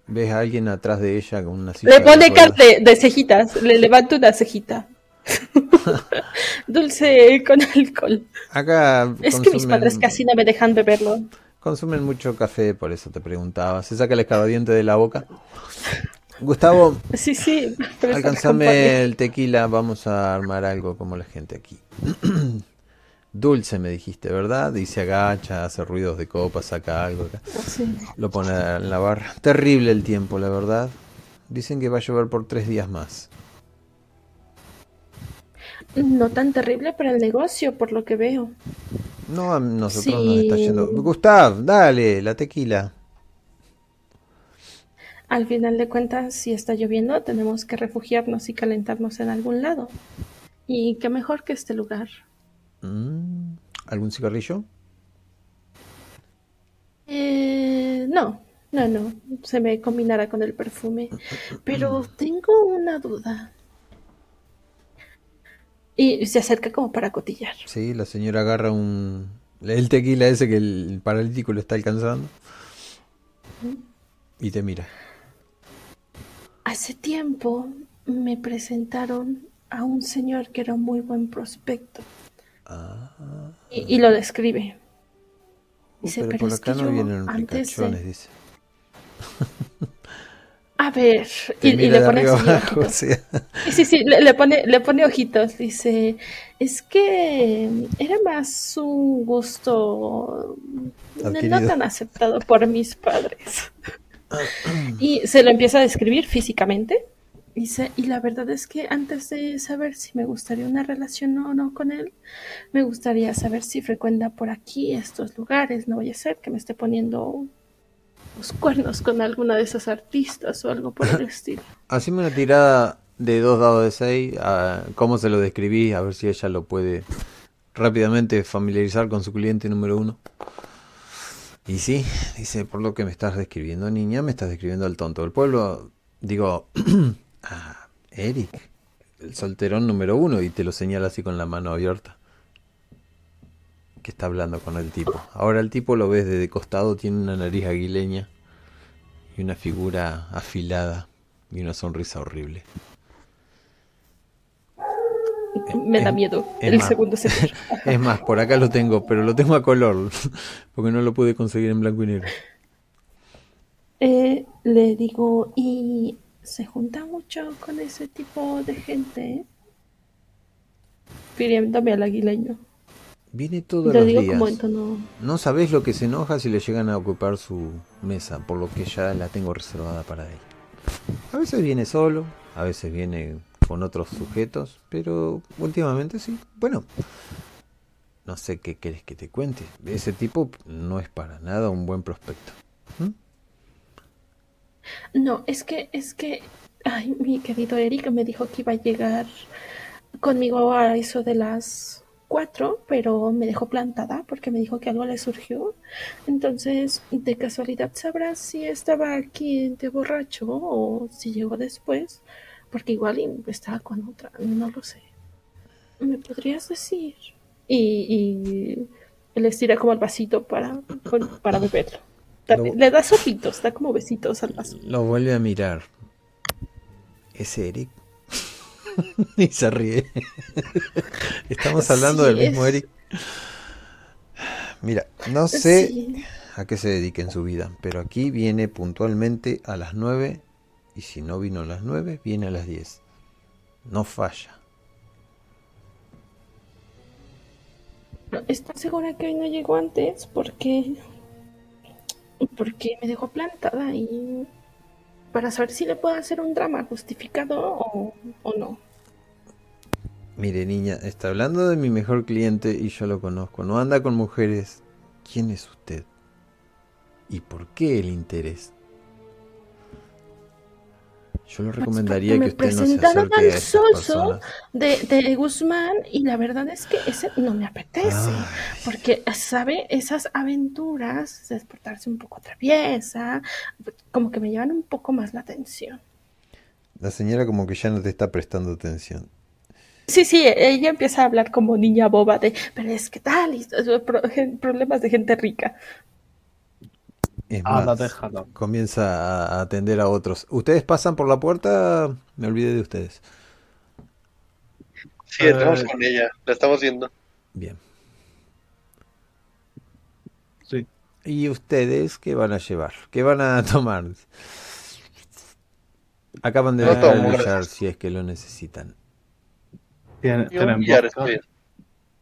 ¿Ves a alguien atrás de ella con una silla? Le pone de, de cejitas, le (laughs) levanto una cejita. (laughs) dulce con alcohol. Acá es que mis padres casi no me dejan beberlo. Consumen mucho café, por eso te preguntaba. ¿Se saca el escabadiente de la boca? Gustavo, sí, sí, alcanzame el tequila, vamos a armar algo como la gente aquí. (clears throat) Dulce me dijiste, ¿verdad? Y se agacha, hace ruidos de copa, saca algo acá. Lo pone en la barra. Terrible el tiempo, la verdad. Dicen que va a llover por tres días más. No tan terrible para el negocio, por lo que veo. No, a nosotros nos está yendo. Gustav, dale, la tequila. Al final de cuentas, si está lloviendo, tenemos que refugiarnos y calentarnos en algún lado. Y qué mejor que este lugar. Mm, ¿Algún cigarrillo? Eh, no, no, no. Se me combinará con el perfume. Pero (clears throat) tengo una duda. Y se acerca como para cotillar. Sí, la señora agarra un... El tequila ese que el paralítico lo está alcanzando. Y te mira. Hace tiempo me presentaron a un señor que era un muy buen prospecto. Ah. Y, lo describe. Dice, pero, por acá no vienen ricachones, dice. (laughs) A ver, y, y le de pone abajo, ojitos. Sí, sí, sí, le, le pone, le pone ojitos. Dice, es que era más un gusto no Adquirido. tan aceptado por mis padres. (laughs) Y se lo empieza a describir físicamente. Y la verdad es que antes de saber si me gustaría una relación o no con él, me gustaría saber si frecuenta por aquí estos lugares. No vaya a ser que me esté poniendo los cuernos con alguna de esas artistas o algo por el (laughs) estilo. haceme una tirada de dos dados de 6. ¿Cómo se lo describí? A ver si ella lo puede rápidamente familiarizar con su cliente número uno. Y sí, dice, por lo que me estás describiendo, niña, me estás describiendo al tonto del pueblo. Digo, (clears throat) a Eric, el solterón número uno, y te lo señala así con la mano abierta. Que está hablando con el tipo. Ahora el tipo lo ves desde costado, tiene una nariz aguileña y una figura afilada y una sonrisa horrible. Me da miedo el más. segundo sector. (laughs) Es más, por acá lo tengo, pero lo tengo a color, (laughs) porque no lo pude conseguir en blanco y negro. Eh, le digo, y se junta mucho con ese tipo de gente, Firiéndome al aguileño. Viene todos Le los digo días. como en tono. No sabés lo que se enoja si le llegan a ocupar su mesa, por lo que ya la tengo reservada para él. A veces viene solo, a veces viene con otros sujetos, pero últimamente sí. Bueno, no sé qué querés que te cuente. Ese tipo no es para nada un buen prospecto. ¿Mm? No, es que, es que, ay, mi querido Eric me dijo que iba a llegar conmigo a eso de las cuatro, pero me dejó plantada porque me dijo que algo le surgió. Entonces, de casualidad sabrás si estaba aquí de borracho o si llegó después, porque igual estaba con otra, no lo sé. ¿Me podrías decir? Y, y le estira como el vasito para, para beberlo. Lo- Le da sopitos, da como besitos al vaso. Lo vuelve a mirar. ¿Es Eric? (laughs) y se ríe. Estamos hablando Sí, del mismo Eric. Mira, no sé Sí. a qué se dedica en su vida, pero aquí viene puntualmente a las 9 y si no vino a las 9, viene a las 10. No falla. ¿Estás segura que hoy no llegó antes? Porque. Porque me dejó plantada y. Para saber si le puedo hacer un drama justificado o, o no. Mire, niña, está hablando de mi mejor cliente y yo lo conozco. No anda con mujeres. ¿Quién es usted? ¿Y por qué el interés? Yo le recomendaría que usted no se al soso de, de Guzmán y la verdad es que ese no me apetece. Ay. Porque, ¿sabe? Esas aventuras, de portarse un poco traviesa, como que me llevan un poco más la atención. La señora como que ya no te está prestando atención. Sí, sí, ella empieza a hablar como niña boba de, pero es que tal, y, problemas de gente rica. Es Ah, comienza a atender a otros. ¿Ustedes pasan por la puerta? Me olvidé de ustedes. Sí, entramos Eh. con ella, la estamos viendo. Bien. Sí. ¿Y ustedes qué van a llevar? ¿Qué van a (laughs) tomar? Acaban de No gracias. si es que lo necesitan. ¿Tienen, tienen billar, vodka?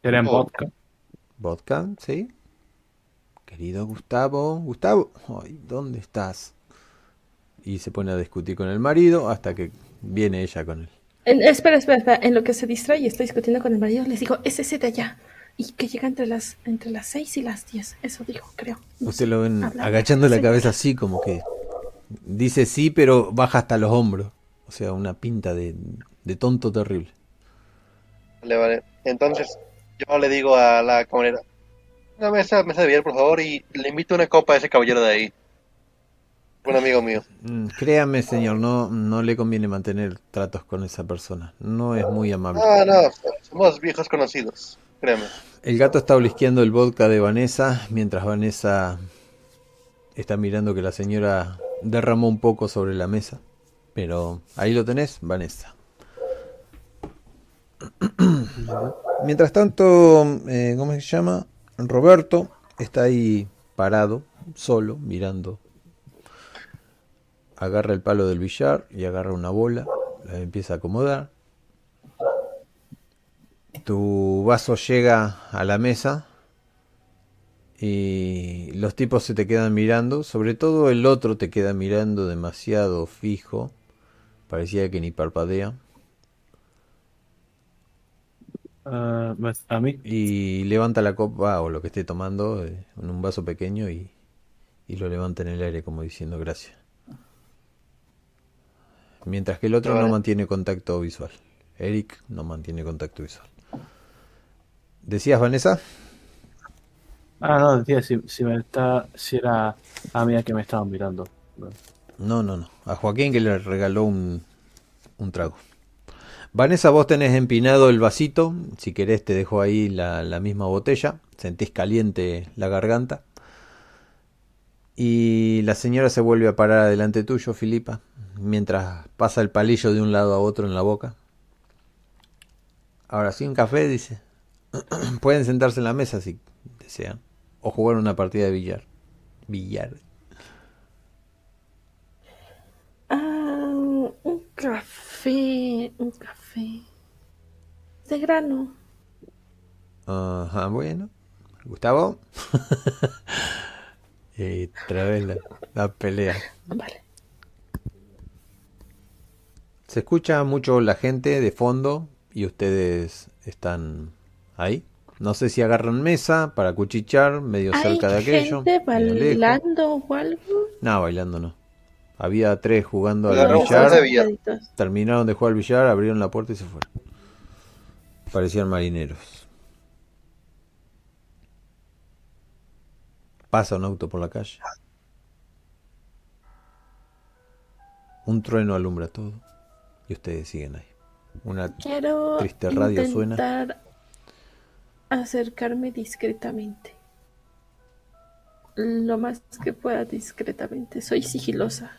¿Tienen vodka? ¿Vodka? ¿Sí? Querido Gustavo. Gustavo, ay, ¿dónde estás? Y se pone a discutir con el marido hasta que viene ella con él. En- espera, espera, espera, en lo que se distrae y estoy discutiendo con el marido, les digo, es ese de allá. Y que llega entre las, entre las 6 y las 10. Eso dijo, creo. No Usted lo ven habla- agachando la cabeza así, como que dice sí, pero baja hasta los hombros. O sea, una pinta de, de tonto terrible. Vale, vale. Entonces, yo le digo a la camarera, una mesa, mesa de billar, por favor, y le invito una copa a ese caballero de ahí. Un amigo mío. Mm, Créame, señor, no, no le conviene mantener tratos con esa persona. No es muy amable. Ah, no, somos viejos conocidos, créeme. El gato está olisqueando el vodka de Vanessa, mientras Vanessa está mirando que la señora derramó un poco sobre la mesa. Pero ahí lo tenés, Vanessa. (clears throat) Mientras tanto, eh, ¿cómo se llama? Roberto está ahí parado, solo, mirando agarra el palo del billar y agarra una bola, la empieza a acomodar. Tu vaso llega a la mesa y los tipos se te quedan mirando, sobre todo el otro te queda mirando demasiado fijo, parecía que ni parpadea. Ah, a mí. Y levanta la copa o lo que esté tomando eh, en un vaso pequeño y, y lo levanta en el aire como diciendo gracias. Mientras que el otro no mantiene contacto visual. Eric no mantiene contacto visual. ¿Decías, Vanessa? Ah, no, decía si, si me está, si era a mí a que me estaban mirando. No, no, no. A Joaquín que le regaló un, un trago. Vanessa, vos tenés empinado el vasito. Si querés te dejo ahí la, misma botella. Sentís caliente la garganta. Y la señora se vuelve a parar delante tuyo, Filipa, mientras pasa el palillo de un lado a otro en la boca. Ahora sí, un café, dice. (clears throat) Pueden sentarse en la mesa si desean. O jugar una partida de billar. Billar. Ah, un café, un café. De grano. Ajá, bueno. Gustavo. (laughs) y otra vez la, la pelea. Vale. Se escucha mucho la gente de fondo y ustedes están ahí. No sé si agarran mesa para cuchichar medio ¿Hay cerca de aquello. gente bailando o algo? No, bailando no. Había tres jugando al billar. Terminaron de jugar al billar, abrieron la puerta y se fueron. Parecían marineros. Pasa un auto por la calle. Un trueno alumbra todo. Y ustedes siguen ahí. Una Quiero Triste radio suena. intentar acercarme discretamente. Lo más que pueda discretamente. Soy sigilosa.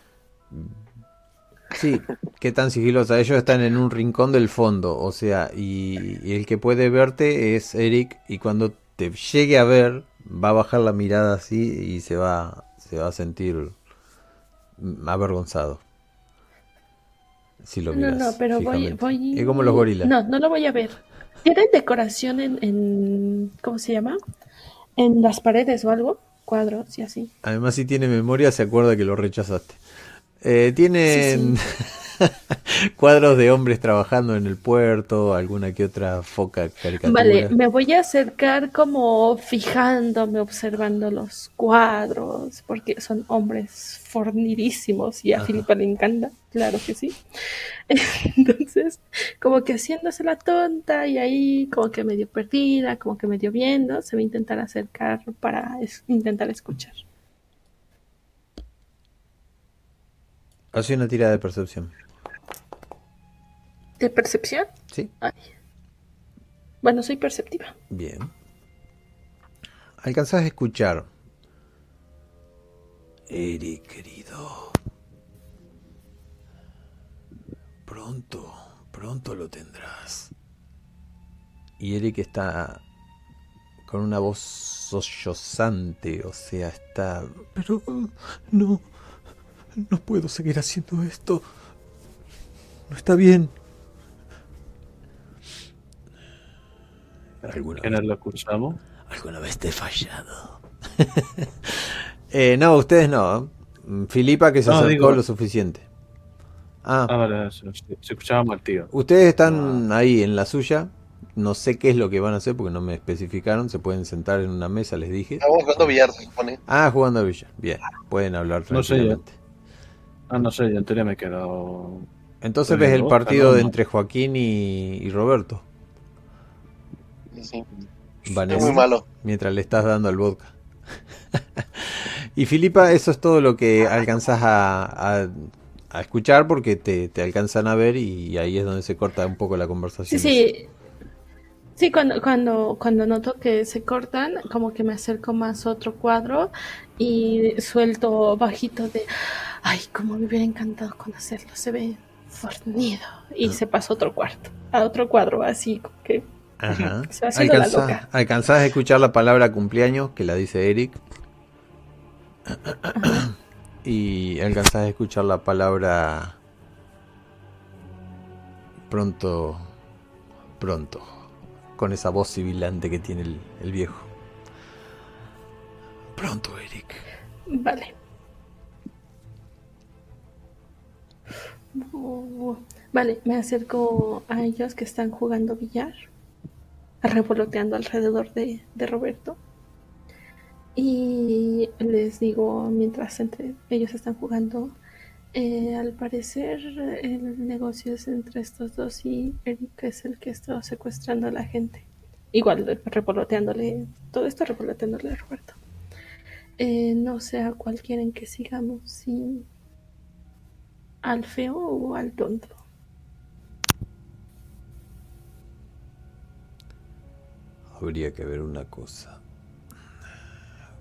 Sí, qué tan sigilosa. Ellos están en un rincón del fondo, o sea, y, y el que puede verte es Eric, y cuando te llegue a ver, va a bajar la mirada así y se va, se va a sentir avergonzado. Si lo No, miras no, pero voy, voy. Es como los gorilas. No, no lo voy a ver. ¿Tienen decoración en, en. ¿Cómo se llama? En las paredes o algo. Cuadros y así. Además, si tiene memoria, se acuerda que lo rechazaste. Eh, tienen (laughs) cuadros de hombres trabajando en el puerto, alguna que otra foca caricatura. Vale, me voy a acercar como fijándome, observando los cuadros, porque son hombres fornidísimos y a Ajá. Filipa le encanta, claro que sí. (laughs) Entonces, como que haciéndose la tonta y ahí como que medio perdida, como que medio viendo, se va a intentar acercar para es- intentar escuchar. Hace una tirada de percepción. ¿De percepción? ¿Sí? Ay. Bueno, soy perceptiva. Bien. Alcanzás a escuchar. Eric, querido. Pronto, pronto lo tendrás. Y Eric está con una voz sollozante, o sea, está... Pero no, no puedo seguir haciendo esto. No está bien. ¿Alguna ¿Quiénes lo escuchamos? ¿Alguna vez te he fallado? (laughs) Eh, no, ustedes no. Filipa que se No, acercó digo- lo suficiente. Ah, Ah, vale, eso, sí, sí, escuchábamos al tío. ustedes están ahí en la suya. No sé qué es lo que van a hacer porque no me especificaron. Se pueden sentar en una mesa, les dije. Estamos jugando billar, se supone. Ah, jugando a Villa. Bien, pueden hablar No sé, tranquilamente. Ah, no sé, yo en teoría me quedo. Entonces ves el partido no, de no. entre Joaquín y, y Roberto. Sí, sí. Vanessa, Es muy malo. mientras le estás dando al vodka. (laughs) y Filipa, eso es todo lo que alcanzas a, a- a escuchar porque te, te alcanzan a ver y ahí es donde se corta un poco la conversación. sí. Sí, cuando, cuando, cuando noto que se cortan, como que me acerco más a otro cuadro y suelto bajito de, ay, como me hubiera encantado conocerlo, se ve fornido. Y se pasa a otro cuarto, a otro cuadro, así como que Ajá. (laughs) Se va haciendo la Alcanza- loca. alcanzás a escuchar la palabra cumpleaños que la dice Eric. y alcanzás a escuchar la palabra pronto, pronto, con esa voz sibilante que tiene el, el viejo. Pronto, Eric. Vale. Vale, me acerco a ellos que están jugando billar, revoloteando alrededor de, de Roberto. Y les digo, mientras entre ellos están jugando, eh, al parecer el negocio es entre estos dos y Eric es el que está secuestrando a la gente. Igual revoloteándole, todo esto revoloteándole a Roberto. Eh, no sé a cuál quieren que sigamos, si al feo o al tonto. Habría que ver una cosa.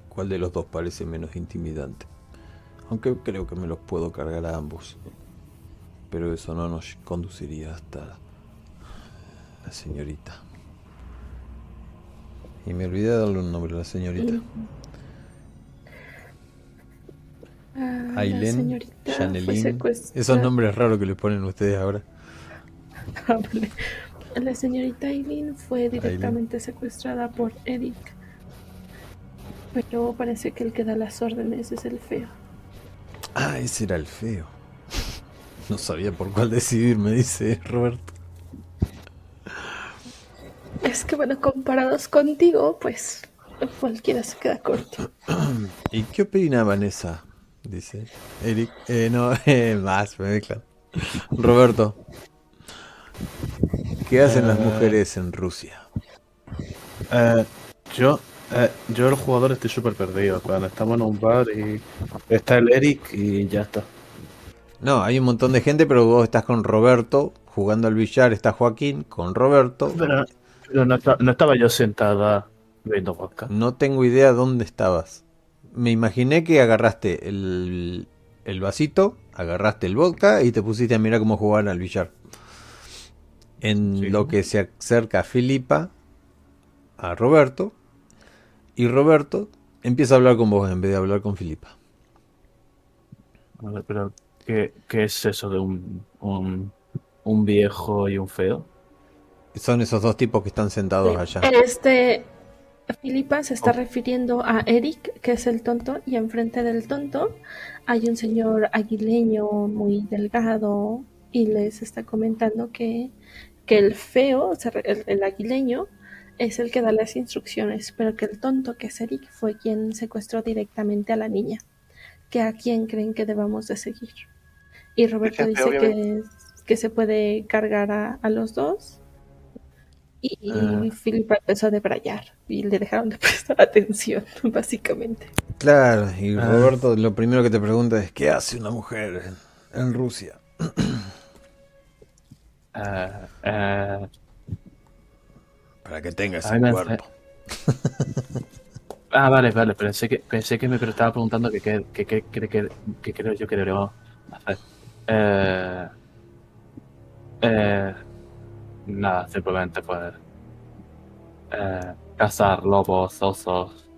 ¿Cuál de los dos parece menos intimidante? Aunque creo que me los puedo cargar a ambos. Pero eso no nos conduciría hasta la señorita. Y me olvidé de darle un nombre a la señorita. Ah, Janelín. secuestrada- Esos nombres raros que le ponen ustedes ahora. (laughs) Ah. La señorita Aileen fue directamente secuestrada por Eric. Pero parece que el que da las órdenes es el feo. Ah, ese era el feo. No sabía por cuál decidir, me dice Roberto. Es que bueno, comparados contigo, pues cualquiera se queda corto. ¿Y qué opina Vanessa? Dice Eric. Eh, no, (laughs) eh, más, me mezclan. Roberto. ¿Qué hacen las Eh. mujeres en Rusia? Eh, yo, eh, yo el jugador estoy súper perdido. Cuando estamos en un bar y está el Eric y ya está. No, hay un montón de gente, pero vos estás con Roberto jugando al billar. Está Joaquín con Roberto. Pero, pero no, no estaba yo sentada viendo podcast. No tengo idea dónde estabas. Me imaginé que agarraste el, el vasito, agarraste el vodka y te pusiste a mirar cómo jugaban al billar. En Sí. lo que se acerca Filipa a Roberto y Roberto empieza a hablar con vos en vez de hablar con Filipa. A ver, pero ¿qué, qué es eso de un, un, un viejo y un feo? Son esos dos tipos que están sentados allá. Este. Filipa se está Oh. refiriendo a Eric, que es el tonto, y enfrente del tonto hay un señor aguileño muy delgado y les está comentando que, que el feo, el aguileño, es el que da las instrucciones, pero que el tonto, que es Eric, fue quien secuestró directamente a la niña. Que a quién creen que debamos de seguir. Y Roberto dice que, que se puede cargar a, a los dos. Y Ah. Filipa empezó a debrayar y le dejaron de (laughs) prestar atención, básicamente. Claro, y Ah. Roberto lo primero que te pregunta es ¿qué hace una mujer en, en Rusia? Eh, (clears throat) eh, Para que tenga A ese cuerpo. (laughs) ah, vale, vale. Pensé que, pensé que me pero estaba preguntando que qué que, que, que, que- que creo yo que deberíamos hacer. Eh, eh, nada, simplemente pues eh, cazar lobos, osos.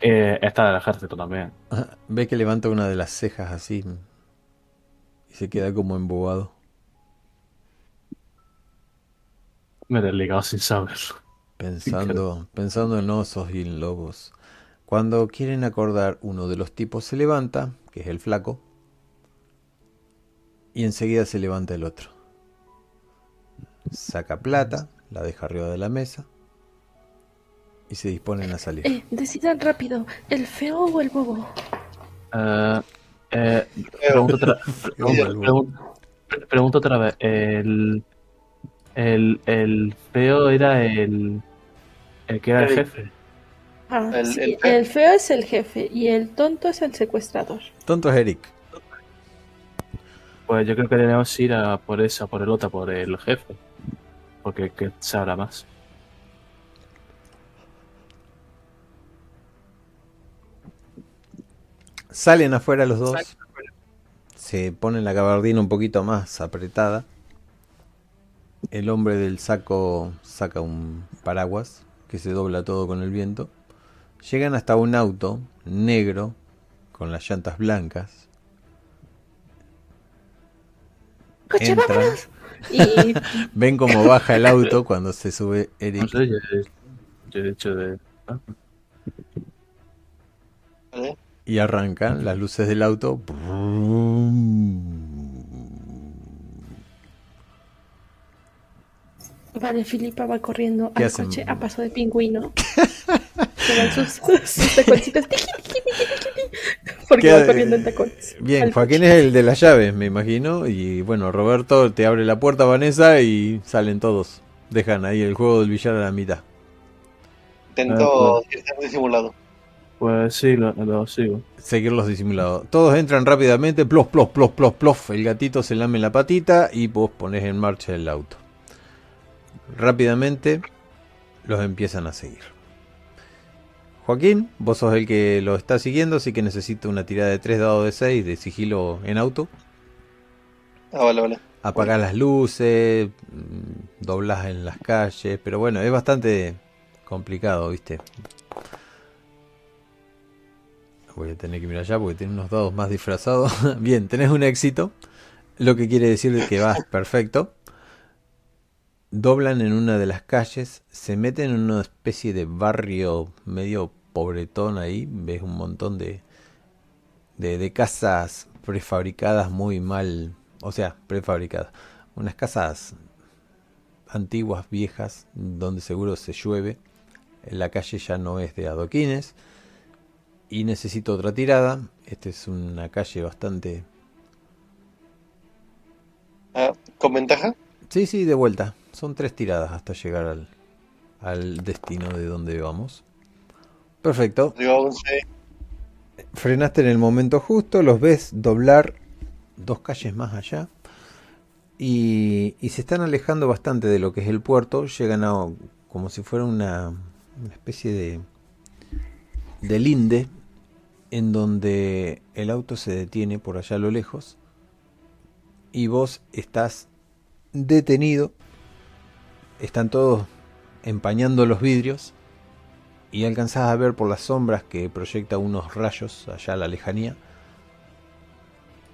Eh, estar en el ejército también. Ajá, Ve que levanta una de las cejas así y se queda como embobado. Me he desligado sin saberlo. Pensando, pensando en osos y en lobos. Cuando quieren acordar, uno de los tipos se levanta, que es el flaco, y enseguida se levanta el otro. Saca plata, la deja arriba de la mesa y se disponen a salir. Eh, decidan rápido, ¿el feo o el bobo? Eh, pregunto, otra, (laughs) pregunto, pregunto otra vez. El, el, el feo era el, el que era el jefe. Ah, El- sí, el feo es el jefe y el tonto es el secuestrador. Tonto es Eric. Pues yo creo que debemos ir a por esa, por el otro, por el jefe. Porque que sabrá más. Salen afuera los dos. Se ponen la gabardina un poquito más apretada. El hombre del saco saca un paraguas que se dobla todo con el viento. Llegan hasta un auto negro con las llantas blancas. ¡Coche, Entran. vámonos! Y (laughs) Ven cómo baja el auto cuando se sube No Eric. sé, yo, yo he dicho de. ah, ¿vale? Y arrancan las luces del auto. Vale, Filipa va corriendo ¿Qué al hacen? coche a paso de pingüino. (laughs) Se dan sus, sus taconcitos. Porque ¿Qué- va corriendo en tacones. Bien, Joaquín es el de las llaves, me imagino. Y bueno, Roberto te abre la puerta, Vanessa, y salen todos. Dejan ahí el juego del billar a la mitad. Intento Ah, ser disimulado. Pues sí, lo, lo sigo. Seguirlos disimulados. Todos entran rápidamente, plof, plof, plof, plof, plof. El gatito se lame la patita y vos pones en marcha el auto. Rápidamente los empiezan a seguir. Joaquín, vos sos el que lo está siguiendo, así que necesito una tirada de 3 dados de 6 de sigilo en auto. Ah, vale, vale. Apagás las luces, mm, doblás en las calles, pero bueno, es bastante complicado, ¿viste? Voy a tener que mirar allá porque tiene unos dados más disfrazados. (laughs) Bien, tenés un éxito, lo que quiere decir que vas (laughs) perfecto. Doblan en una de las calles, se meten en una especie de barrio medio pobretón ahí, ves un montón de, de, de casas prefabricadas muy mal, o sea, prefabricadas, unas casas antiguas, viejas, donde seguro se llueve, la calle ya no es de adoquines y necesito otra tirada, esta es una calle bastante... Ah, ¿Con ventaja? Sí, sí, de vuelta, son tres tiradas hasta llegar al, al destino de donde vamos. Perfecto, Digo, 11. frenaste en el momento justo, los ves doblar dos calles más allá y, y se están alejando bastante de lo que es el puerto, llegan a como si fuera una, una especie de, de linde en donde el auto se detiene por allá a lo lejos y vos estás detenido, están todos empañando los vidrios y alcanzás a ver por las sombras que proyecta unos rayos allá a la lejanía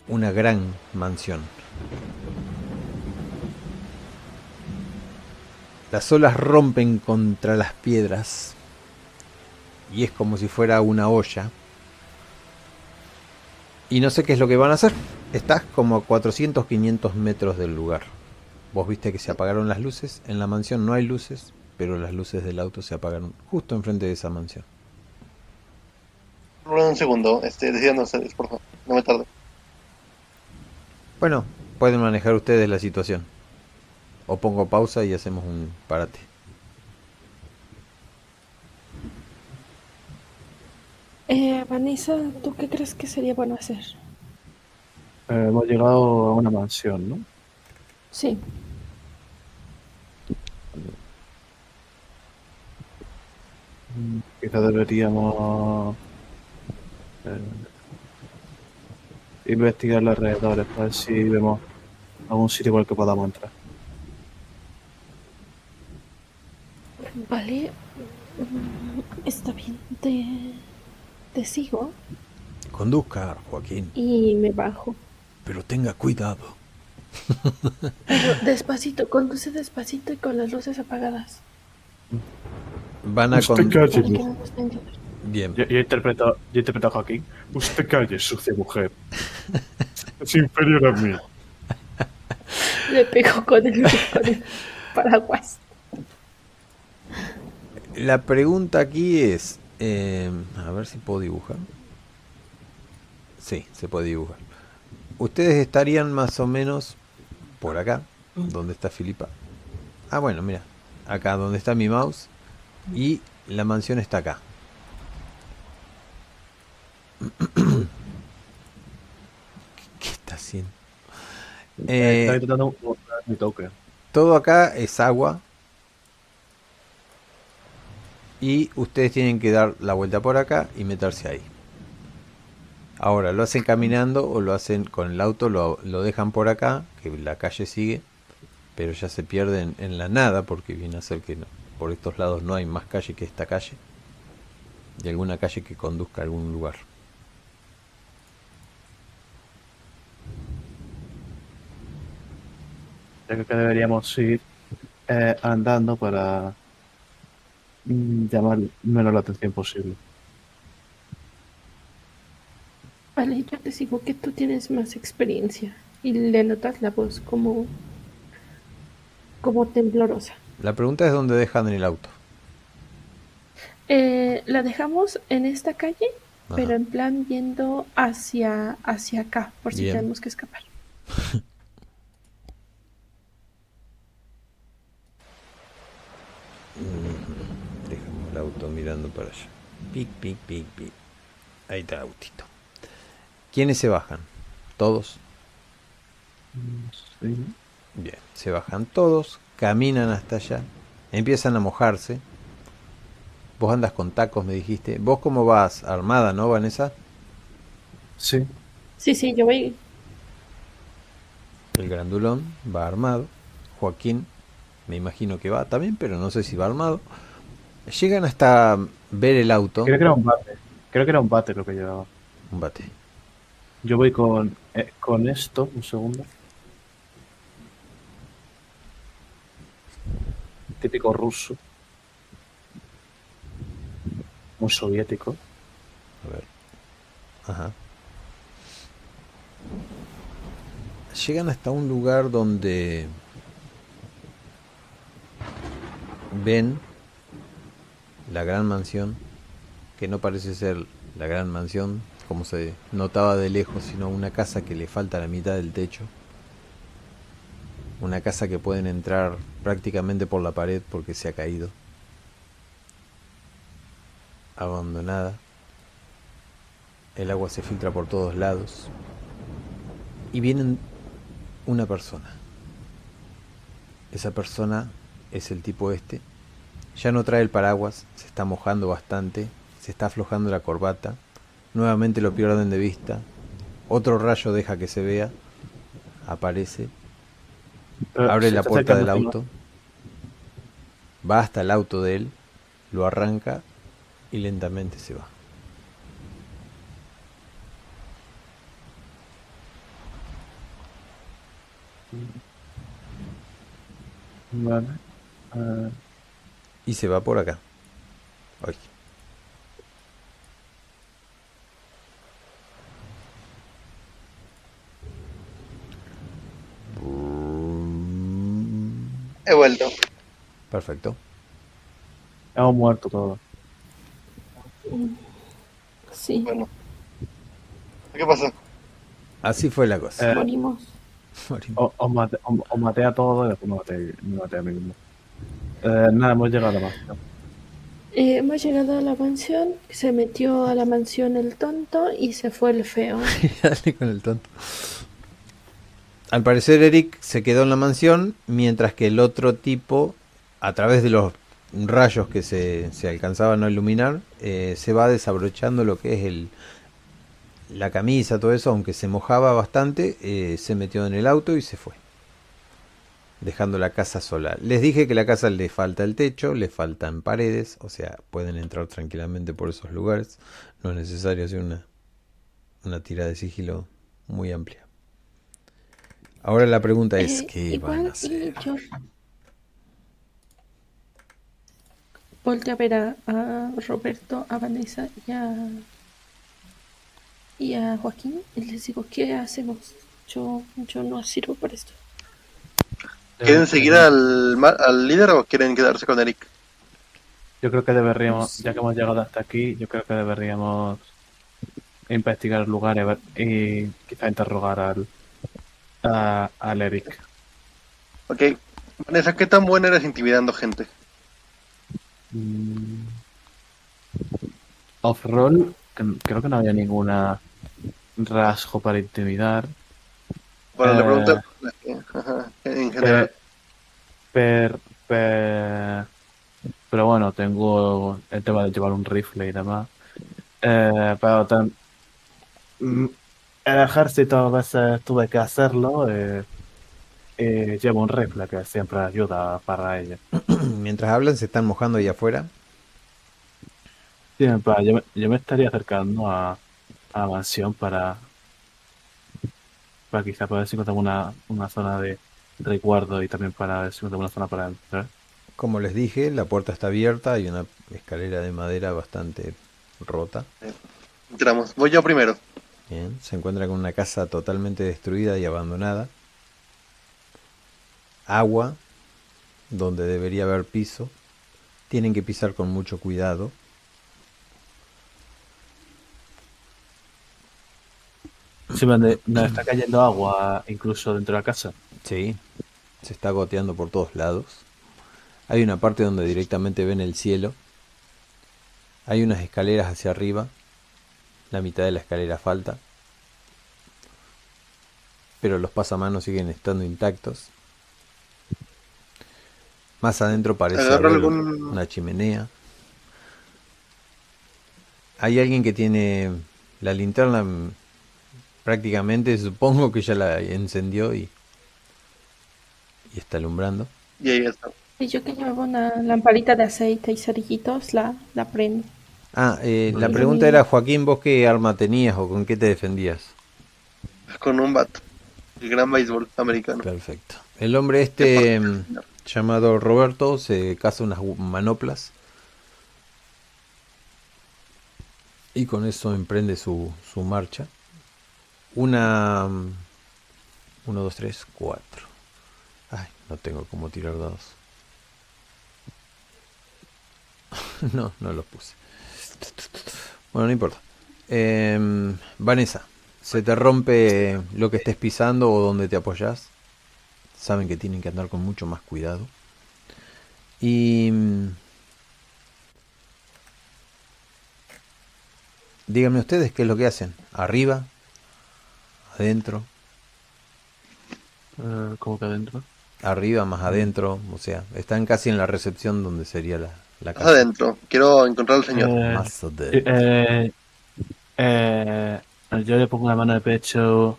una gran mansión. Las olas rompen contra las piedras y es como si fuera una olla. Y no sé qué es lo que van a hacer. Estás como a 400, 500 metros del lugar. Vos viste que se apagaron las luces. En la mansión no hay luces, pero las luces del auto se apagaron justo enfrente de esa mansión. Un segundo, este, decidan ustedes, por favor. No me tardo. Bueno, pueden manejar ustedes la situación. O pongo pausa y hacemos un parate. Eh, Vanessa, ¿tú qué crees que sería bueno hacer? Eh, hemos llegado a una mansión, ¿no? Sí. Mm, Quizá deberíamos eh, investigar los alrededores para ver si vemos algún sitio igual que podamos entrar. Vale. Mm, Está bien. Te, te sigo Conduzca, Joaquín, y me bajo. pero tenga cuidado. Pero (laughs) despacito, conduce despacito y con las luces apagadas. Van a Usted con... calle, Para que mu- no nos vean llegar. Bien. Yo, yo interpreto, yo interpreto a Joaquín. Usted calle, sucia mujer. Es inferior a mí. Le pego con el, con el paraguas. La pregunta aquí es... eh, a ver si puedo dibujar. Sí, se puede dibujar. Ustedes estarían más o menos por acá, donde está Filipa. Ah, bueno, mira. Acá donde está mi mouse. Y la mansión está acá. ¿Qué, (coughs) qué está haciendo? Eh, todo acá es agua. Y ustedes tienen que dar la vuelta por acá y meterse ahí. Ahora, lo hacen caminando o lo hacen con el auto, lo, dejan por acá, que la calle sigue, pero ya se pierden en la nada porque viene a ser que por estos lados no hay más calle que esta calle y alguna calle que conduzca a algún lugar. Creo que deberíamos ir eh, andando para mm, llamar menos la atención posible. Vale, yo te sigo que tú tienes más experiencia y le notas la voz como como temblorosa. La pregunta es dónde dejan el auto. Eh, la dejamos en esta calle, Ajá. pero en plan yendo hacia hacia acá, por si Bien. tenemos que escapar. (laughs) Dejamos el auto mirando para allá. Pic, pic, pic, pic. Ahí está el autito. ¿Quiénes se bajan? ¿Todos? Sí. Bien, se bajan todos, caminan hasta allá, empiezan a mojarse. Vos andas con tacos, me dijiste. ¿Vos cómo vas? Armada, ¿no, Vanessa? Sí. Sí, sí, yo voy. El grandulón va armado. Joaquín, me imagino que va también, pero no sé si va armado. Llegan hasta ver el auto. Creo que era un bate. Creo que era un bate lo que llevaba. Un bate. Yo voy con, eh, con esto, un segundo. Típico ruso. Muy soviético. A ver. Ajá. Llegan hasta un lugar donde ven la gran mansión, que no parece ser la gran mansión como se notaba de lejos, sino una casa que le falta la mitad del techo. Una casa que pueden entrar prácticamente por la pared porque se ha caído. Abandonada. El agua se filtra por todos lados. Y viene una persona. Esa persona es el tipo este. Ya no trae el paraguas, se está mojando bastante, se está aflojando la corbata. Nuevamente lo pierden de vista. Otro rayo deja que se vea. Aparece. Abre la puerta del auto. Va hasta el auto de él. Lo arranca y lentamente se va. Vale. Y se va por acá. Ay. He vuelto. Perfecto. hemos muerto todos. Sí, Bueno. ¿Qué pasó? Así fue la cosa. Eh, morimos. Morimos. O- Os maté, os- os maté a todos y después me maté, me maté a mí mismo. Eh, nada, hemos llegado a la mansión. Eh, hemos llegado a la mansión, se metió a la mansión el tonto y se fue el feo. (laughs) Dale con el tonto. Al parecer Eric se quedó en la mansión, mientras que el otro tipo, a través de los rayos que se, se alcanzaban a iluminar, eh, se va desabrochando lo que es el la camisa, todo eso, aunque se mojaba bastante, eh, se metió en el auto y se fue. Dejando la casa sola. Les dije que la casa le falta el techo, le faltan paredes, o sea, pueden entrar tranquilamente por esos lugares. No es necesario hacer una, una tira de sigilo muy amplia. Ahora la pregunta es, Eh, ¿qué igual, van a y hacer? yo volteé a ver a, a Roberto, a Vanessa y a, y a Joaquín y les digo, ¿qué hacemos? Yo, yo no sirvo para esto. ¿Quieren seguir al, al líder o quieren quedarse con Eric? Yo creo que deberíamos, ya que hemos llegado hasta aquí, yo creo que deberíamos investigar el lugar y, ver- y quizá interrogar al, a- al Eric. Ok. Vanessa, ¿qué tan buena eres intimidando gente? Mm. Off-roll, creo que no había ninguna rasgo para intimidar. Bueno, le Eh. pregunto ajá, en general. Eh, per, per- pero bueno, tengo el tema de llevar un rifle y demás. Eh, pero tam- mm, el ejército a veces tuve que hacerlo. eh, y llevo un rifle que siempre ayuda para ello. (clears throat) Mientras hablan se están mojando ahí afuera. Siempre, yo, me- yo me estaría acercando a, a la mansión para, para quizá poder si encontramos una, una zona de, recuerdo y también para ver si tengo una zona para entrar. Como les dije, la puerta está abierta, hay una escalera de madera bastante rota. Entramos. Voy yo primero. Bien, se encuentra con una casa totalmente destruida y abandonada. Agua, donde debería haber piso. Tienen que pisar con mucho cuidado. Sí, donde está cayendo agua incluso dentro de la casa. Sí, se está goteando por todos lados. Hay una parte donde directamente ven el cielo. Hay unas escaleras hacia arriba. La mitad de la escalera falta. Pero los pasamanos siguen estando intactos. Más adentro parece Agarra haber algún- una chimenea. Hay alguien que tiene la linterna mm, prácticamente, supongo que ya la encendió y, y está alumbrando. Y ahí está. Y yo que llevaba una lamparita de aceite y cerillitos, la, la prendo. Ah, eh, la pregunta era, Joaquín, ¿vos qué arma tenías o con qué te defendías? Con un bat. El gran béisbol americano. Perfecto. El hombre este mm, llamado Roberto se caza unas manoplas y con eso emprende su, su marcha. Una... mm, Uno, dos, tres, cuatro. Ay, no tengo cómo tirar dados. (laughs) no, no los puse. Bueno, no importa. Em, Vanessa, se te rompe lo que estés pisando o donde te apoyas. Saben que tienen que andar con mucho más cuidado. Y... mm, Díganme ustedes qué es lo que hacen. Arriba, adentro, Eh, como que adentro. arriba, más adentro. O sea, están casi en la recepción donde sería la, la casa. adentro. Quiero encontrar al señor. Eh, Más eh, eh, yo le pongo la mano de pecho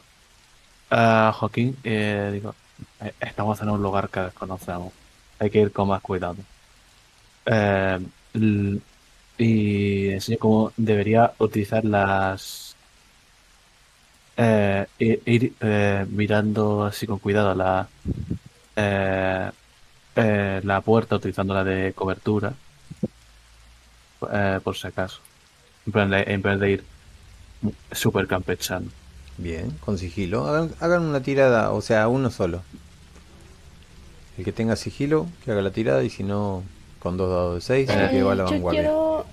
a Joaquín y eh, digo, "Eh, estamos en un lugar que desconocemos. Hay que ir con más cuidado. Eh, y enseño cómo debería utilizar las... eh, i- ir eh, mirando así con cuidado la, eh, eh, la puerta utilizándola de cobertura eh, por si acaso. En plan de, en vez de ir super campechano. Bien, con sigilo. Hagan, hagan una tirada, o sea, uno solo. El que tenga sigilo, que haga la tirada y si no, con dos dados de seis, el que Eh, va a la yo vanguardia. quiero.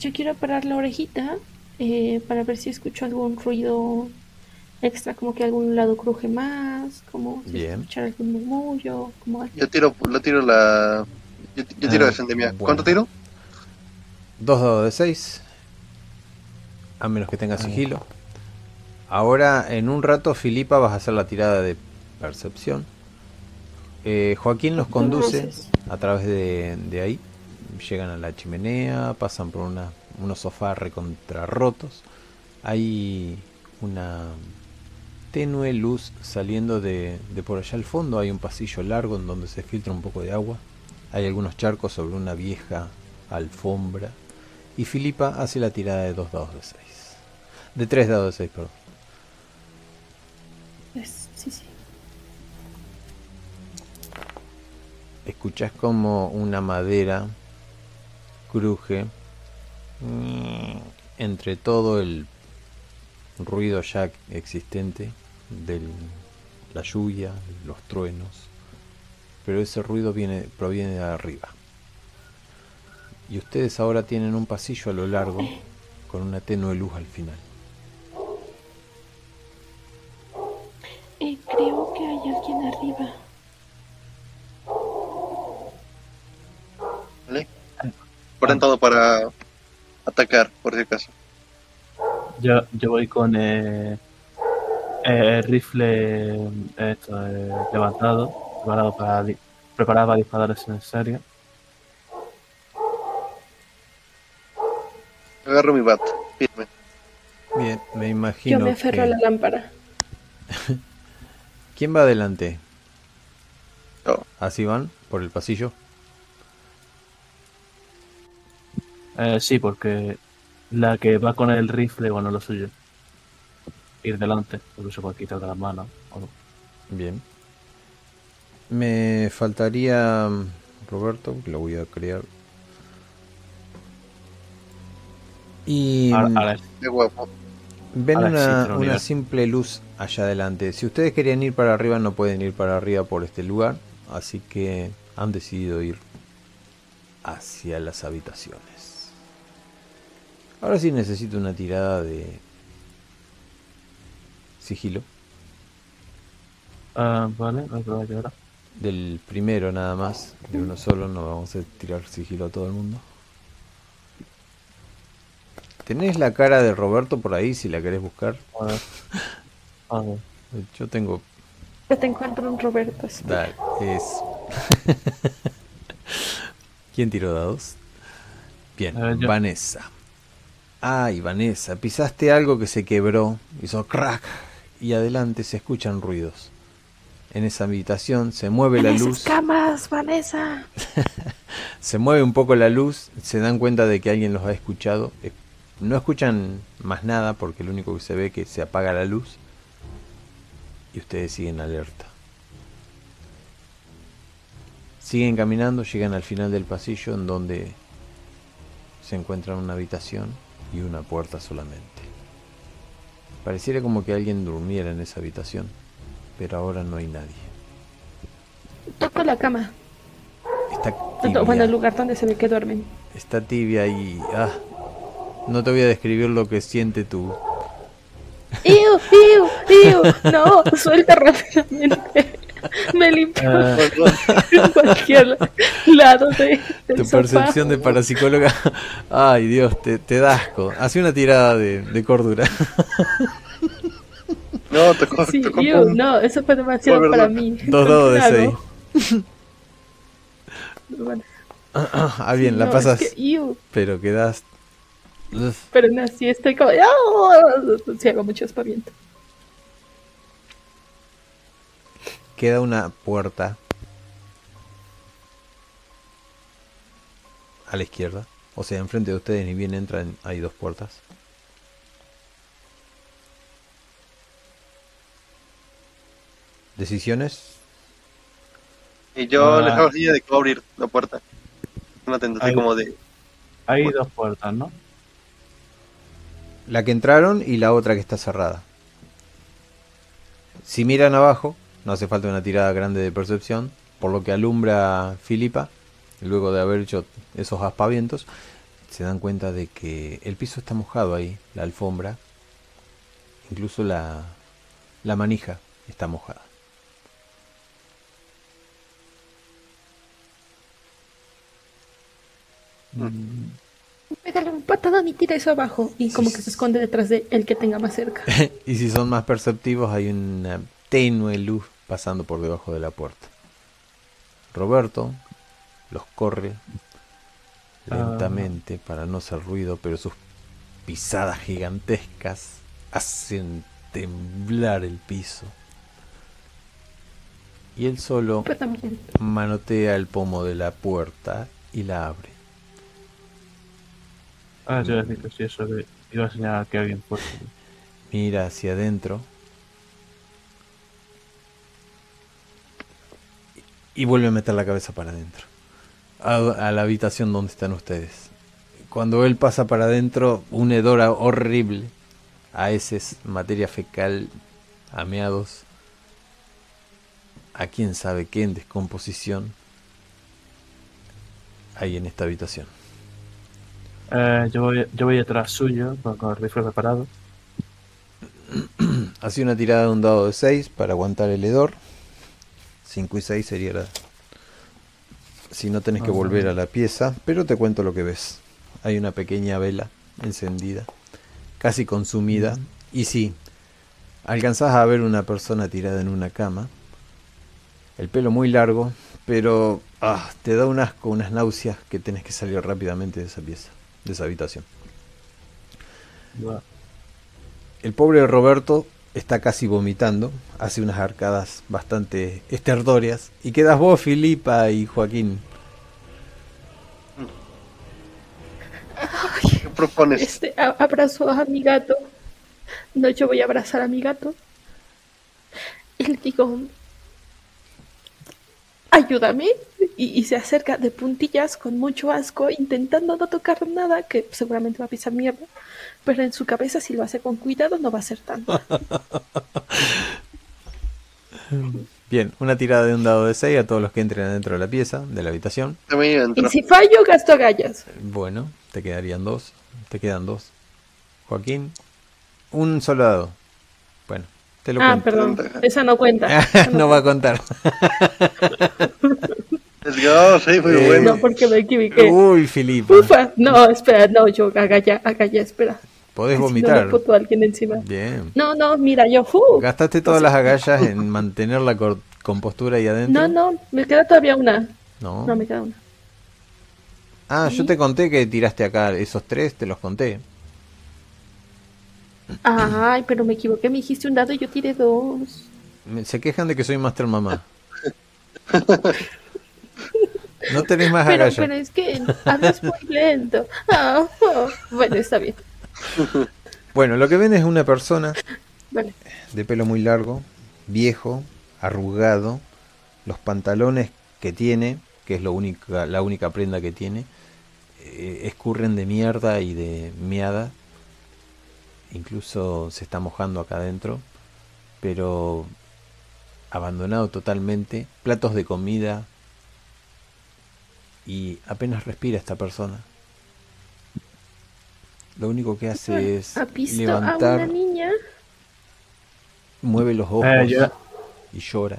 Yo quiero parar la orejita eh, para ver si escucho algún ruido extra, como que algún lado cruje más, como si escuchar algún murmullo, como algo. Yo tiro, lo tiro la. Yo, yo tiro Ah, defendemia. bueno. ¿Cuánto tiro? Dos dados de 6. A menos que tenga sigilo. Ahora, en un rato, Filipa, vas a hacer la tirada de percepción. Eh, Joaquín los conduce a través de, de ahí. Llegan a la chimenea, pasan por una- unos sofás recontrarrotos. Hay una tenue luz saliendo de, de por allá al fondo. Hay un pasillo largo en donde se filtra un poco de agua. Hay algunos charcos sobre una vieja alfombra. Y Filipa hace la tirada de dos dados de 6. De tres dados de 6, perdón. Sí, sí. Escuchás como una madera cruje entre todo el ruido ya existente de la lluvia, los truenos. Pero ese ruido viene, proviene de arriba. Y ustedes ahora tienen un pasillo a lo largo con una tenue luz al final. Eh, creo que hay alguien arriba. ¿Vale? Orientado para atacar, por si acaso. Yo, yo voy con eh, eh, rifle eh, esto, eh, levantado, preparado para, preparado para disparar si es necesario. Agarro mi bat. Firme. Bien, me imagino. Yo me aferro que- a la lámpara. (laughs) ¿Quién va adelante? Yo. ¿Así van? ¿Por el pasillo? Eh, sí, porque la que va con el rifle, bueno, lo suyo. Ir delante, porque se puede quitar de las manos. o no. Bien. Me faltaría mm, Roberto, que lo voy a crear. Y Ahora, mm, ahora- ven ahora una, una simple luz allá adelante. Si ustedes querían ir para arriba, no pueden ir para arriba por este lugar. Así que han decidido ir hacia las habitaciones. Ahora sí necesito una tirada de sigilo. Ah, vale, me voy a llorar. Del primero nada más, de uno solo, no vamos a tirar sigilo a todo el mundo. ¿Tenés la cara de Roberto por ahí si la querés buscar? A ver. A ver. Yo tengo... Ya te encuentro un Roberto. sí. Dale, es... (laughs) ¿Quién tiró dados? Bien, yo. Vanessa. Ay, Vanessa, pisaste algo que se quebró, hizo crack y adelante se escuchan ruidos. En esa habitación se mueve En la esas luz. camas, Vanessa. (laughs) Se mueve un poco la luz, se dan cuenta de que alguien los ha escuchado. Eh, No escuchan más nada porque lo único que se ve es que se apaga la luz. Y ustedes siguen alerta. Siguen caminando, llegan al final del pasillo en donde se encuentran una habitación y una puerta solamente. Pareciera como que alguien durmiera en esa habitación, pero ahora no hay nadie. Toco la cama. Está Bueno, el tibia. lugar donde se ve que duermen. Está tibia y... Ah, no te voy a describir lo que siente tu... ¡Iu, iu, iu! No, (laughs) suelta rápidamente. Me limpio en cualquier lado de, del Tu sofá. percepción de parapsicóloga... Ay, Dios, te, te da asco. Hace una tirada de, de cordura. (laughs) No, tocó, Sí, tocó con- no, eso fue demasiado Fue para mí. Dos dados de ¿Qué seis. (laughs) Bueno, Ah, bien, la no, pasas, es que, pero quedas... Pero no, sí estoy como... ¡ah! Sí, hago mucho espaviento. Queda una puerta a la izquierda. O sea, enfrente de ustedes ni bien entran, hay dos puertas. ¿Decisiones? Y yo Ah. les hago señal de a abrir la puerta. Una tentativa Ahí. como de. hay dos puertas, ¿no? La que entraron y la otra que está cerrada. Si miran abajo, no hace falta una tirada grande de percepción, por lo que alumbra Filipa, luego de haber hecho esos aspavientos, se dan cuenta de que el piso está mojado ahí, la alfombra, incluso la, la manija está mojada. Pégale un patadón y tira eso abajo. Y como que se esconde detrás de el que tenga más cerca. (laughs) y si son más perceptivos, hay una tenue luz pasando por debajo de la puerta. Roberto los corre Ah. lentamente para no hacer ruido, pero sus pisadas gigantescas hacen temblar el piso. Y él solo manotea el pomo de la puerta y la abre. Ah, yo decía que sí, eso. Iba a señalar que alguien fue. Mira hacia adentro. Y vuelve a meter la cabeza para adentro. A, la habitación donde están ustedes. Cuando él pasa para adentro, un hedor horrible. A heces, materia fecal, a meados. A quién sabe qué en descomposición. Hay en esta habitación. Eh, yo, voy, yo voy detrás suyo, con, el rifle preparado. Hace una tirada de un dado de 6 para aguantar el hedor. 5 y 6 sería la... Si no tenés que Ajá. volver a la pieza, pero te cuento lo que ves. Hay una pequeña vela encendida, casi consumida. Y sí, alcanzás a ver una persona tirada en una cama. El pelo muy largo, pero ah, te da un asco, unas náuseas que tenés que salir rápidamente de esa pieza, de esa habitación. El pobre Roberto está casi vomitando, hace unas arcadas bastante estertóreas. Y quedas vos, Filipa y Joaquín. ¿Qué propones? Este, a- abrazo a mi gato. No, yo voy a abrazar a mi gato. y le digo, ayúdame. Y, y se acerca de puntillas con mucho asco, intentando no tocar nada, que seguramente va a pisar mierda. Pero en su cabeza, si lo hace con cuidado, no va a ser tanto. (laughs) Bien, una tirada de un dado de 6 a todos los que entren dentro de la pieza, de la habitación. Y si fallo, gasto agallas. Bueno, te quedarían dos. Te quedan dos. Joaquín, un solo dado. Bueno, te lo Ah, cuento. perdón, esa no cuenta. (laughs) Esa no va a contar. (laughs) Let's go, sí, muy Eh, bueno. No, porque me equivoqué. Uy, Filipa. Ufa, no, espera, no, yo agalla, agalla, espera. Podés Si no, vomitar. me puto alguien encima. Bien. No, no, mira, yo, fu. ¿Gastaste todas las agallas en mantener la compostura ahí adentro? No, no, me queda todavía una. No. No, me queda una. Ah, yo te conté que tiraste acá esos tres, te los conté. Ay, pero me equivoqué, me dijiste un dado y yo tiré dos. Se quejan de que soy Master Mamá. (laughs) No tenés más Pero, pero es que hablas muy lento. Ah, oh, Bueno, está bien. Bueno, lo que ven es una persona Vale. de pelo muy largo, viejo, arrugado, los pantalones que tiene, que es lo única, la única prenda que tiene, eh, escurren de mierda y de miada. Incluso se está mojando acá adentro, pero abandonado totalmente, platos de comida y apenas respira esta persona. Lo único que hace es ¿Ha visto a levantar una niña? mueve los ojos Eh, yo- y llora.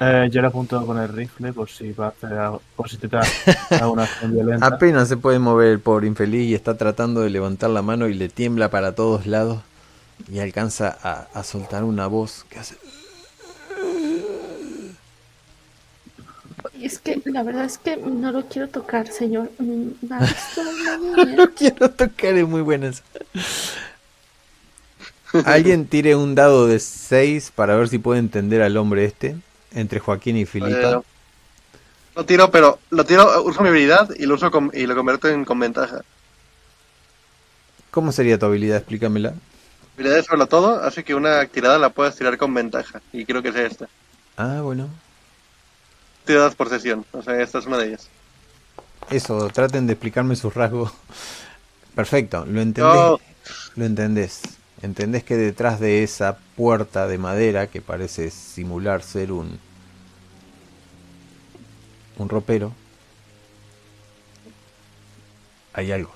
Eh, yo le apunto con el rifle por si va a hacer algo- por si te da (laughs) alguna acción violenta. Apenas se puede mover el pobre infeliz y está tratando de levantar la mano y le tiembla para todos lados y alcanza a, a soltar una voz que hace... Es que la verdad es que no lo quiero tocar, señor. Mm. (laughs) No quiero tocar, es muy buena esa. Alguien tire un dado de 6 para ver si puede entender al hombre este, entre Joaquín y Filipa. Eh, lo tiro, pero lo tiro, uso mi habilidad y lo uso con- y lo convierto en con ventaja. ¿Cómo sería tu habilidad? Explícamela. Habilidad es sobre todo, así que una tirada la puedes tirar con ventaja. Y creo que es esta. Ah, bueno. Tiradas por sesión. O sea, esta es una de ellas. Eso, traten de explicarme sus rasgos. (laughs) Perfecto, lo entendés. No. Lo entendés. Entendés que detrás de esa puerta de madera que parece simular ser un un ropero hay algo.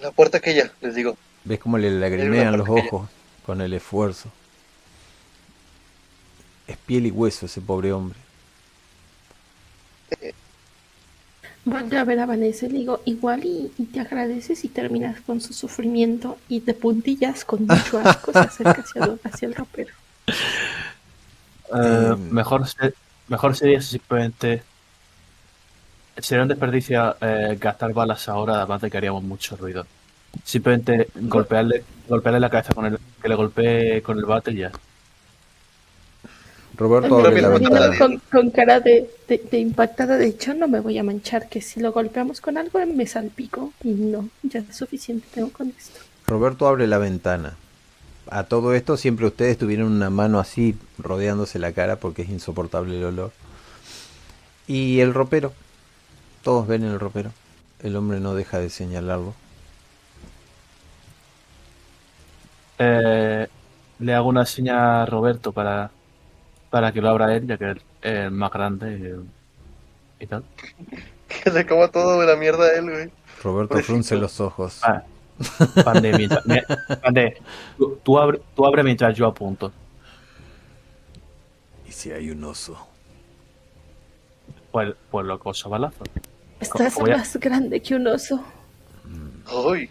La puerta aquella, les digo. ¿Ves cómo le lagrimean los ojos con el esfuerzo? Es piel y hueso ese pobre hombre. Vuelve a ver a Vanessa y le digo, igual y, y te agradeces y terminas con su sufrimiento y de puntillas con mucho asco se acerca hacia, el- hacia el ropero. (laughs) Eh, Em. mejor, se- mejor sería simplemente. Sería un desperdicio eh, gastar balas ahora, además de que haríamos mucho ruido. Simplemente golpearle, golpearle la cabeza con el que le golpee con el bate y ya. Roberto abre la ventana. Ventana. con, con cara de, de- de impactada, de hecho no me voy a manchar, que si lo golpeamos con algo me salpico y no, ya es suficiente tengo con esto. Roberto abre la ventana. A todo esto siempre ustedes tuvieron una mano así rodeándose la cara porque es insoportable el olor. Y el ropero. Todos ven el ropero. El hombre no deja de señalarlo. Eh, le hago una seña a Roberto para, para que lo abra él, ya que él es el más grande y, y tal. (laughs) Que se coma todo de la mierda él, güey. Roberto frunce los ojos. Ah, Pande, mientras- me- Pande, tú, tú abre, tú abre mientras yo apunto. ¿Y si hay un oso? Pues, pues lo coso balazo. Estás a- más grande que un oso. Uy,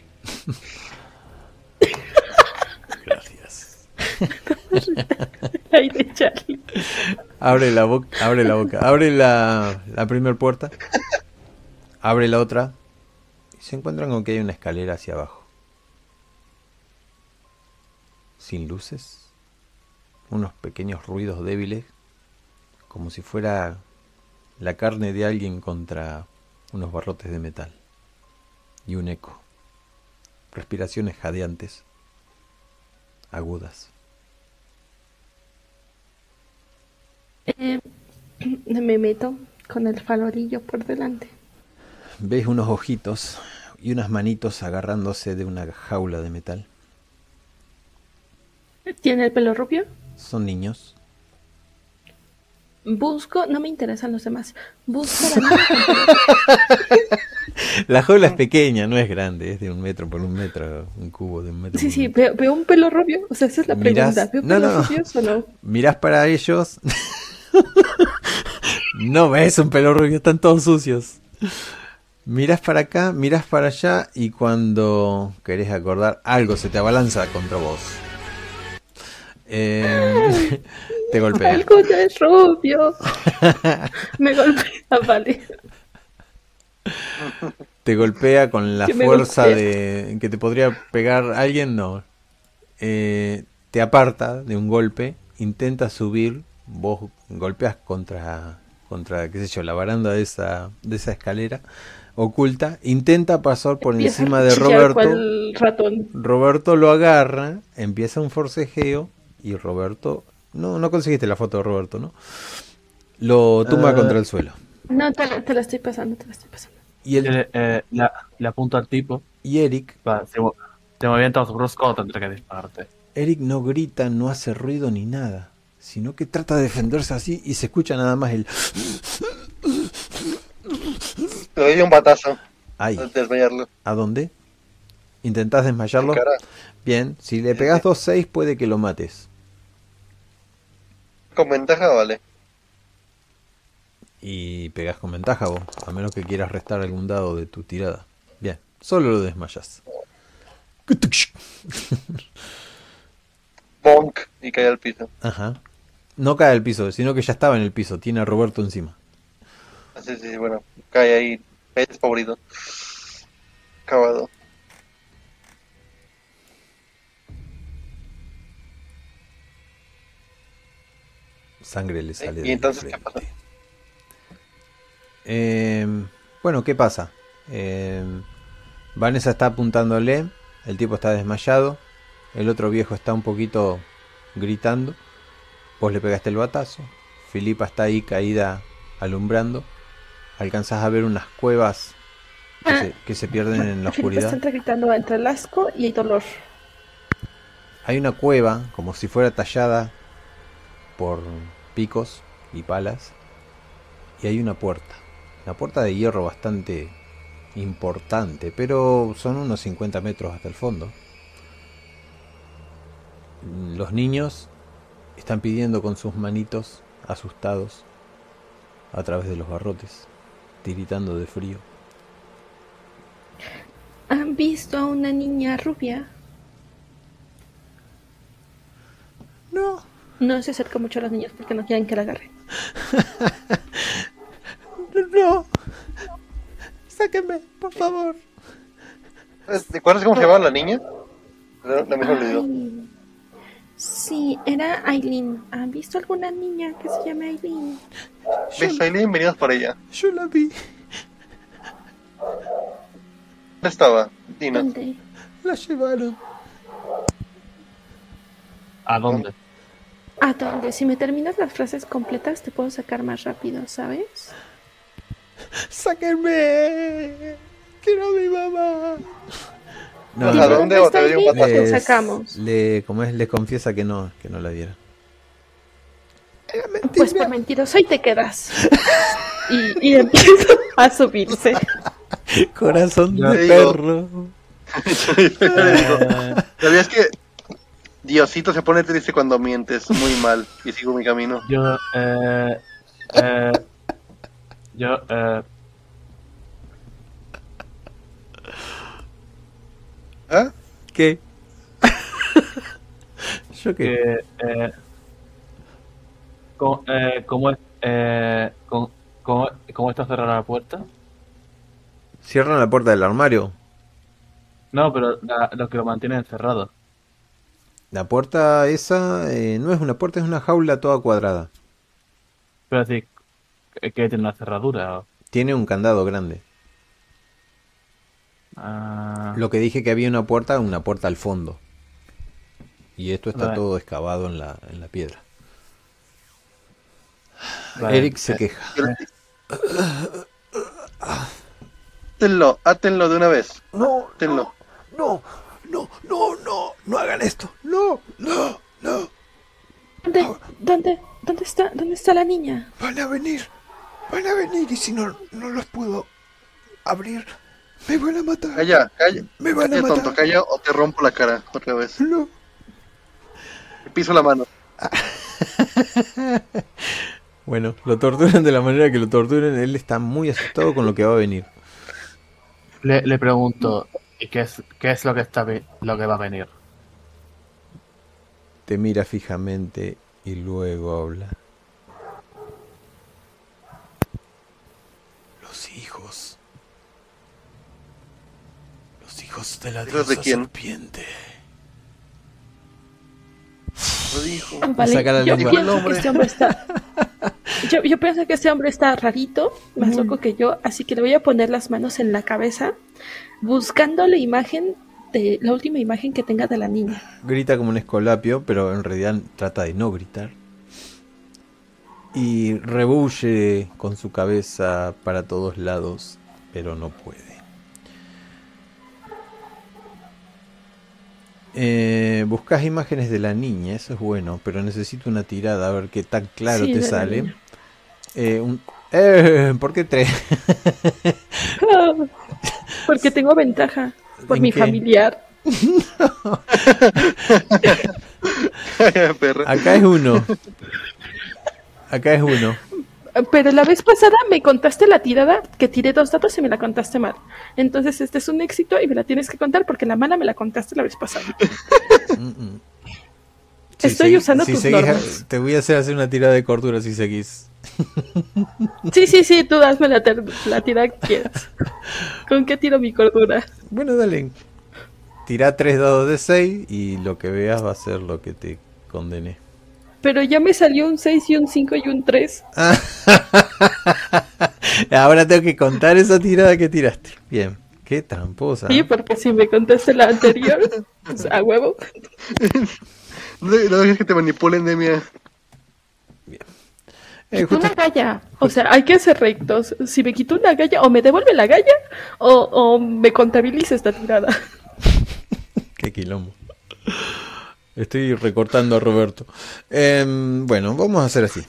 (laughs) Gracias. (laughs) (laughs) Abre la boca, abre la boca, abre la, la primera puerta, abre la otra y se encuentran con que hay una escalera hacia abajo. Sin luces, unos pequeños ruidos débiles, como si fuera la carne de alguien contra unos barrotes de metal. Y un eco. Respiraciones jadeantes. agudas. Eh, (clears throat) me meto con el farorillo por delante. Ves unos ojitos y unas manitos agarrándose de una jaula de metal. ¿Tiene el pelo rubio? Son niños. Busco, no me interesan los demás. Busco la (laughs) (laughs) La jaula es pequeña, no es grande, es de un metro por un metro, un cubo de un metro. Sí, por sí, un- veo, veo un pelo rubio. O sea, esa es la Mirás- pregunta. ¿Veo no, pelos no. rubios o no? Mirás para ellos. (laughs) (laughs) no ves un pelo rubio, están todos sucios. Mirás para acá, mirás para allá y cuando querés acordar, algo se te abalanza contra vos. Eh, (laughs) te golpea. Algo ya es rubio. (laughs) me golpea, vale. Te golpea con la fuerza golpea. de que te podría pegar alguien, no. Eh, te aparta de un golpe, intenta subir, vos golpeas contra, contra, qué sé yo, la baranda de esa, de esa escalera oculta, intenta pasar por Empieza encima de Roberto. ratón. Roberto lo agarra, empieza un forcejeo y Roberto, no, no conseguiste la foto de Roberto, ¿no? Lo tumba Eh. contra el suelo. No, te la, te la estoy pasando, te la estoy pasando. Y, el, Le, eh, le, le apunto al tipo. y Eric Va, si, mo- si movimientos bruscos tendré que dispararte. Eric no grita, no hace ruido ni nada, sino que trata de defenderse así y se escucha nada más el Le doy un batazo de desmayarlo. ¿A dónde? ¿Intentás desmayarlo? Bien, si le pegas 2-6 puede que lo mates. con ventaja, vale. Y pegas con ventaja vos, a menos que quieras restar algún dado de tu tirada. Bien, solo lo desmayas. Bonk. Y cae al piso. Ajá. No cae al piso, sino que ya estaba en el piso, tiene a Roberto encima. Así, sí, bueno. Cae ahí. Despavorido. Acabado. Sangre le sale ¿Y entonces qué pasa? Eh, bueno, ¿qué pasa? Eh, Vanessa está apuntándole, el tipo está desmayado, el otro viejo está un poquito gritando, vos le pegaste el batazo, Filipa está ahí caída alumbrando, alcanzás a ver unas cuevas que, se, que se pierden en la (laughs) Filipe está oscuridad. gritando entre el asco y el dolor. Hay una cueva como si fuera tallada por picos y palas y hay una puerta. Una puerta de hierro bastante importante, pero son unos 50 metros hasta el fondo. Los niños están pidiendo con sus manitos asustados a través de los barrotes, tiritando de frío. ¿Han visto a una niña rubia? No, No se acerca mucho a los niños porque no quieren que la agarren. (laughs) no, sáquenme, por favor. ¿Te acuerdas cómo se llamaba la niña? La, la mejor olvidó. Sí, era Aileen. ¿Han visto alguna niña que se llame Aileen? ¿Ves, Aileen? Venidos por ella. Yo la vi, ¿Dónde estaba? Dina. ¿Dónde? la llevaron. ¿A dónde? ¿A dónde? Si me terminas las frases completas te puedo sacar más rápido, ¿sabes? ¡Sáquenme! ¡Quiero a mi mamá! No, ¿A Dime no, dónde dónde o está te doy un y patazo? sacamos. Le, como es, le confiesa que no, que no la. Era mentira. Pues por mentiroso y te quedas. Y, y empieza a subirse. (laughs) Corazón de digo. perro. Eh, (laughs) ¿Sabías que Diosito se pone triste cuando mientes muy mal y sigo mi camino? yo, eh, eh, yo, eh, ¿Ah? ¿Qué? (laughs) Yo qué. que, eh, ¿cómo, eh, cómo es, eh, cómo, cómo, cómo está cerrada la puerta? Cierran la puerta del armario. No, pero la- lo que lo mantiene encerrado. La puerta esa eh, no es una puerta, es una jaula toda cuadrada. Pero decir, que que tiene una cerradura. o- Tiene un candado grande. Ah, Lo que dije que había una puerta, una puerta al fondo. Y esto está Vale. todo excavado en la, en la piedra. Vale. Eric se queja. Átenlo, átenlo de una vez. No, Átenlo. no, no, no, no, no hagan esto. No, no, no. ¿Dónde, dónde, dónde está, dónde está la niña? Van a venir, van a venir y si no, no los puedo abrir, me van a matar. Calla, calla. Me van a matar. tonto, calla o te rompo la cara otra vez. No. Te piso la mano. (laughs) Bueno, lo torturan de la manera que lo torturen. Él está muy asustado con lo que va a venir. Le, le pregunto, ¿y qué es, qué es lo que está lo que va a venir? Te mira fijamente y luego habla. Los hijos. Los hijos de la serpiente. Lo dijo. Vale, Saca la yo lengua. pienso que este hombre está. (laughs) Yo, yo pienso que este hombre está rarito, más loco que yo, así que le voy a poner las manos en la cabeza, buscando la imagen de la última imagen que tenga de la niña. Grita como un escolapio, pero en realidad trata de no gritar. Y rebulle con su cabeza para todos lados, pero no puede. Eh, buscas imágenes de la niña, eso es bueno, pero necesito una tirada a ver qué tan claro Sí, te sale. Eh, un- eh, ¿Por qué tres? (laughs) Porque tengo ventaja por ¿En mi qué? familiar. (laughs) (laughs) Perra. Acá es uno. Acá es uno. Pero la vez pasada me contaste la tirada, que tiré dos datos y me la contaste mal. Entonces este es un éxito y me la tienes que contar porque la mala me la contaste la vez pasada. (laughs) Estoy usando tus seguís- normas. Te voy a hacer hacer una tirada de cordura si seguís. Sí, sí, sí, tú la, ter- la tirada que quieras. ¿Con qué tiro mi cordura? Bueno, dale. Tira tres dados de 6 y lo que veas va a ser lo que te condene. Pero ya me salió un 6 y un 5 y un 3. (laughs) Ahora tengo que contar esa tirada que tiraste. Bien. Qué tramposa. Sí, porque si me contaste la anterior, pues, a huevo. (laughs) No, no dejes que te manipulen, Demia. Eh, Quitó justo- una galla. O sea, hay que ser rectos. Si me quito una galla, o me devuelve la galla, o, o me contabiliza esta tirada. (laughs) Qué quilombo. Estoy recortando a Roberto. Em, bueno, vamos a hacer así.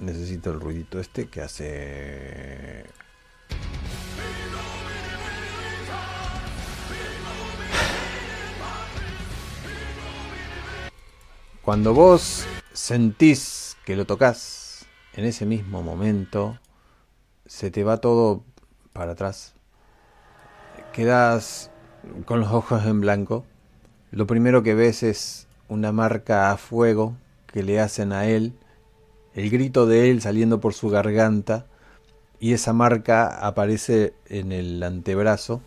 Necesito el ruidito este que hace... Cuando vos sentís que lo tocas, en ese mismo momento se te va todo para atrás. Quedas con los ojos en blanco. Lo primero que ves es una marca a fuego que le hacen a él, el grito de él saliendo por su garganta y esa marca aparece en el antebrazo.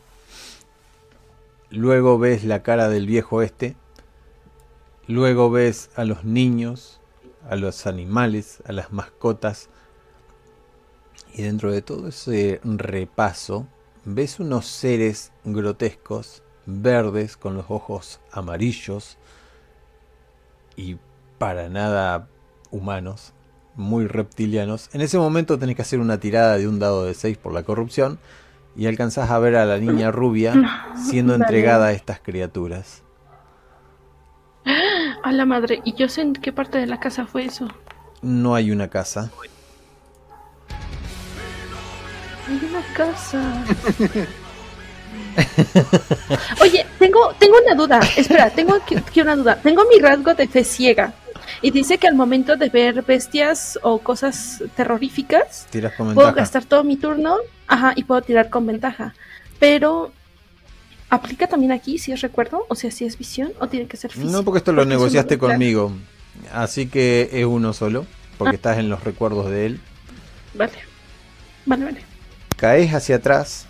Luego ves la cara del viejo este. Luego ves a los niños, a los animales, a las mascotas. Y dentro de todo ese repaso, ves unos seres grotescos, verdes, con los ojos amarillos y para nada humanos, muy reptilianos. En ese momento tenés que hacer una tirada de un dado de 6 por la corrupción y alcanzás a ver a la niña rubia siendo entregada a estas criaturas. (gasps) A la madre. ¿Y yo sé en qué parte de la casa fue eso? No hay una casa. Hay una casa. (laughs) (laughs) Oye, tengo, tengo una duda. Espera, tengo aquí, aquí una duda. Tengo mi rasgo de fe ciega. Y dice que al momento de ver bestias o cosas terroríficas, Tiras con puedo ventaja. gastar todo mi turno. Ajá, y puedo tirar con ventaja. Pero, ¿aplica también aquí si es recuerdo? O sea, si es visión o tiene que ser físico. No, porque esto lo Porque negociaste conmigo. Así que es uno solo, porque Ah. estás en los recuerdos de él. Vale. Vale, vale. Caes hacia atrás,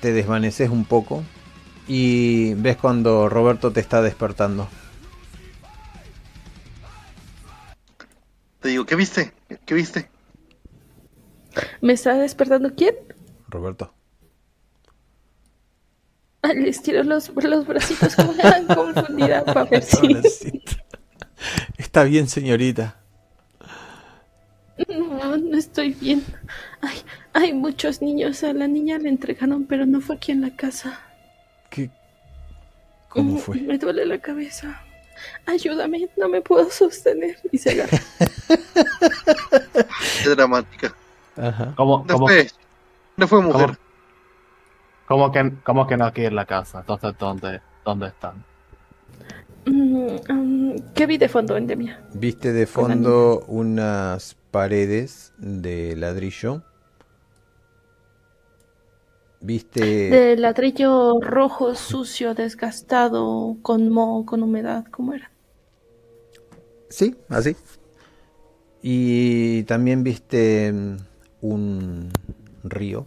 te desvaneces un poco y ves cuando Roberto te está despertando. Te digo, ¿qué viste? ¿Qué viste? ¿Me está despertando quién? Roberto. Ah, Les tiro los, los bracitos como una confundida para ver si... Está bien, señorita. No, no estoy bien. Ay, hay muchos niños. A la niña le entregaron, pero no fue aquí en la casa. ¿Qué? ¿Cómo Mm, fue? Me duele la cabeza. Ayúdame, no me puedo sostener. Y se agarra. Es (laughs) dramática. Ajá. ¿Cómo, No cómo, fue, no fue mujer. cómo que, cómo que no aquí en la casa? Entonces, ¿dónde, dónde están? Mm, um, ¿Qué vi de fondo, Endemia? Viste de fondo unas paredes de ladrillo. Viste. De ladrillo rojo, sucio, desgastado, con moho, con humedad, ¿cómo era? Sí, así. Y también viste mm, un río,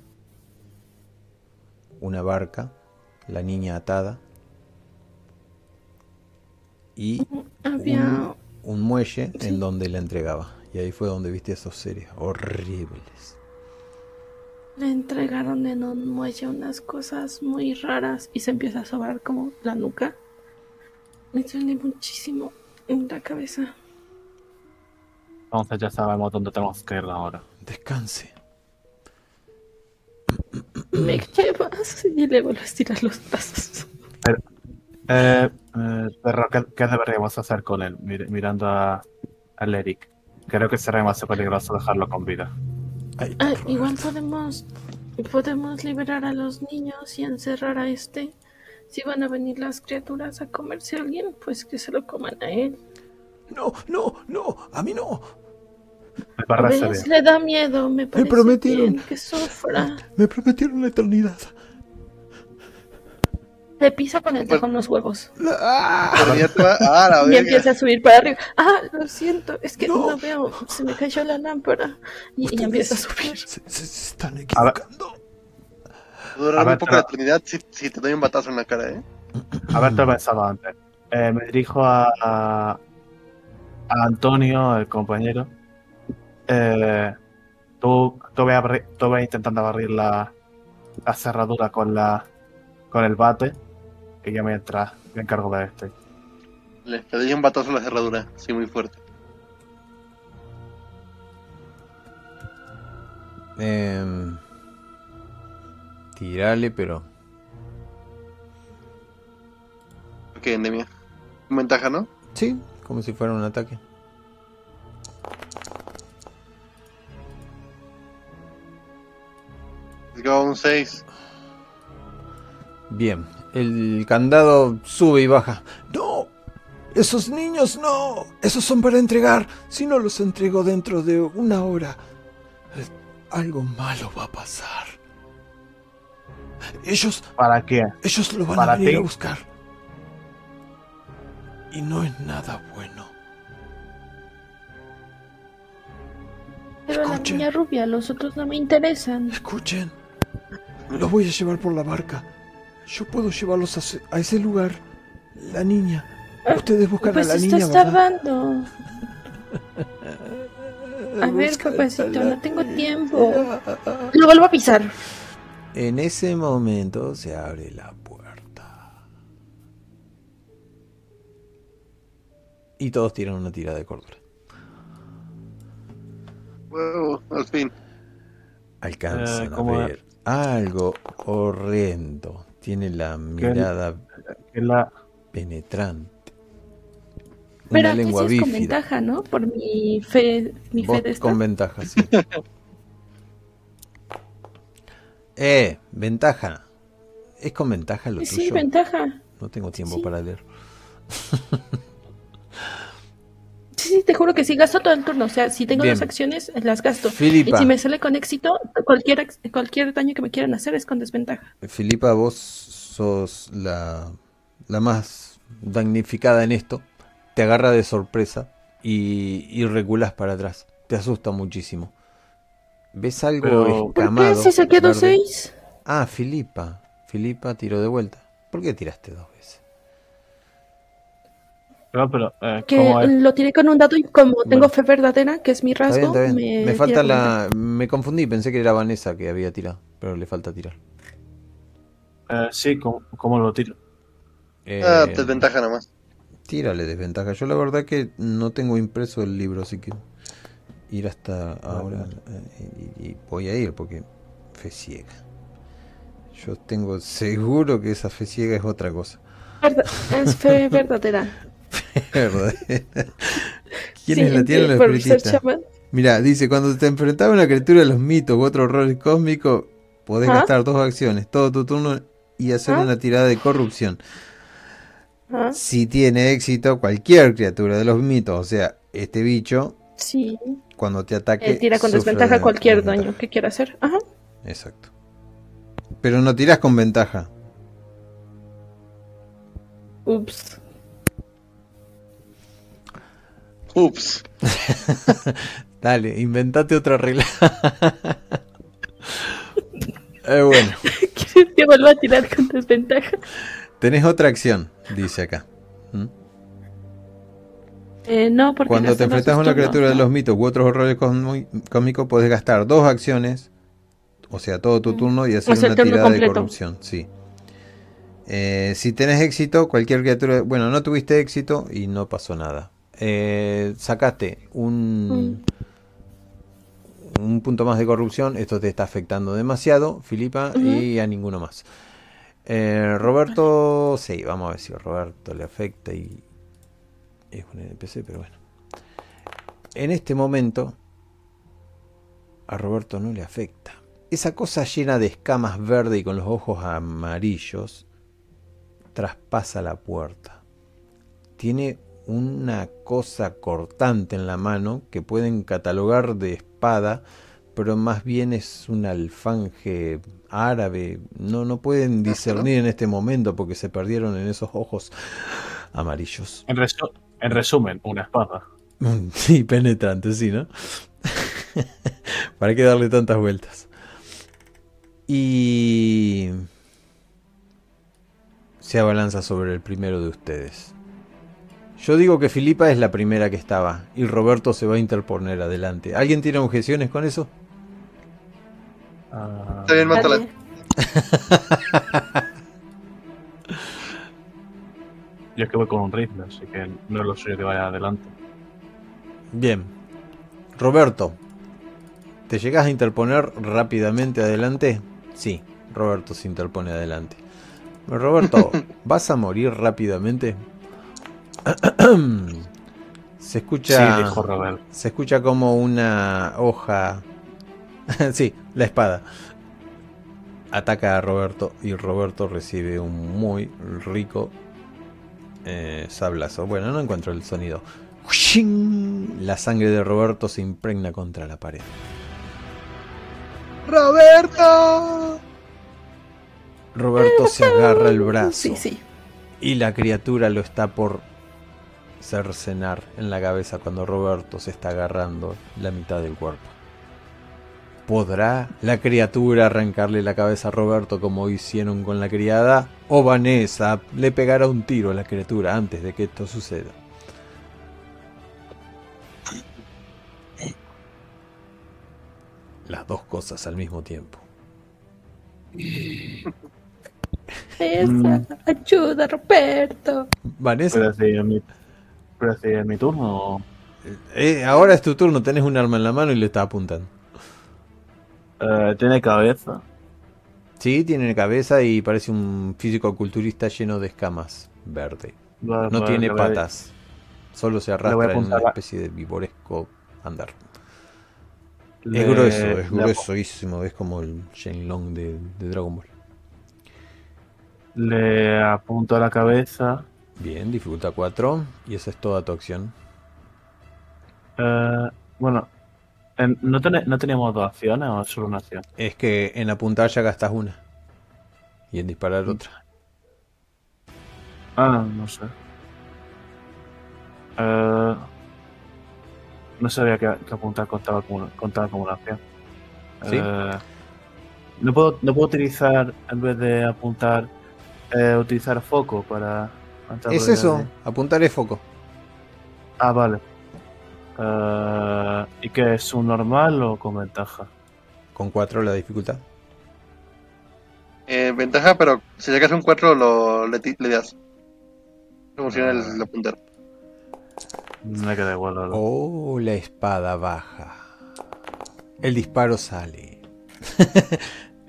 una barca, la niña atada y Había un, un muelle Sí. en donde la entregaba. Y ahí fue donde viste esos seres horribles. Le entregaron en un muelle unas cosas muy raras y se empieza a sobar como la nuca. Me duele muchísimo en la cabeza. Entonces ya sabemos dónde tenemos que ir ahora. Descanse. ¿Me llevas? Y le vuelvo a estirar los brazos. Eh, eh, pero ¿qué, qué deberíamos hacer con él? Mir- mirando a, al Eric. Creo que será demasiado peligroso dejarlo con vida. Ay, Ah, igual podemos, podemos liberar a los niños y encerrar a este. Si van a venir las criaturas a comerse a alguien, pues que se lo coman a él. No, no, no, a mí no. ¿Ves? bien. Le da miedo, me parece prometieron. bien que sufra. Me prometieron la eternidad. Le pisa con el tejón los huevos. ¡Ah! Te ah, la (laughs) Y verga. empieza a subir para arriba. Ah, lo siento, es que No. no, veo, se me cayó la lámpara. Y, empieza a subir. Se, se- se están A ver. equivocando. Durar A ver, un poco la eternidad si, si te doy un batazo en la cara, ¿eh? Haberte pensado antes. Eh, me dirijo a, a, a Antonio, el compañero. Eh, tú, tú, ve tú ve intentando abrir la, la cerradura con la con el bate. Y yo mientras me encargo de este. Le, le doy un batazo en la cerradura, sí, muy fuerte. Em, tirale, pero Ok, endemia. Ventaja, ¿no? sí, como si fuera un ataque. Let's go, un 6. Bien, el candado sube y baja. ¡No! ¡Esos niños no! ¡Esos son para entregar! Si no los entrego dentro de una hora, algo malo va a pasar. Ellos, ¿Para qué? ellos lo van Para a venir ti. a buscar. Y no es nada bueno. Pero la Escuchen. niña rubia, los otros no me interesan. Escuchen, los voy a llevar por la barca. Yo puedo llevarlos a ese, a ese lugar. La niña. Ustedes buscan Pues a la estás niña, ¿verdad? tardando. (laughs) A ver, papacito, la no tengo tiempo. (laughs) Lo vuelvo a pisar. En ese momento se abre la puerta. Y todos tiran una tirada de cordura. Wow, al fin. Alcanzan ¿cómo a ver algo horrendo. Tiene la mirada Que la, penetrante. Pero una aquí sí lengua es con ventaja, ¿no? Por mi fe, mi fe de esta. con ventaja, sí. (laughs) eh, ventaja. ¿Es con ventaja lo Sí, tuyo? ventaja. No tengo tiempo Sí. para leer. (laughs) Sí, sí, te juro que sí, gasto todo el turno. O sea, si tengo Bien. dos acciones, las gasto. Y si me sale con éxito, cualquier, cualquier daño que me quieran hacer es con desventaja. Filipa, vos sos la, la más damnificada en esto. Te agarra de sorpresa y, y reculas para atrás. Te asusta muchísimo. ¿Ves algo Pero- ¿Por qué? escamado? Si saqué dos seis. Ah, Filipa. Filipa tiró de vuelta. ¿Por qué tiraste dos pero, eh, Que lo tiré con un dado y como tengo fe verdadera, que es mi Está rasgo, bien, está bien. me, Me, falta la. Me confundí, pensé que era Vanessa que había tirado. Pero le falta tirar. Eh, sí, ¿cómo, cómo lo tiro? Eh, Ah, desventaja nomás. Tírale desventaja. Yo la verdad que no tengo impreso el libro, así que ir hasta ahora eh, y, y voy a ir porque fe ciega. Yo tengo seguro que esa fe ciega es otra cosa. Es fe (laughs) verdadera. (laughs) ¿Verdad? Sí, ¿Quiénes la tienen los espiritistas? Mira, dice, cuando te enfrentaba a una criatura de los mitos u otros roles cósmicos, podés ¿Ah? gastar dos acciones, todo tu turno y hacer ¿Ah? una tirada de corrupción. Ah, Si tiene éxito, cualquier criatura de los mitos, o sea, este bicho, sí. cuando te ataque... Él tira con desventaja de- cualquier desventaja. daño que quiera hacer. Ajá. Exacto. Pero no tiras con ventaja. Ups. Ups. (laughs) Dale, inventate otra regla. (laughs) Eh, bueno, (laughs) ¿Quieres que vuelva a tirar con desventaja? tenés otra acción, dice acá. ¿Mm? Eh, no, porque Cuando te enfrentas a una criatura de los mitos u otros horrores cómicos, puedes gastar dos acciones, o sea, todo tu turno y hacer O sea, el una tirada de corrupción. Sí. Eh, si tenés éxito, cualquier criatura. Bueno, no tuviste éxito y no pasó nada. Eh, sacaste un, un punto más de corrupción. Esto te está afectando demasiado, Filipa, y a ninguno más. Eh, Roberto, sí, vamos a ver si a Roberto le afecta y es un NPC, pero bueno. En este momento a Roberto no le afecta. Esa cosa llena de escamas verde y con los ojos amarillos traspasa la puerta. Tiene una cosa cortante en la mano que pueden catalogar de espada, pero más bien es un alfanje árabe. No, no pueden discernir en este momento porque se perdieron en esos ojos amarillos. En, resu- en resumen, una espada. (laughs) Sí, penetrante, sí, ¿no? (laughs) ¿Para qué darle tantas vueltas? Y se abalanza sobre el primero de ustedes. Yo digo que Filipa es la primera que estaba y Roberto se va a interponer adelante. ¿Alguien tiene objeciones con eso? Ah, Está bien, mátala. (laughs) Yo es que voy con un ritmo, así que no es lo suyo que vaya adelante. Bien. Roberto, ¿te llegas a interponer rápidamente adelante? Sí, Roberto se interpone adelante. Roberto, (laughs) ¿vas a morir rápidamente? (clears throat) se escucha. Sí, dijo Robert. Se escucha como una hoja. (laughs) sí, la espada. Ataca a Roberto y Roberto recibe un muy rico eh, sablazo. Bueno, no encuentro el sonido. La sangre de Roberto se impregna contra la pared. ¡Roberto! Roberto se agarra el brazo Sí, sí. y la criatura lo está por cercenar en la cabeza cuando Roberto se está agarrando la mitad del cuerpo. ¿Podrá la criatura arrancarle la cabeza a Roberto como hicieron con la criada? ¿O Vanessa le pegará un tiro a la criatura antes de que esto suceda? Las dos cosas al mismo tiempo. Esa, ayuda, Roberto. Vanessa, ¿Puedo mi, puedo decir en mi turno? eh, ahora es tu turno, tenés un arma en la mano y le estás apuntando. Eh, tiene cabeza. Sí, tiene cabeza y parece un físico culturista lleno de escamas verde. No tiene patas. Solo se arrastra en una especie de vivoresco andar. le- Es grueso, es gruesísimo. Es como el Shenlong de, de Dragon Ball. Le apunto a la cabeza. Bien, dificultad 4. Y esa es toda tu acción. Eh, bueno, en- ¿no, tene- ¿no teníamos dos acciones o solo una acción? Es que en apuntar ya gastas una. Y en disparar Mm. otra. Ah, no sé. Eh, no sabía que, que apuntar contaba como, una- contaba como una acción. Sí. Eh, no, puedo, no puedo utilizar, en vez de apuntar, eh, utilizar foco para... Es eso, el- apuntar es foco. Ah, vale. Eh, ¿Y qué es un normal o con ventaja? Con 4 la dificultad. Eh, ventaja, pero si sacas un 4 lo, le, das. No funciona el, el puntero. Me quedé igual. verdad. Oh, la espada baja. El disparo sale. (laughs)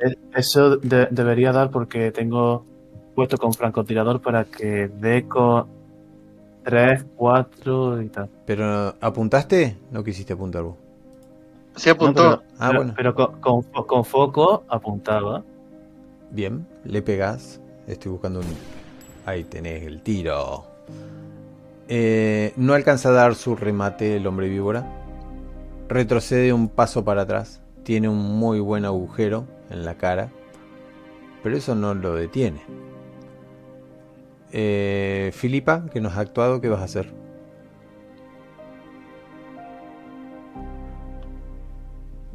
Eh, Eso de- debería dar porque tengo puesto con francotirador para que dé con 3, 4 y tal. Pero apuntaste, no quisiste apuntar vos. Sí apuntó. No, pero Ah, pero- bueno. pero con, con con foco apuntaba. Bien, le pegás. Estoy buscando un. Ahí tenés el tiro. Eh, no alcanza a dar su remate el hombre víbora. Retrocede un paso para atrás. Tiene un muy buen agujero en la cara. Pero eso no lo detiene. Eh, Filipa, que nos ha actuado, ¿qué vas a hacer?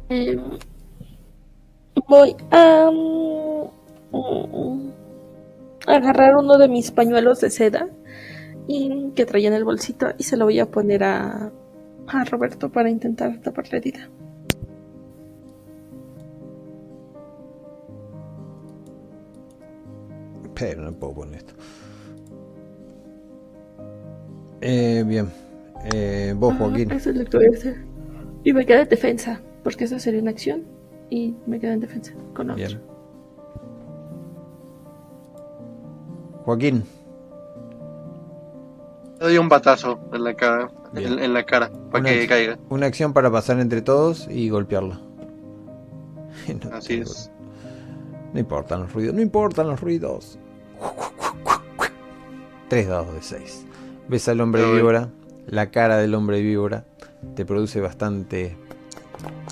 Eh, voy a mm, mm, agarrar uno de mis pañuelos de seda y que traía en el bolsito y se lo voy a poner a, a Roberto para intentar tapar la herida. Pero no puedo poner esto. Eh, bien. Eh, vos, Joaquín. Eso es lo que voy a hacer. Y me queda en defensa, porque esa sería una acción. Y me queda en defensa con otro. Bien. Joaquín. Le doy un batazo en la cara, en, en la cara para Una que acción. caiga. Una acción para pasar entre todos y golpearla. (laughs) No Así tengo- es. No importan los ruidos, no importan los ruidos. (laughs) Tres dados de seis. Ves al hombre víbora, la cara del hombre víbora, te produce bastante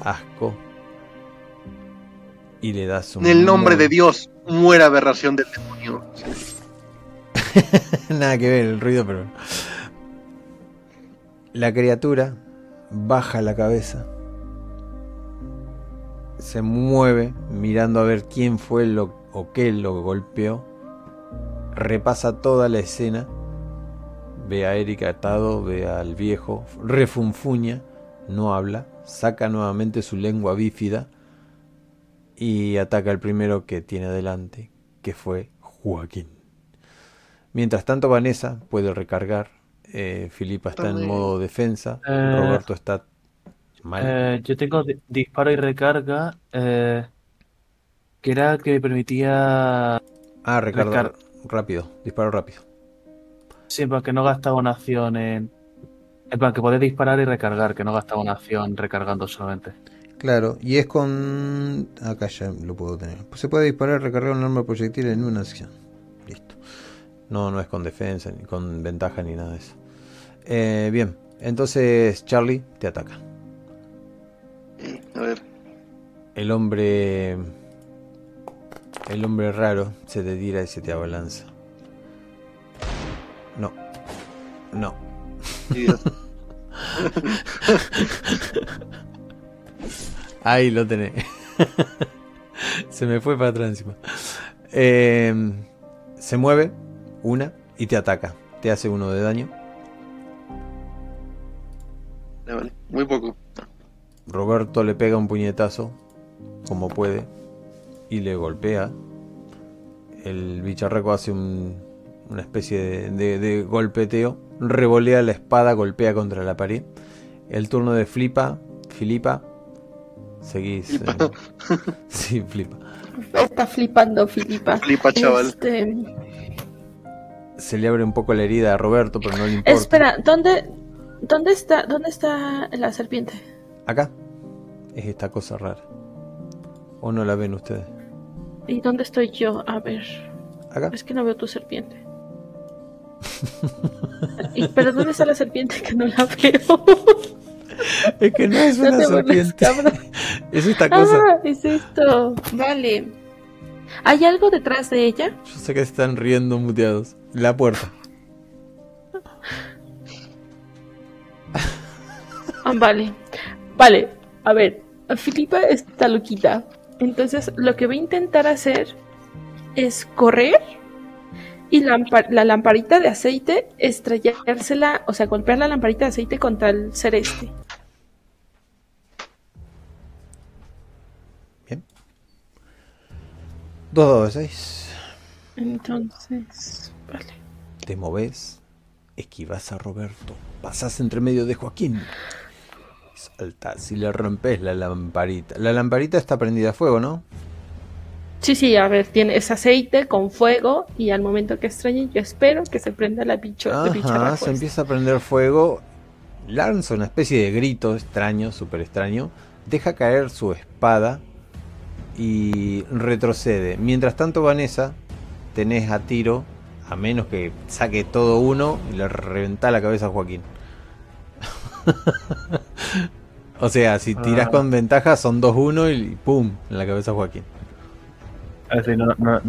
asco. Y le das un. En el nombre de Dios, muera aberración del demonio. (laughs) Nada que ver el ruido, pero. La criatura baja la cabeza. Se mueve mirando a ver quién fue lo o qué lo golpeó. Repasa toda la escena. Ve a Eric atado, ve al viejo, refunfuña, no habla, saca nuevamente su lengua bífida y ataca al primero que tiene adelante, que fue Joaquín. Mientras tanto, Vanessa puede recargar. eh, Filipa está en modo defensa. Eh, Roberto está mal. Eh, yo tengo di- disparo y recarga. eh, que era que me permitía. ah, recarga recar- rápido. Disparo rápido. Sí, porque no gastaba una acción en. En plan, que podés disparar y recargar, que no gastaba una acción recargando solamente. Claro, y es con. Acá ya lo puedo tener. Se puede disparar y recargar un arma de proyectil en una acción. Listo. No, no es con defensa, ni con ventaja, ni nada de eso. Eh, bien, entonces Charlie te ataca. A ver, El hombre. El hombre raro se te tira y se te abalanza. No. No. Ahí lo tenés. se me fue para atrás encima. Eh, se mueve una y te ataca. Te hace uno de daño. Vale, muy poco. Roberto le pega un puñetazo, como puede, y le golpea. El bicharraco hace un- una especie de, de- de golpeteo, revolea la espada, golpea contra la pared. El turno de Flipa, Filipa, seguís. Flipa. eh, (laughs) sí, Flipa. Está flipando, Filipa. Flipa, chaval. Este, Se le abre un poco la herida a Roberto, pero no le importa. espera, ¿dónde, dónde está, dónde está la serpiente? Acá es esta cosa rara. ¿O no la ven ustedes? ¿Y dónde estoy yo? A ver, Acá. es que no veo tu serpiente. ¿Y, ¿Pero dónde está la serpiente que no la veo? Es que no es No una te burles, serpiente. cabrón. (laughs) Es esta cosa. Ah, es esto. Vale. ¿Hay algo detrás de ella? Yo sé que se están riendo muteados. La puerta. Ah, vale. Vale. A ver, Filipa está loquita. Entonces, lo que voy a intentar hacer es correr y la lamparita de aceite estrellársela, o sea, golpear la lamparita de aceite contra el ser este. Bien. Dos de seis. Entonces, vale. Te moves, esquivas a Roberto, pasas entre medio de Joaquín. Saltas y le rompes la lamparita. La lamparita está prendida a fuego, ¿no? Sí, sí, a ver, tiene ese aceite con fuego y al momento que extrañe yo espero que se prenda la bicho, la Ajá, se empieza a prender fuego. Lanza una especie de grito extraño, súper extraño. Deja caer su espada y retrocede. Mientras tanto, Vanessa, tenés a tiro, a menos que saque todo uno y le reventa la cabeza a Joaquín. (laughs) o sea, si tirás Ah. con ventaja, son 2-1 y ¡pum! en la cabeza a Joaquín. Decir, no, no,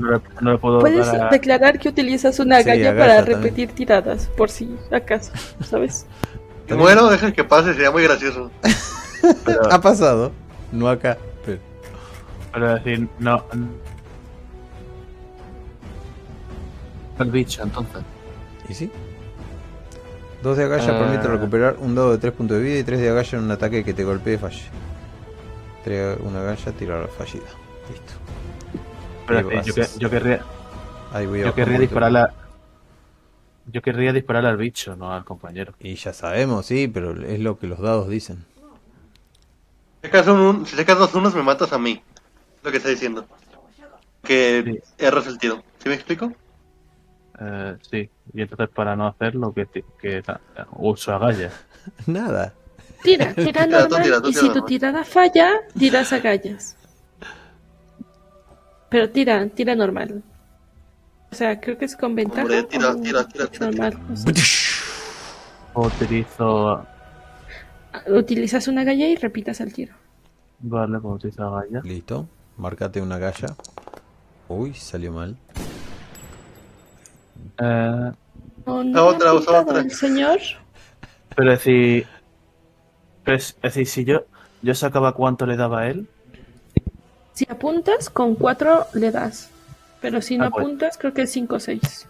no puedo Puedes a- declarar que utilizas una Sí, galla agacha para también. repetir tiradas, por si acaso, ¿sabes? (laughs) Muero, deja que pase, sería muy gracioso. pero, (laughs) Ha pasado, no acá. pero- pero es decir, no. El bicho, entonces. ¿Y sí? Dos de agalla Ah. permite recuperar un dado de 3 puntos de vida y 3 de agalla en un ataque que te golpee y falle. 3 una agalla, tirar fallida. Pero decir, yo, vas. que- yo querría, Ahí voy a yo querría a- Yo querría dispararle al bicho, no al compañero. Y ya sabemos, sí, pero es lo que los dados dicen. Si sacas, un, si sacas dos unos, me matas a mí. Lo que está diciendo. Que erras el tiro. ¿Sí me explico? Eh, sí, y entonces para no hacerlo, que, que uso agallas. (laughs) Nada. Tira, tira (laughs) Tira, tú normal tira, tú y si tu tirada falla, tiras agallas. Pero tira, tira normal. O sea, creo que es con ventaja. Hombre, tira, o tira, tira, tira, normal. Utilizo. Utilizas una galla y repitas el tiro. Vale, pues utilizo agallas. Listo. Márcate una galla. Uy, salió mal. Eh, No, Ah, no otra, otra. el señor. pero. Es, es decir, si yo, yo sacaba cuánto le daba a él, Si apuntas, con 4 le das. Pero si no Ah, pues. apuntas, creo que es 5 o 6.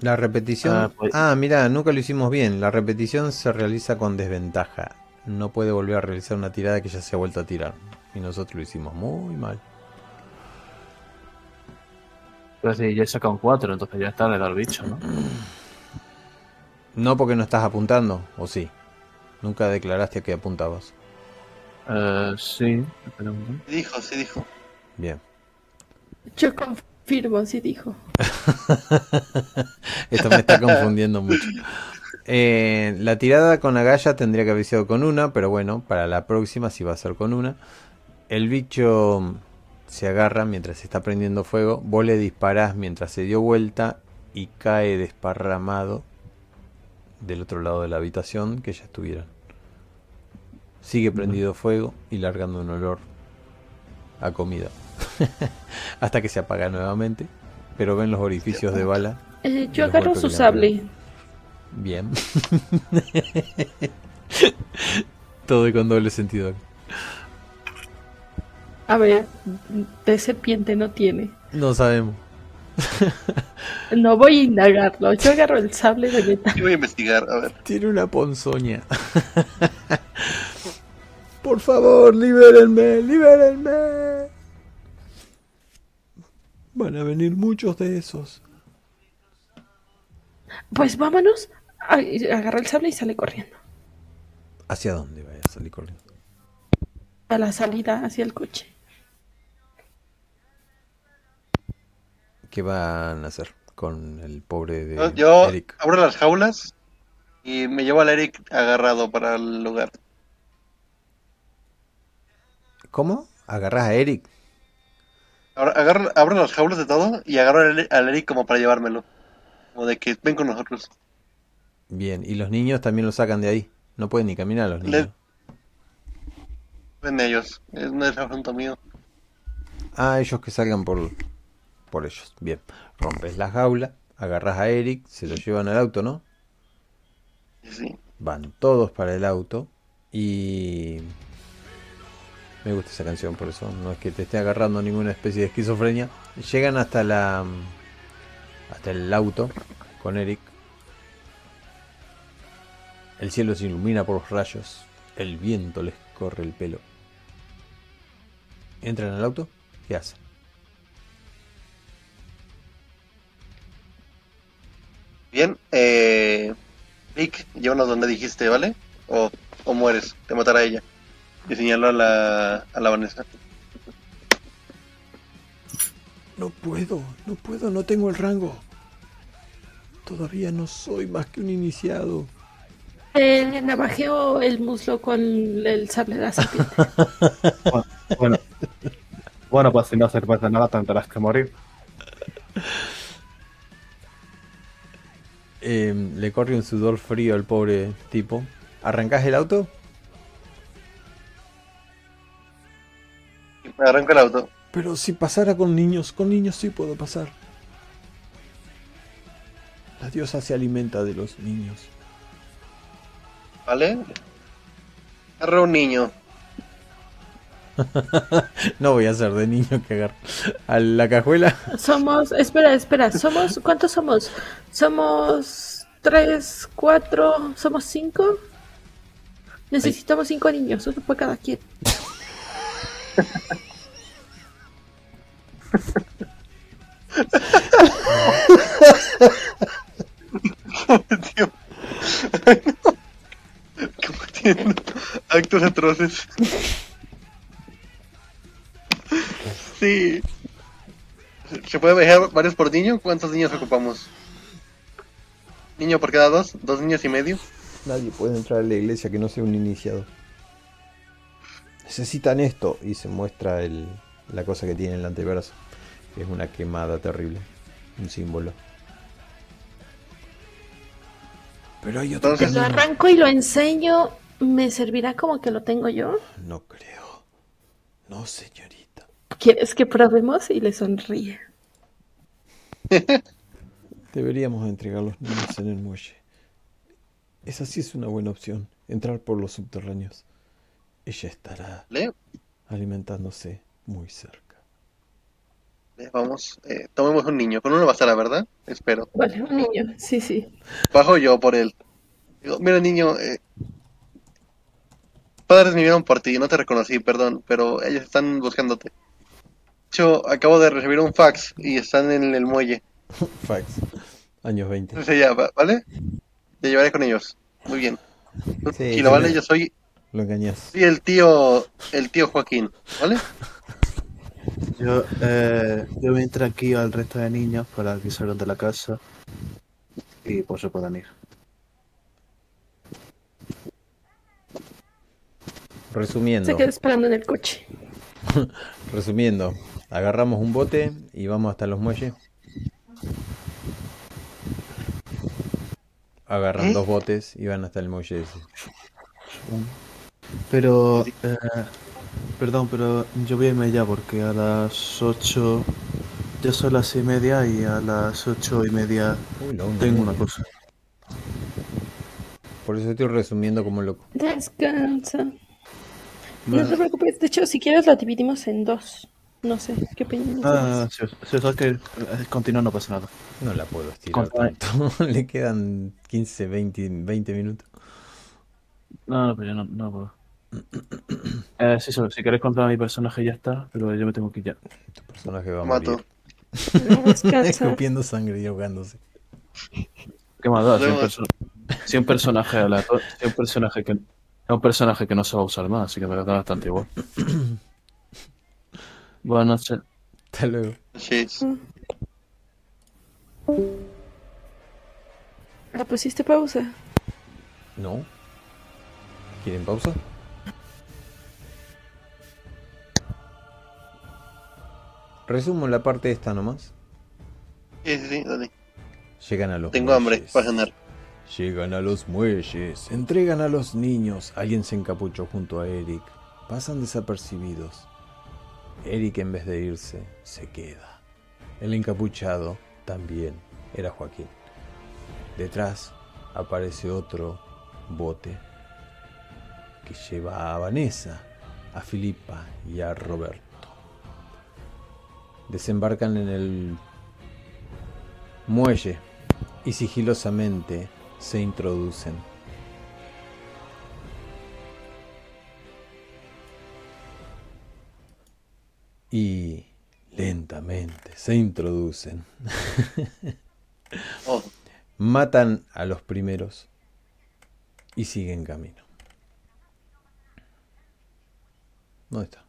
La repetición. Ah, pues- Ah, mira, nunca lo hicimos bien. La repetición se realiza con desventaja. No puede volver a realizar una tirada que ya se ha vuelto a tirar. Y nosotros lo hicimos muy mal. pero yo he sacado un 4, entonces ya está, le da al bicho, ¿no? No porque no estás apuntando, o sí. Nunca declaraste a que apuntabas. Eh, sí, espera un momento. Sí dijo, sí dijo. Bien. Yo confirmo, así dijo. (laughs) Esto me está confundiendo mucho. Eh, la tirada con agalla tendría que haber sido con una, pero bueno, para la próxima sí va a ser con una. El bicho se agarra mientras está prendiendo fuego. Vos le disparás mientras se dio vuelta y cae desparramado del otro lado de la habitación que ya estuvieran. Sigue prendido fuego y largando un olor a comida. (laughs) Hasta que se apaga nuevamente. Pero ven los orificios de bala Eh, yo agarro su sable. Bien. (laughs) Todo con doble sentido. A ver, de serpiente no tiene. No sabemos. No voy a indagarlo. Yo agarro el sable de metal. Yo voy a investigar, a ver. Tiene una ponzoña. (laughs) Por favor, libérenme, libérenme. Van a venir muchos de esos. Pues vámonos. Ay, agarra el sable y sale corriendo. ¿Hacia dónde vaya a salir corriendo? A la salida hacia el coche. ¿Qué van a hacer con el pobre de Yo, yo Eric? abro las jaulas y me llevo al Eric agarrado para el lugar. ¿Cómo? ¿Agarras a Eric? Ahora agarro, abro las jaulas de todo y agarro al, al Eric como para llevármelo. Como de que ven con nosotros. Bien, y los niños también lo sacan de ahí. No pueden ni caminar los niños. Le- Ven ellos. Es, no es asunto mío. Ah, ellos que salgan por, por ellos. Bien. Rompes la jaula, agarras a Eric, se lo llevan al auto, ¿no? Sí. Van todos para el auto y... Me gusta esa canción, por eso no es que te esté agarrando ninguna especie de esquizofrenia. Llegan hasta la mm, hasta el auto con Eric. El cielo se ilumina por los rayos, el viento les corre el pelo. Entran al auto, ¿qué hacen? Bien, eh, Rick, llévanos donde dijiste, ¿vale? O, o mueres, te matará ella. Y señaló a la, a la Vanessa. No puedo, no puedo, no tengo el rango. Todavía no soy más que un iniciado. Eh, navajeo el muslo con el sable de la serpiente. Bueno, (laughs) bueno, bueno, pues si no sirves de nada tendrás que morir. Eh, le corre un sudor frío al pobre tipo. ¿Arrancás el auto? Me arranco el auto. Pero si pasara con niños, con niños sí puedo pasar. La diosa se alimenta de los niños. ¿Vale? Agarra un niño. (laughs) No voy a ser de niño que agarro a la cajuela. Somos, espera, espera, somos, ¿cuántos somos? Somos tres, cuatro, somos cinco. Necesitamos cinco niños, uno por cada quien. Tío. Ay. Cometiendo actos atroces. Sí. ¿Se puede dejar varios por niño? ¿Cuántos niños ocupamos? ¿Niño por cada dos? ¿Dos niños y medio? Nadie puede entrar a la iglesia que no sea un iniciado. Necesitan esto. Y se muestra el, la cosa que tiene en el antebrazo. Que es una quemada terrible. Un símbolo. Pero hay otro Entonces- Lo camino. arranco y lo enseño. ¿Me servirá como que lo tengo yo? No creo. No, señorita. ¿Quieres que probemos? Y le sonríe. (laughs) Deberíamos entregar los niños en el muelle. Esa sí es una buena opción. Entrar por los subterráneos. Ella estará ¿Le? alimentándose muy cerca. Le, Vamos, eh, tomemos un niño. Con uno bastará, ¿verdad? Espero. Vale, un niño. Sí, sí. Bajo yo por él. Digo, mira niño, eh, padres me vieron por ti, no te reconocí, perdón, pero ellos están buscándote. De hecho, acabo de recibir un fax y están en el muelle. (laughs) Fax. Años 20. Entonces ya, va- ¿vale? Te llevaré con ellos. Muy bien. Sí, y lo sí, vale, yo soy, Lo engañas. soy el tío, el tío Joaquín, ¿vale? Yo, eh, yo voy a entrar aquí al resto de niños para que salgan de la casa y por se puedan ir. Resumiendo. Se queda esperando en el coche. (laughs) Resumiendo. Agarramos un bote y vamos hasta los muelles. Agarran ¿Eh? dos botes y van hasta el muelle ese. Pero, eh, perdón, pero yo voy a irme ya porque a las 8, ya son las seis y media y a las ocho y media Uy, la una. tengo una cosa. Por eso estoy resumiendo como loco. Descansa. No Bueno, te preocupes. De hecho, si quieres, lo dividimos en dos. No sé, ¿qué opinas? ah, si, si os que eh, continúa no pasa nada. No la puedo estirar Contra- tanto. (laughs) Le quedan 15, 20, 20 minutos. No, no, pero yo no, no puedo. Eh, sí, solo, si queréis contar a mi personaje ya está, pero yo me tengo que ir ya. Tu personaje va a Mato. morir. Descansa. Escupiendo sangre y ahogándose. ¿Qué más da? Si un, perso- si un personaje aleatorio- si un personaje que es un personaje que no se va a usar más, así que me da bastante igual. (clears throat) Buenas noches. Hasta luego. Sí. ¿La pusiste pausa? ¿No? ¿Quieren pausa? Resumo la parte esta nomás. Sí, sí, sí, dale. Llegan a los Tengo hambre para cenar. Llegan a los muelles, entregan a los niños. Alguien se encapuchó junto a Eric. Pasan desapercibidos. Eric en vez de irse, se queda. El encapuchado también era Joaquín. Detrás aparece otro bote que lleva a Vanessa, a Filipa y a Roberto. Desembarcan en el muelle y sigilosamente se introducen. Y lentamente se introducen. (laughs) Oh, Matan a los primeros y siguen camino. ¿Dónde está?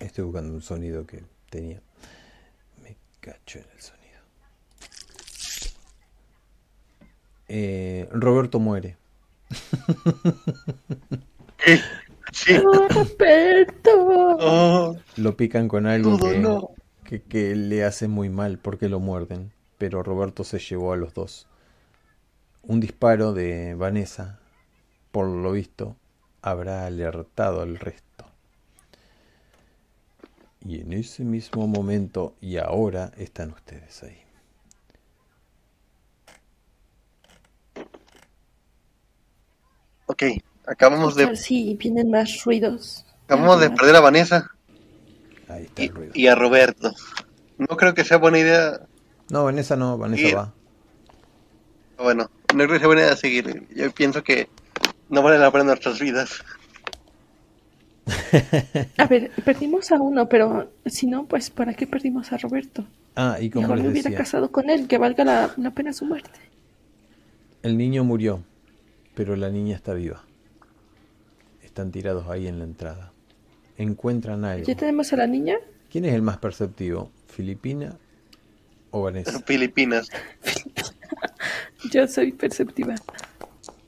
Estoy buscando un sonido que tenía. Me cacho en el sonido. Eh, Roberto muere. ¿Qué? (laughs) Sí. Roberto. Oh, Lo pican con algo que, no. que, que le hace muy mal porque lo muerden. Pero Roberto se llevó a los dos. Un disparo de Vanessa, por lo visto, habrá alertado al resto. Y en ese mismo momento y ahora están ustedes ahí. Ok, acabamos de, Sí, vienen más ruidos. acabamos de perder a Vanessa Ahí está y, el ruido. y a Roberto. No creo que sea buena idea. No, Vanessa no, Vanessa va. Bueno, no creo que sea buena idea seguir. Yo pienso que no vale la pena nuestras vidas. A ver, perdimos a uno, pero si no, pues ¿para qué perdimos a Roberto? Ah, y como Mejor les me hubiera decía, casado con él, que valga la, la pena su muerte. el niño murió, pero la niña está viva. Están tirados ahí en la entrada. Encuentran algo. ¿Ya tenemos a la niña? ¿Quién es el más perceptivo? ¿Filipina o Vanessa? (laughs) Filipinas. Yo soy perceptiva.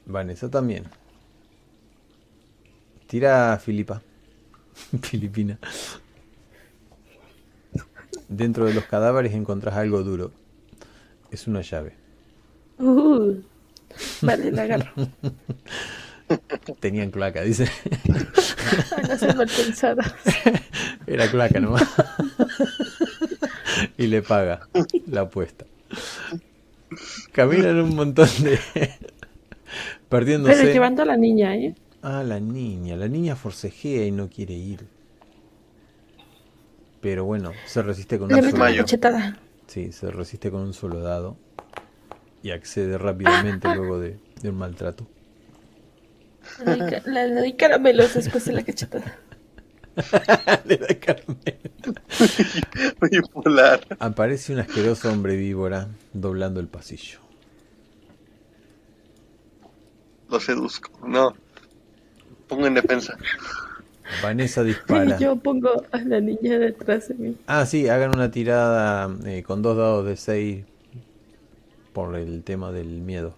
Vanessa también. Tira a Filipa. (laughs) Filipina. Dentro de los cadáveres encontrás algo duro. Es una llave. Uh, vale, la agarro. (laughs) Tenían cloaca, dice. Ay, no soy mal pensada. (laughs) Era cloaca nomás. y le paga la apuesta. Caminan un montón de... Perdiéndose. Pero llevando a la niña, ¿eh? Ah, la niña. La niña forcejea y no quiere ir. Pero bueno, se resiste con Le un solo cachetada. Sí, se resiste con un solo dado. Y accede (laughs) rápidamente luego de, de un maltrato. Le doy, ca- le- doy caramelos después de la cachetada. (laughs) Le da. (laughs) Bipolar. Aparece un asqueroso hombre víbora doblando el pasillo. Lo seduzco. No. Pongo en defensa. Vanessa dispara. Y (laughs) yo pongo a la niña detrás de mí. Ah, sí, hagan una tirada eh, con dos dados de 6 por el tema del miedo.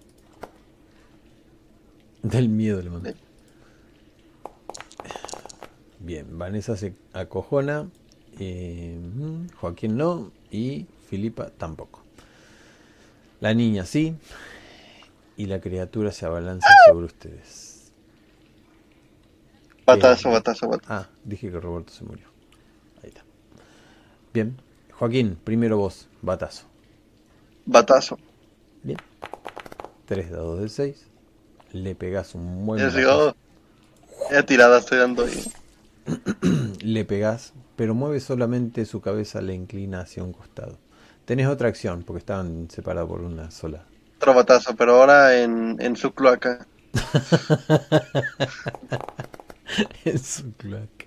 Del miedo le mandé. Bien, Vanessa se acojona, eh, mm, Joaquín no y Filipa tampoco. La niña sí y la criatura se abalanza sobre ustedes. Batazo, batazo, batazo. Ah, dije que Roberto se murió. Ahí está. Bien. Joaquín, primero vos, batazo. Batazo. Bien. Tres dados de 6. Le pegás un buen llegó. Ya tirada estoy dando ahí. (clears throat) Le pegás, pero mueve solamente su cabeza, le inclina hacia un costado. Tenés otra acción, porque estaban separados por una sola. Otro batazo, pero ahora en, en su cloaca. (laughs) en su cloaca.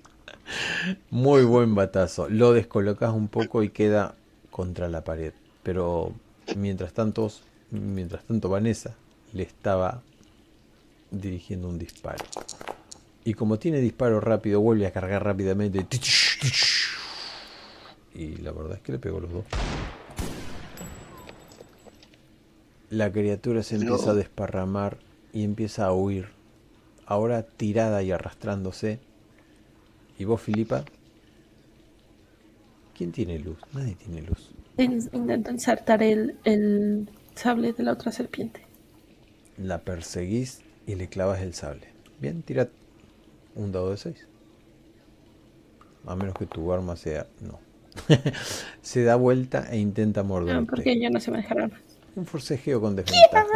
Muy buen batazo. Lo descolocas un poco y queda contra la pared. Pero mientras tanto, mientras tanto Vanessa le estaba dirigiendo un disparo. Y como tiene disparo rápido, vuelve a cargar rápidamente. Y la verdad es que le pegó los dos. La criatura se empieza a desparramar y empieza a huir. Ahora tirada y arrastrándose. ¿Y vos, Filipa? ¿Quién tiene luz? Nadie tiene luz. In- Intento ensartar el, el sable de la otra serpiente. La perseguís y le clavas el sable. Bien, tira un dado de 6. A menos que tu arma sea... No. (laughs) se da vuelta e intenta No, morderte. porque yo no sé manejar armas. Un forcejeo con desventaja.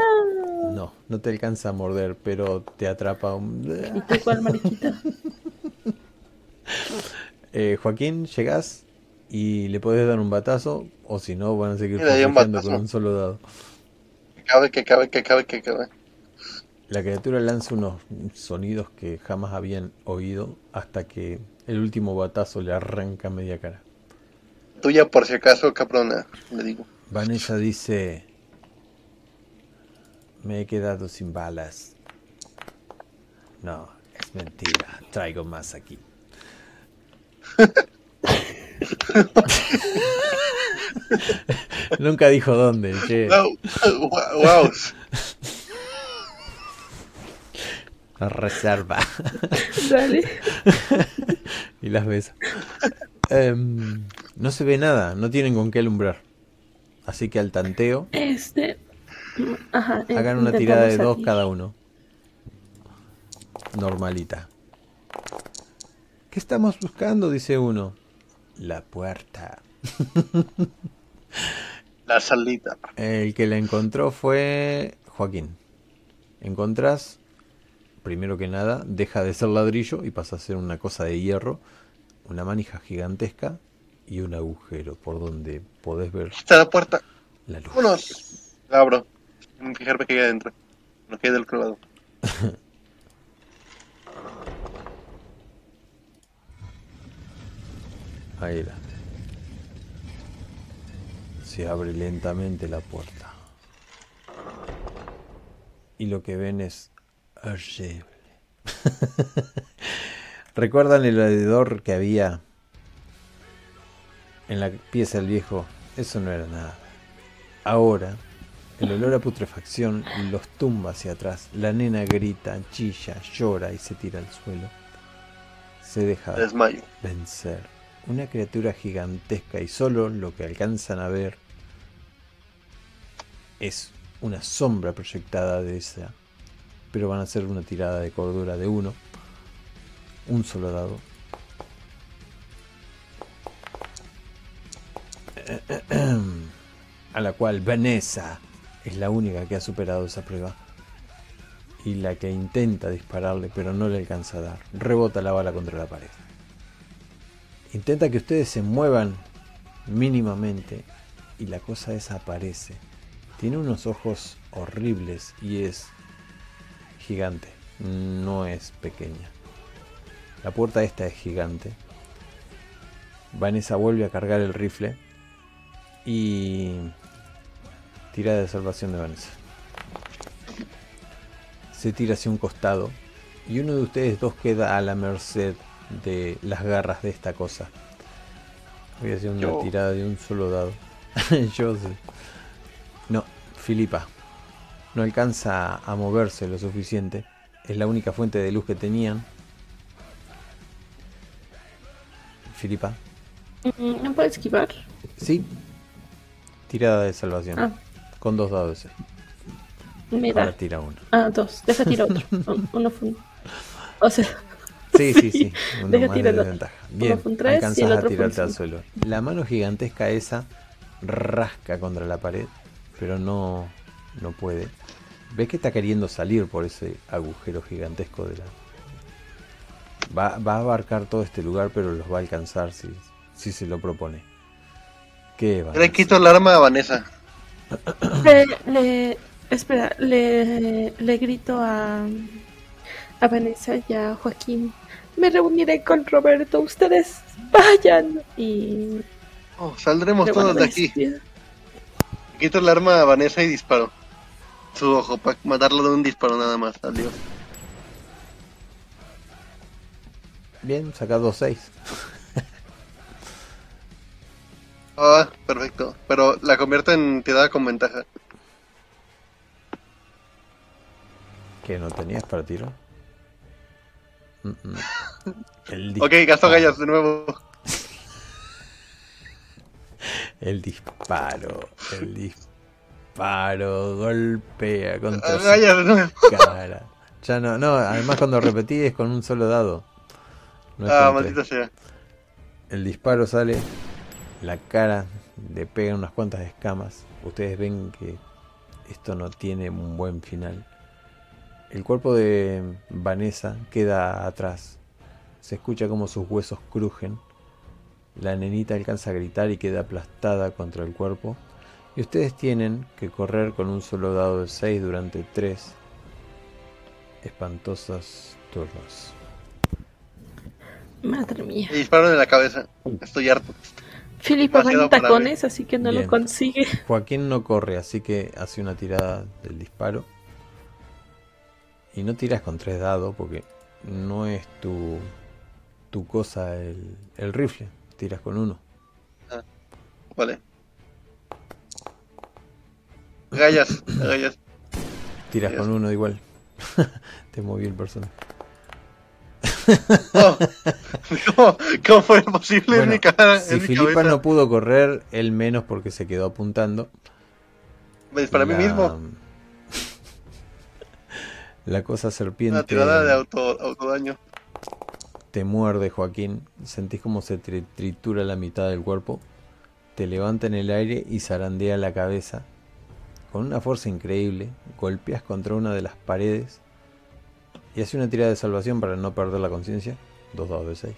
No, no te alcanza a morder, pero te atrapa un... Y tú igual, mariquita. (laughs) Eh, Joaquín, llegás y le podés dar un batazo, o si no, van a seguir batazo. con un solo dado. Que cabe, que cabe, que cabe, que cabe. La criatura lanza unos sonidos que jamás habían oído hasta que el último batazo le arranca media cara. Tuya por si acaso, cabrona, le digo. Vanessa dice, me he quedado sin balas. No, es mentira, traigo más aquí. (laughs) Nunca dijo dónde, che. Wow, wow. Reserva. Dale. (laughs) y las ves. Em, no se ve nada, no tienen con qué alumbrar. Así que al tanteo, Este. Ajá. hagan una tirada de dos cada uno. Normalita. ¿Qué estamos buscando? Dice uno. La puerta. La salita. El que la encontró fue Joaquín. Encontrás, primero que nada, deja de ser ladrillo y pasa a ser una cosa de hierro, una manija gigantesca y un agujero por donde podés ver Está la puerta. la luz. La abro. Fijarme que hay adentro. No quede del clavado. (laughs) Ahí la. Se abre lentamente la puerta. Y lo que ven es horrible. (laughs) ¿Recuerdan el hedor que había en la pieza del viejo? Eso no era nada. Ahora, el olor a putrefacción los tumba hacia atrás. La nena grita, chilla, llora y se tira al suelo. Se deja Desmayo. vencer. Una criatura gigantesca y solo lo que alcanzan a ver es una sombra proyectada de esa. Pero van a hacer una tirada de cordura de uno. Un solo dado. (clears throat) A la cual Vanessa es la única que ha superado esa prueba. Y la que intenta dispararle pero no le alcanza a dar. Rebota la bala contra la pared. Intenta que ustedes se muevan mínimamente y la cosa desaparece. Tiene unos ojos horribles y es gigante, no es pequeña. La puerta esta es gigante. Vanessa vuelve a cargar el rifle y tira de salvación de Vanessa. Se tira hacia un costado y uno de ustedes dos queda a la merced de las garras de esta cosa. Voy a hacer una Yo. tirada de un solo dado. (laughs) Yo sé. No, Filipa. No alcanza a moverse lo suficiente. Es la única fuente de luz que tenían. Filipa. Mm, ¿No puedo esquivar? Sí. Tirada de salvación. Ah, Con dos dados. eh. me Ahora da. tira uno. Ah, dos. Deja tiro otro. (laughs) Un- Uno fue un- O sea, Sí, sí, sí. (laughs) Uno Deja más de tirar el otro. desventaja. Bien, fue un tres y el alcanzas a tirarte al suelo. La mano gigantesca esa rasca contra la pared, pero no, no puede. Ves que está queriendo salir por ese agujero gigantesco de la... Va, va a abarcar todo este lugar, pero los va a alcanzar si, si se lo propone. ¿Qué va? Le quito el arma a Vanessa. Le, le- espera, le, le grito a, a Vanessa y a Joaquín. Me reuniré con Roberto. Ustedes vayan. Y Oh, saldremos todos de aquí. Quito el arma a Vanessa y disparo. Su ojo, para matarlo de un disparo nada más. Adiós. Bien, saca dos seis. Ah, perfecto. Pero la convierte en tirada con ventaja. ¿Qué no tenías para? Mm, mm. (laughs) El Ok, gasto gallas de nuevo. El disparo, el disparo, golpea contra su Gallas de nuevo. cara. Ya no, no, además cuando repetí es con un solo dado. No Ah, maldita sea. El disparo sale, la cara le pega unas cuantas escamas. Ustedes ven que esto no tiene un buen final. El cuerpo de Vanessa queda atrás. Se escucha como sus huesos crujen. La nenita alcanza a gritar y queda aplastada contra el cuerpo. Y ustedes tienen que correr con un solo dado de 6 durante 3 espantosos turnos. Madre mía. Me dispararon en la cabeza. Estoy harto. Filipa va en tacones, así que no Bien. lo consigue. (laughs) Joaquín no corre, así que hace una tirada del disparo. Y no tiras con tres dados porque no es tu, tu cosa el, el rifle. Tiras con uno. Vale. Gallas, gallas. Tiras con uno igual. (laughs) Te moví el personaje. ¿Cómo, (laughs) cómo fue posible en mi cara? si en mi Filipa cabeza? no pudo correr, él menos porque se quedó apuntando. Me disparé a mí La- mismo. (laughs) La cosa serpiente Una tirada de auto, autodaño. te muerde, Joaquín. Sentís como se tri- tritura la mitad del cuerpo. Te levanta en el aire y zarandea la cabeza. Con una fuerza increíble, golpeas contra una de las paredes y hace una tirada de salvación para no perder la conciencia. Dos dados de 6.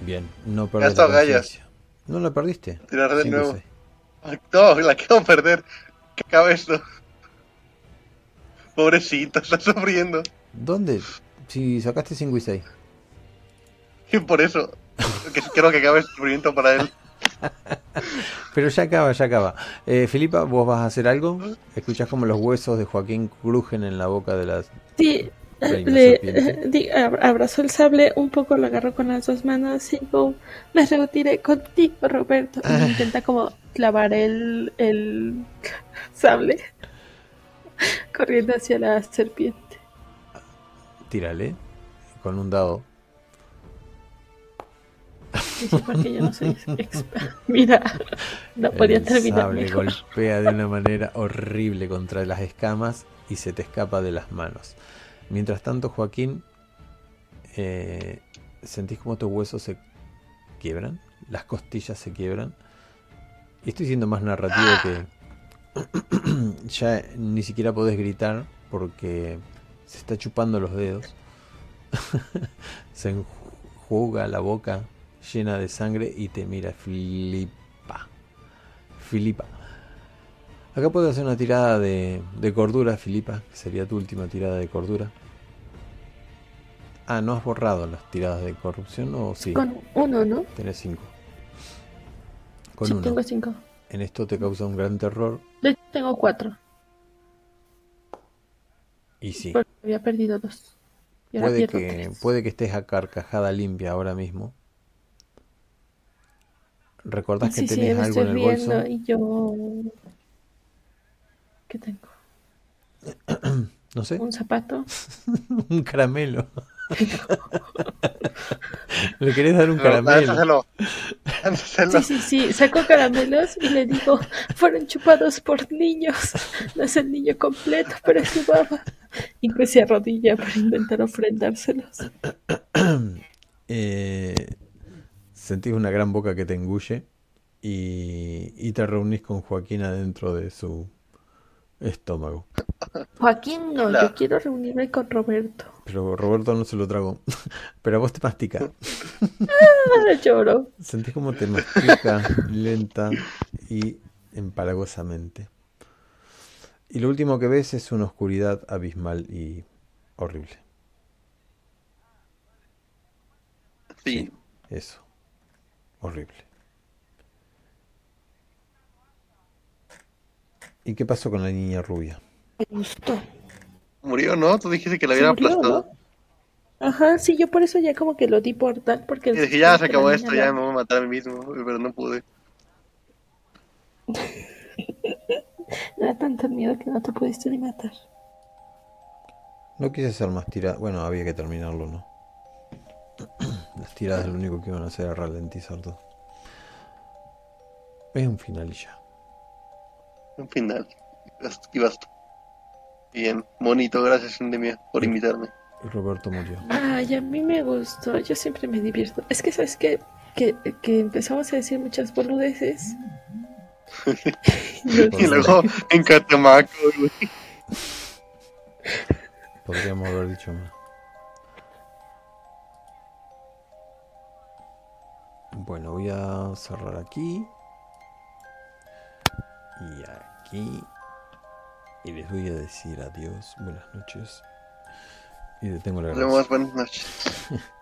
Bien, no Gastó la conciencia. No la perdiste. Tiraré de Cinco, nuevo. No, la quiero perder. ¿Qué acaba esto? Pobrecito, está sufriendo. ¿Dónde? Si sacaste 5 y 6. Y (laughs) por eso que creo que acabe el sufrimiento para él. Pero ya acaba, ya acaba. Eh, Filipa, ¿vos vas a hacer algo? Escuchás como los huesos de Joaquín crujen en la boca de las... Sí, le di- ab- abrazó el sable, un poco lo agarró con las dos manos y digo, me retiré contigo, Roberto. Y Ah. (laughs) intenta como clavar el, el sable corriendo hacia la serpiente. Tírale con un dado. Dice, porque yo no soy experta. (laughs) Mira, no podía El terminar sable mejor. golpea de una manera horrible contra las escamas y se te escapa de las manos. Mientras tanto, Joaquín, eh, sentís como tus huesos se quiebran, las costillas se quiebran. Y estoy siendo más narrativo que (coughs) ya ni siquiera podés gritar porque se está chupando los dedos. (laughs) se enjuga la boca llena de sangre y te mira Filipa. Filipa. Acá puedes hacer una tirada de, de cordura, Filipa, que sería tu última tirada de cordura. Ah, ¿no has borrado las tiradas de corrupción o sí? Con uno, ¿no? Tenés cinco. Con sí, uno. tengo cinco. En esto te causa un gran terror. De hecho, tengo cuatro. Y sí, Porque había perdido dos. Puede que, puede que estés a carcajada limpia ahora mismo. ¿Recordás que Sí, sí, algo estoy en el bolso? y yo... ¿Qué tengo? (clears throat) No sé, ¿Un zapato? (laughs) un caramelo. (laughs) ¿Le querés dar un caramelo? Sí, sí, sí. Sacó caramelos y le digo, fueron chupados por niños. No es el niño completo, pero es su baba. Y pues se arrodilla para intentar ofrendárselos. (clears throat) Eh, sentís una gran boca que te engulle y, y te reunís con Joaquín adentro de su estómago. (laughs) Joaquín, no, Hola. yo quiero reunirme con Roberto. Pero Roberto no se lo tragó. (laughs) Pero a vos te mastica. (laughs) Ah, lloro. Sentís como te mastica lenta y empalagosamente. Y lo último que ves es una oscuridad abismal y horrible. Sí. Eso. Horrible. ¿Y qué pasó con la niña rubia? Me gustó. Murió, ¿no? Tú dijiste que la Se hubiera murió, aplastado. ¿no? Ajá, sí, yo por eso ya como que lo di por tal, porque... Y dije, ya se acabó esto, la- ya me voy a matar a mí mismo. Pero no pude. (laughs) Me da tanto miedo que no te pudiste ni matar. No quise hacer más tiradas. Bueno, había que terminarlo, ¿no? Las tiradas lo único que iban a hacer era ralentizar todo. Es un final y ya. Un final. Y basta-. Bien, bonito, gracias Endemia por invitarme. Y Roberto murió. Ay, a mí me gustó, yo siempre me divierto. Es que, ¿sabes qué? Que, que empezamos a decir muchas boludeces. (laughs) Y luego en Catemaco, güey. Podríamos haber dicho más. Bueno, voy a cerrar aquí. Y aquí. Y les voy a decir adiós, buenas noches. Y detengo la grabación. buenas noches. (laughs)